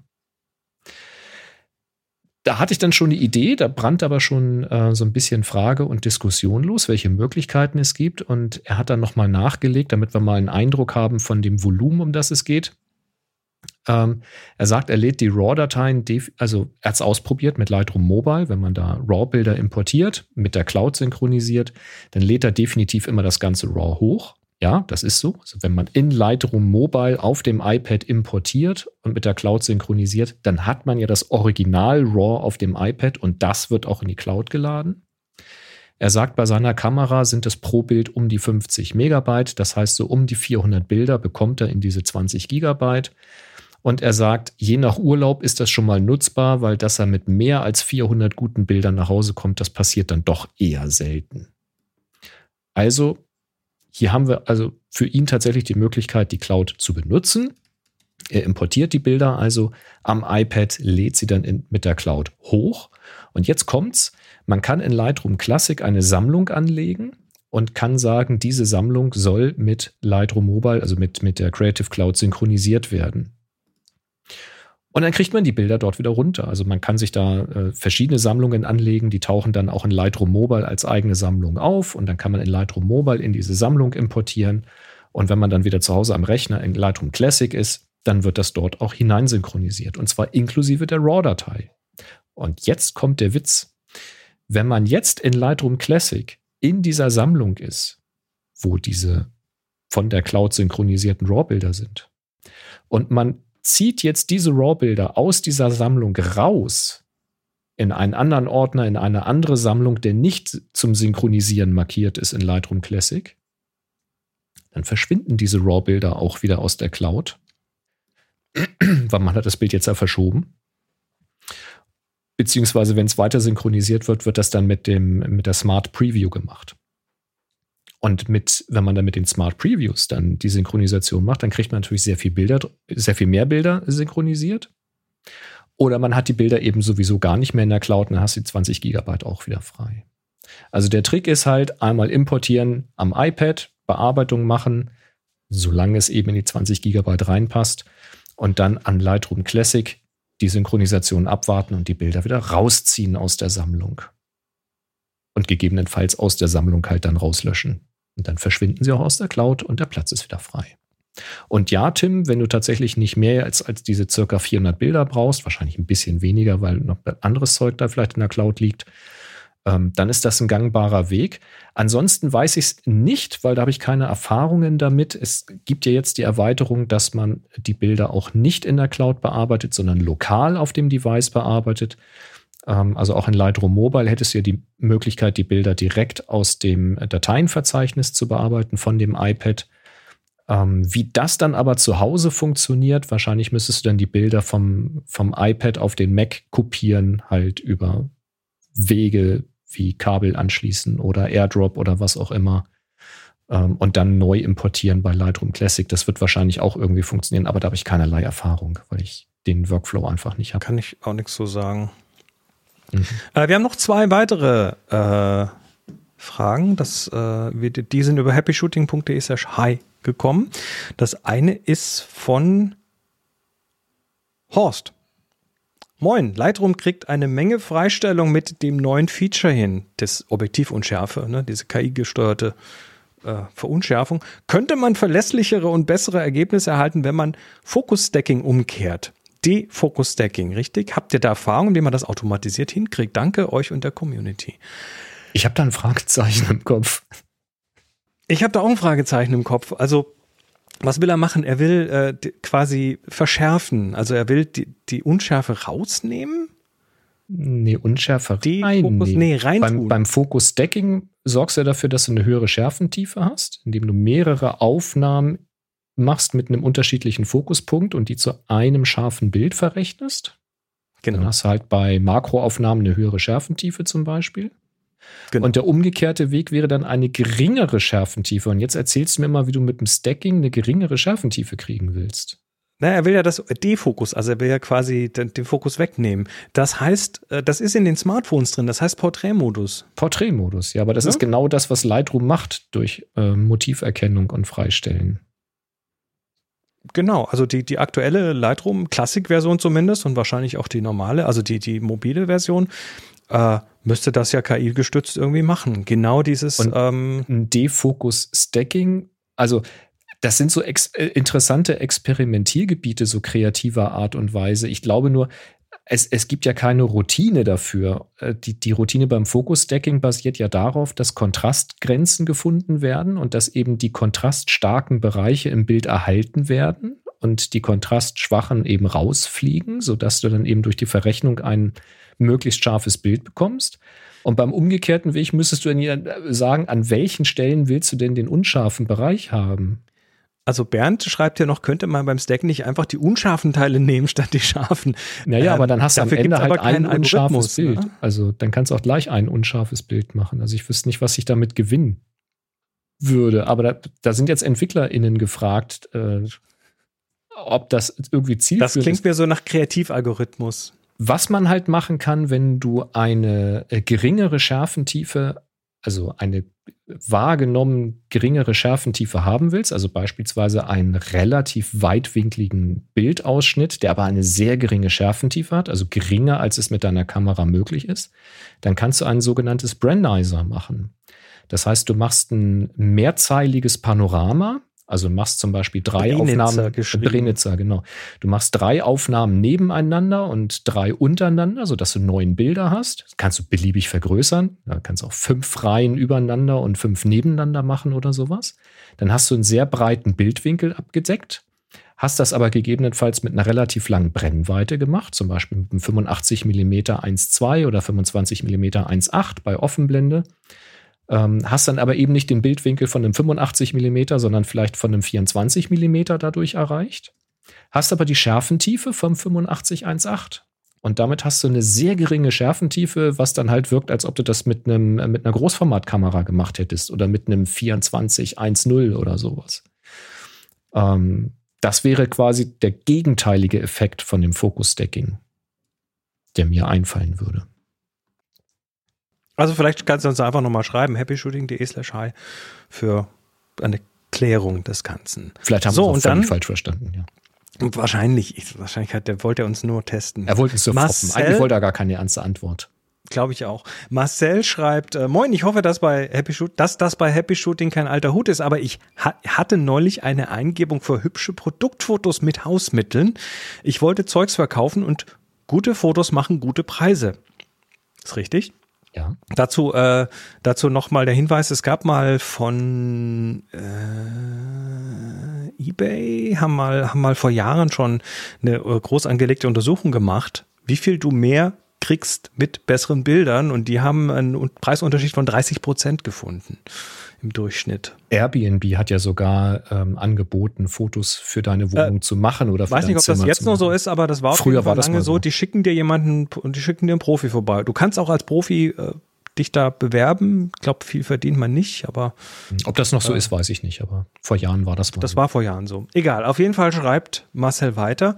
Da hatte ich dann schon die Idee, da brannte aber schon äh, so ein bisschen Frage und Diskussion los, welche Möglichkeiten es gibt. Und er hat dann nochmal nachgelegt, damit wir mal einen Eindruck haben von dem Volumen, um das es geht. Ähm, er sagt, er lädt die RAW-Dateien, also er hat es ausprobiert mit Lightroom Mobile, wenn man da RAW-Bilder importiert, mit der Cloud synchronisiert, dann lädt er definitiv immer das ganze RAW hoch. Ja, das ist so. Also wenn man in Lightroom Mobile auf dem iPad importiert und mit der Cloud synchronisiert, dann hat man ja das Original RAW auf dem iPad und das wird auch in die Cloud geladen. Er sagt, bei seiner Kamera sind es pro Bild um die 50 Megabyte. Das heißt, so um die 400 Bilder bekommt er in diese 20 Gigabyte. Und er sagt, je nach Urlaub ist das schon mal nutzbar, weil dass er mit mehr als 400 guten Bildern nach Hause kommt, das passiert dann doch eher selten. Also, hier haben wir also für ihn tatsächlich die Möglichkeit, die Cloud zu benutzen. Er importiert die Bilder also am iPad, lädt sie dann in, mit der Cloud hoch. Und jetzt kommt's. Man kann in Lightroom Classic eine Sammlung anlegen und kann sagen, diese Sammlung soll mit Lightroom Mobile, also mit, mit der Creative Cloud synchronisiert werden. Und dann kriegt man die Bilder dort wieder runter. Also man kann sich da äh, verschiedene Sammlungen anlegen, die tauchen dann auch in Lightroom Mobile als eigene Sammlung auf und dann kann man in Lightroom Mobile in diese Sammlung importieren. Und wenn man dann wieder zu Hause am Rechner in Lightroom Classic ist, dann wird das dort auch hineinsynchronisiert und zwar inklusive der RAW-Datei. Und jetzt kommt der Witz. Wenn man jetzt in Lightroom Classic in dieser Sammlung ist, wo diese von der Cloud synchronisierten RAW-Bilder sind, und man zieht jetzt diese RAW-Bilder aus dieser Sammlung raus in einen anderen Ordner, in eine andere Sammlung, der nicht zum Synchronisieren markiert ist in Lightroom Classic, dann verschwinden diese RAW-Bilder auch wieder aus der Cloud, weil man hat das Bild jetzt ja verschoben. Beziehungsweise, wenn es weiter synchronisiert wird, wird das dann mit, dem, mit der Smart Preview gemacht. Und mit, wenn man dann mit den Smart Previews dann die Synchronisation macht, dann kriegt man natürlich sehr viel Bilder, sehr viel mehr Bilder synchronisiert. Oder man hat die Bilder eben sowieso gar nicht mehr in der Cloud, dann hast du die 20 Gigabyte auch wieder frei. Also der Trick ist halt einmal importieren am iPad, Bearbeitung machen, solange es eben in die 20 Gigabyte reinpasst und dann an Lightroom Classic die Synchronisation abwarten und die Bilder wieder rausziehen aus der Sammlung. Und gegebenenfalls aus der Sammlung halt dann rauslöschen. Und dann verschwinden sie auch aus der Cloud und der Platz ist wieder frei. Und ja, Tim, wenn du tatsächlich nicht mehr als, als diese circa 400 Bilder brauchst, wahrscheinlich ein bisschen weniger, weil noch anderes Zeug da vielleicht in der Cloud liegt, ähm, dann ist das ein gangbarer Weg. Ansonsten weiß ich es nicht, weil da habe ich keine Erfahrungen damit. Es gibt ja jetzt die Erweiterung, dass man die Bilder auch nicht in der Cloud bearbeitet, sondern lokal auf dem Device bearbeitet. Ähm, also auch in Lightroom Mobile hättest du ja die Möglichkeit, die Bilder direkt aus dem Dateienverzeichnis zu bearbeiten von dem iPad. Ähm, wie das dann aber zu Hause funktioniert, wahrscheinlich müsstest du dann die Bilder vom, vom iPad auf den Mac kopieren, halt über Wege wie Kabel anschließen oder AirDrop oder was auch immer. Ähm, und dann neu importieren bei Lightroom Classic. Das wird wahrscheinlich auch irgendwie funktionieren, aber da habe ich keinerlei Erfahrung, weil ich den Workflow einfach nicht habe. Kann ich auch nichts so sagen. Mhm. Äh, wir haben noch zwei weitere äh, Fragen. Das, äh, wir, die sind über happyshooting.de slash hi gekommen. Das eine ist von Horst. Moin, Lightroom kriegt eine Menge Freistellung mit dem neuen Feature hin, das Objektivunschärfe, ne, diese KI-gesteuerte äh, Verunschärfung. Könnte man verlässlichere und bessere Ergebnisse erhalten, wenn man Focus-Stacking umkehrt? Defocus-Stacking, richtig? Habt ihr da Erfahrungen, wie man das automatisiert hinkriegt? Danke euch und der Community. Ich habe da ein Fragezeichen im Kopf. Ich habe da auch ein Fragezeichen im Kopf. Also was will er machen? Er will äh, quasi verschärfen. Also er will die, die Unschärfe rausnehmen. Nee, Unschärfe die reinnehmen. Fokus, nee, rein beim, beim Focus Stacking sorgst du dafür, dass du eine höhere Schärfentiefe hast, indem du mehrere Aufnahmen machst mit einem unterschiedlichen Fokuspunkt und die zu einem scharfen Bild verrechnest. Genau. Dann hast du halt bei Makroaufnahmen eine höhere Schärfentiefe zum Beispiel. Genau. Und der umgekehrte Weg wäre dann eine geringere Schärfentiefe. Und jetzt erzählst du mir mal, wie du mit dem Stacking eine geringere Schärfentiefe kriegen willst. Na, er will ja das Defokus, also er will ja quasi den, den, Fokus wegnehmen. Das heißt, äh, das ist in den Smartphones drin, das heißt Porträtmodus. Porträtmodus, ja, aber das ja? ist genau das, was Lightroom macht durch äh, Motiverkennung und Freistellen. Genau, also die, die aktuelle Lightroom Classic-Version zumindest und wahrscheinlich auch die normale, also die, die mobile Version, äh, müsste das ja KI-gestützt irgendwie machen. Genau dieses und ähm, ein Defocus-Stacking, also das sind so ex äh, interessante Experimentiergebiete so kreativer Art und Weise. Ich glaube nur, es, es gibt ja keine Routine dafür. Äh, die, die Routine beim Focus-Stacking basiert ja darauf, dass Kontrastgrenzen gefunden werden und dass eben die kontraststarken Bereiche im Bild erhalten werden und die kontrastschwachen eben rausfliegen, sodass du dann eben durch die Verrechnung ein möglichst scharfes Bild bekommst. Und beim umgekehrten Weg müsstest du dann sagen, an welchen Stellen willst du denn den unscharfen Bereich haben? Also Bernd schreibt ja noch, könnte man beim Stack nicht einfach die unscharfen Teile nehmen statt die scharfen. Naja, ähm, aber dann hast du am Ende halt ein unscharfes Bild. Ne? Also dann kannst du auch gleich ein unscharfes Bild machen. Also ich wüsste nicht, was ich damit gewinnen würde. Aber da, da sind jetzt EntwicklerInnen gefragt, äh, ob das irgendwie zielführend ist. Das klingt mir so nach Kreativalgorithmus. Was man halt machen kann, wenn du eine äh, geringere Schärfentiefe, also eine wahrgenommen geringere Schärfentiefe haben willst, also beispielsweise einen relativ weitwinkligen Bildausschnitt, der aber eine sehr geringe Schärfentiefe hat, also geringer als es mit deiner Kamera möglich ist, dann kannst du ein sogenanntes Brandizer machen. Das heißt, du machst ein mehrzeiliges Panorama also machst zum Beispiel drei Brenitzer Aufnahmen. Brenitzer, genau. Du machst drei Aufnahmen nebeneinander und drei untereinander, sodass du neun Bilder hast. Das kannst du beliebig vergrößern. Da kannst du auch fünf Reihen übereinander und fünf nebeneinander machen oder sowas. Dann hast du einen sehr breiten Bildwinkel abgedeckt. Hast das aber gegebenenfalls mit einer relativ langen Brennweite gemacht, zum Beispiel mit einem 85 mm 1.2 oder 25 mm 1.8 bei Offenblende. Ähm, hast dann aber eben nicht den Bildwinkel von einem 85 mm, sondern vielleicht von einem 24 mm dadurch erreicht. Hast aber die Schärfentiefe vom 85-1.8. Und damit hast du eine sehr geringe Schärfentiefe, was dann halt wirkt, als ob du das mit, einem, mit einer Großformatkamera gemacht hättest oder mit einem 24-1.0 oder sowas. Ähm, das wäre quasi der gegenteilige Effekt von dem Focus-Stacking, der mir einfallen würde. Also vielleicht kannst du uns einfach nochmal schreiben, happyshooting.de slash hi für eine Klärung des Ganzen. Vielleicht haben so, wir es dann, falsch verstanden, ja. Wahrscheinlich, wahrscheinlich hat, der wollte er uns nur testen. Er wollte uns so Marcel, Eigentlich wollte er gar keine ernste Antwort. Glaube ich auch. Marcel schreibt, äh, moin, ich hoffe, dass, bei Happy Shoot, dass das bei Happy Shooting kein alter Hut ist, aber ich ha hatte neulich eine Eingebung für hübsche Produktfotos mit Hausmitteln. Ich wollte Zeugs verkaufen und gute Fotos machen gute Preise. Ist richtig? Ja. Dazu, äh, dazu nochmal der Hinweis, es gab mal von äh, eBay, haben mal, haben mal vor Jahren schon eine äh, groß angelegte Untersuchung gemacht, wie viel du mehr kriegst mit besseren Bildern und die haben einen Preisunterschied von 30 Prozent gefunden im Durchschnitt. Airbnb hat ja sogar ähm, angeboten, Fotos für deine Wohnung äh, zu machen oder für weiß nicht, ob Zimmer das jetzt noch so ist, aber das war früher war das lange so. Die schicken dir jemanden und die schicken dir einen Profi vorbei. Du kannst auch als Profi äh, dich da bewerben. Ich glaube, viel verdient man nicht, aber. Ob das noch so äh, ist, weiß ich nicht, aber vor Jahren war das mal. Das war vor Jahren so. Egal, auf jeden Fall schreibt Marcel weiter.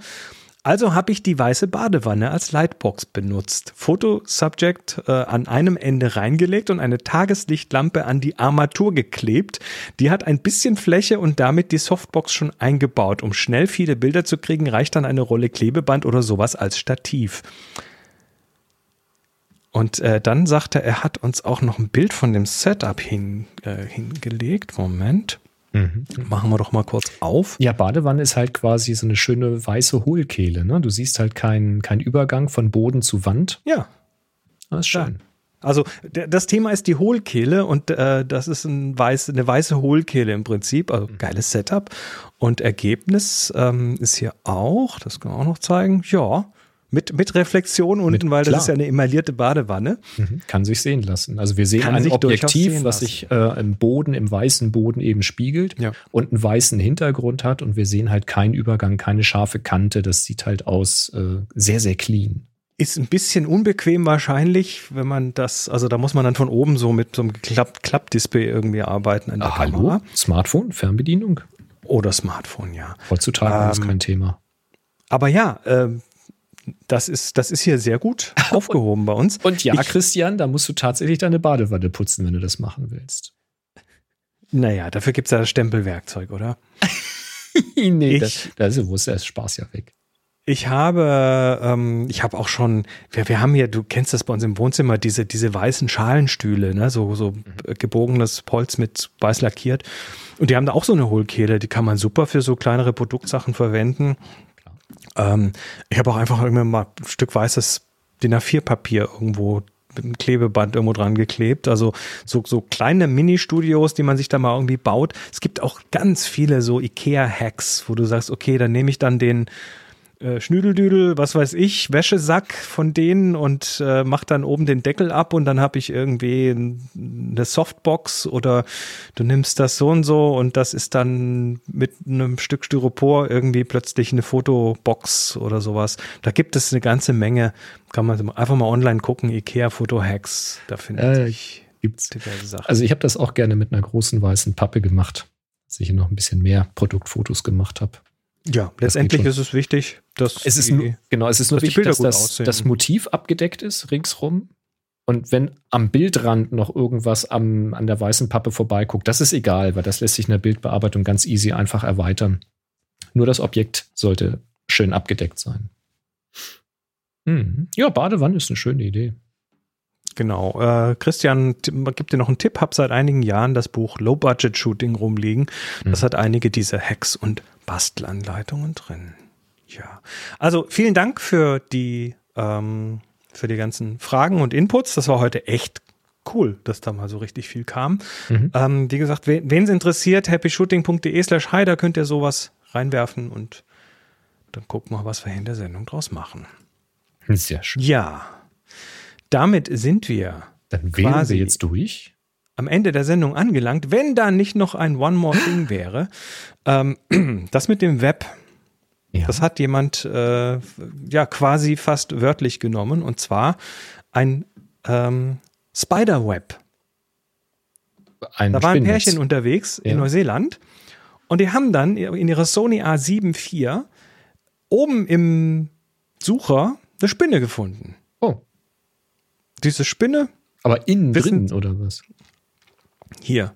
Also habe ich die weiße Badewanne als Lightbox benutzt, Fotosubject äh, an einem Ende reingelegt und eine Tageslichtlampe an die Armatur geklebt. Die hat ein bisschen Fläche und damit die Softbox schon eingebaut. Um schnell viele Bilder zu kriegen, reicht dann eine Rolle Klebeband oder sowas als Stativ. Und äh, dann sagte er, er hat uns auch noch ein Bild von dem Setup hin, äh, hingelegt. Moment. Mhm. Machen wir doch mal kurz auf. Ja, Badewanne ist halt quasi so eine schöne weiße Hohlkehle. Ne? Du siehst halt keinen kein Übergang von Boden zu Wand. Ja. Das ist schön. Ja. Also das Thema ist die Hohlkehle und äh, das ist ein weiß, eine weiße Hohlkehle im Prinzip, also mhm. geiles Setup. Und Ergebnis ähm, ist hier auch, das kann man auch noch zeigen, ja, mit, mit Reflexion unten, mit, weil das klar. ist ja eine emaillierte Badewanne. Mhm, kann sich sehen lassen. Also wir sehen kann ein Objektiv, was sich äh, im Boden, im weißen Boden eben spiegelt ja. und einen weißen Hintergrund hat und wir sehen halt keinen Übergang, keine scharfe Kante. Das sieht halt aus äh, sehr, sehr clean. Ist ein bisschen unbequem wahrscheinlich, wenn man das, also da muss man dann von oben so mit so einem Klapp-Display irgendwie arbeiten. An der ah, hallo? Smartphone, Fernbedienung? Oder Smartphone, ja. Heutzutage ähm, ist kein Thema. Aber ja, äh, das ist, das ist hier sehr gut aufgehoben bei uns. Und ja, ich, Christian, da musst du tatsächlich deine Badewanne putzen, wenn du das machen willst. Naja, dafür gibt es ja das Stempelwerkzeug, oder? nee, ich, das, das ist, wo ist der Spaß ja weg. Ich habe, ähm, ich habe auch schon, wir, wir haben hier, du kennst das bei uns im Wohnzimmer, diese, diese weißen Schalenstühle, ne, so, so mhm. gebogenes Holz mit weiß lackiert. Und die haben da auch so eine Hohlkehle, die kann man super für so kleinere Produktsachen verwenden. Ähm, ich habe auch einfach irgendwann mal ein Stück weißes DIN A4-Papier irgendwo mit einem Klebeband irgendwo dran geklebt. Also so, so kleine Mini-Studios, die man sich da mal irgendwie baut. Es gibt auch ganz viele so IKEA-Hacks, wo du sagst, okay, dann nehme ich dann den äh, Schnüdeldüdel, was weiß ich, Wäschesack von denen und äh, mach dann oben den Deckel ab und dann habe ich irgendwie eine Softbox oder du nimmst das so und so und das ist dann mit einem Stück Styropor irgendwie plötzlich eine Fotobox oder sowas. Da gibt es eine ganze Menge. Kann man einfach mal online gucken, Ikea Foto Hacks, da findet äh, sich gibt's diverse Sachen. Also ich habe das auch gerne mit einer großen weißen Pappe gemacht, dass ich noch ein bisschen mehr Produktfotos gemacht habe. Ja, letztendlich ist es wichtig, dass es ist nur, genau, es ist nur wichtig, dass das, das, Motiv abgedeckt ist ringsrum Und wenn am Bildrand noch irgendwas am, an der weißen Pappe vorbeiguckt, das ist egal, weil das lässt sich in der Bildbearbeitung ganz easy einfach erweitern. Nur das Objekt sollte schön abgedeckt sein. Hm. Ja, Badewanne ist eine schöne Idee. Genau. Äh, Christian gibt dir noch einen Tipp. Hab seit einigen Jahren das Buch Low Budget Shooting rumliegen. Das hm. hat einige dieser Hacks und Bastelanleitungen drin. Ja. Also vielen Dank für die, ähm, für die ganzen Fragen und Inputs. Das war heute echt cool, dass da mal so richtig viel kam. Mhm. Ähm, wie gesagt, wen es interessiert, happyshooting.de slash hi, da könnt ihr sowas reinwerfen und dann gucken wir, was wir in der Sendung draus machen. Sehr schön. Ja. Damit sind wir. Dann wählen wir jetzt durch. Am Ende der Sendung angelangt, wenn da nicht noch ein One More Thing wäre. Ähm, das mit dem Web. Ja. Das hat jemand äh, ja quasi fast wörtlich genommen und zwar ein ähm, Spiderweb. Ein da war ein Pärchen unterwegs ja. in Neuseeland und die haben dann in ihrer Sony A7 IV oben im Sucher eine Spinne gefunden. Oh. Diese Spinne. Aber innen wissen, drin oder was? Hier.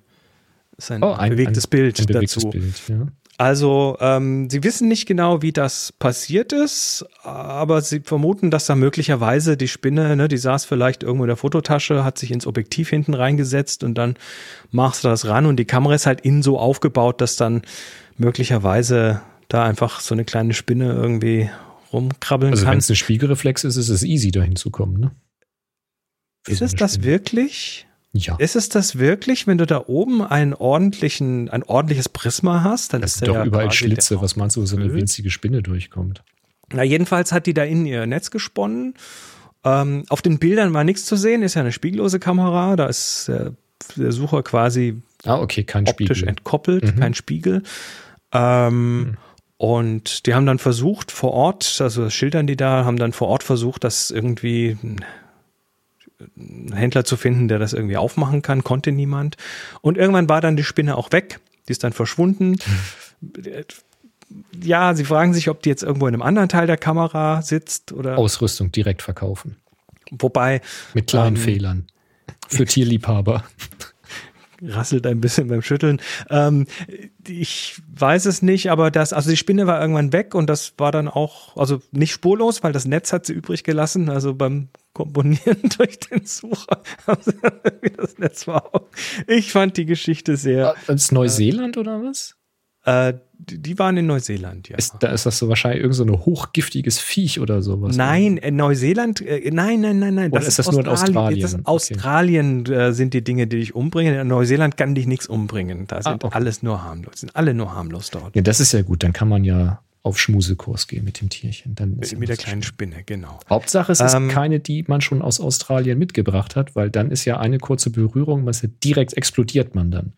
Das ist ein, oh, ein bewegtes ein, Bild ein bewegtes dazu. Bild, ja. Also, ähm, sie wissen nicht genau, wie das passiert ist, aber sie vermuten, dass da möglicherweise die Spinne, ne, die saß vielleicht irgendwo in der Fototasche, hat sich ins Objektiv hinten reingesetzt und dann machst du das ran und die Kamera ist halt innen so aufgebaut, dass dann möglicherweise da einfach so eine kleine Spinne irgendwie rumkrabbeln also kann. Also wenn es eine Spiegelreflex ist, ist es easy, da hinzukommen, ne? ist es das wirklich? Ja. Ist es das wirklich, wenn du da oben einen ordentlichen, ein ordentliches Prisma hast? Dann das ist sind doch ja überall Schlitze. Was meinst du, wo so eine winzige Spinne durchkommt? Na, jedenfalls hat die da in ihr Netz gesponnen. Ähm, auf den Bildern war nichts zu sehen, ist ja eine spiegellose Kamera. Da ist der, der Sucher quasi ah, okay, kein optisch Spiegel. entkoppelt, mhm. kein Spiegel. Ähm, mhm. Und die haben dann versucht, vor Ort, also schildern die da, haben dann vor Ort versucht, das irgendwie einen Händler zu finden, der das irgendwie aufmachen kann, konnte niemand. Und irgendwann war dann die Spinne auch weg, die ist dann verschwunden. Ja, sie fragen sich, ob die jetzt irgendwo in einem anderen Teil der Kamera sitzt oder. Ausrüstung direkt verkaufen. Wobei. Mit kleinen ähm, Fehlern. Für Tierliebhaber rasselt ein bisschen beim Schütteln. Ähm, ich weiß es nicht, aber das, also die Spinne war irgendwann weg und das war dann auch, also nicht spurlos, weil das Netz hat sie übrig gelassen. Also beim Komponieren durch den Sucher haben sie das Netz war. Auch. Ich fand die Geschichte sehr. Ist Neuseeland äh, oder was? Äh, die waren in Neuseeland, ja. Ist, da ist das so wahrscheinlich irgend so ein hochgiftiges Viech oder sowas. Nein, in Neuseeland, äh, nein, nein, nein, nein. Oder das ist das Australien, nur in Australien? Das ist Australien äh, sind die Dinge, die dich umbringen. In Neuseeland kann dich nichts umbringen. Da ah, sind ah, okay. alles nur harmlos. Sind alle nur harmlos dort. Ja, das ist ja gut. Dann kann man ja auf Schmusekurs gehen mit dem Tierchen. Dann mit, mit der kleinen Spinne, genau. Hauptsache, es ist ähm, keine, die man schon aus Australien mitgebracht hat, weil dann ist ja eine kurze Berührung, was direkt explodiert man dann.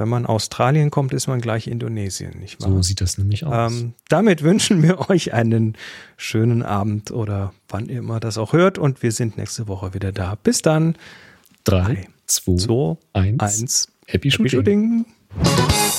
Wenn man Australien kommt, ist man gleich Indonesien, nicht wahr? So sieht das nämlich aus. Ähm, damit wünschen wir euch einen schönen Abend oder wann ihr immer das auch hört und wir sind nächste Woche wieder da. Bis dann. 3, 2, 1. Happy Shooting. Happy Shooting.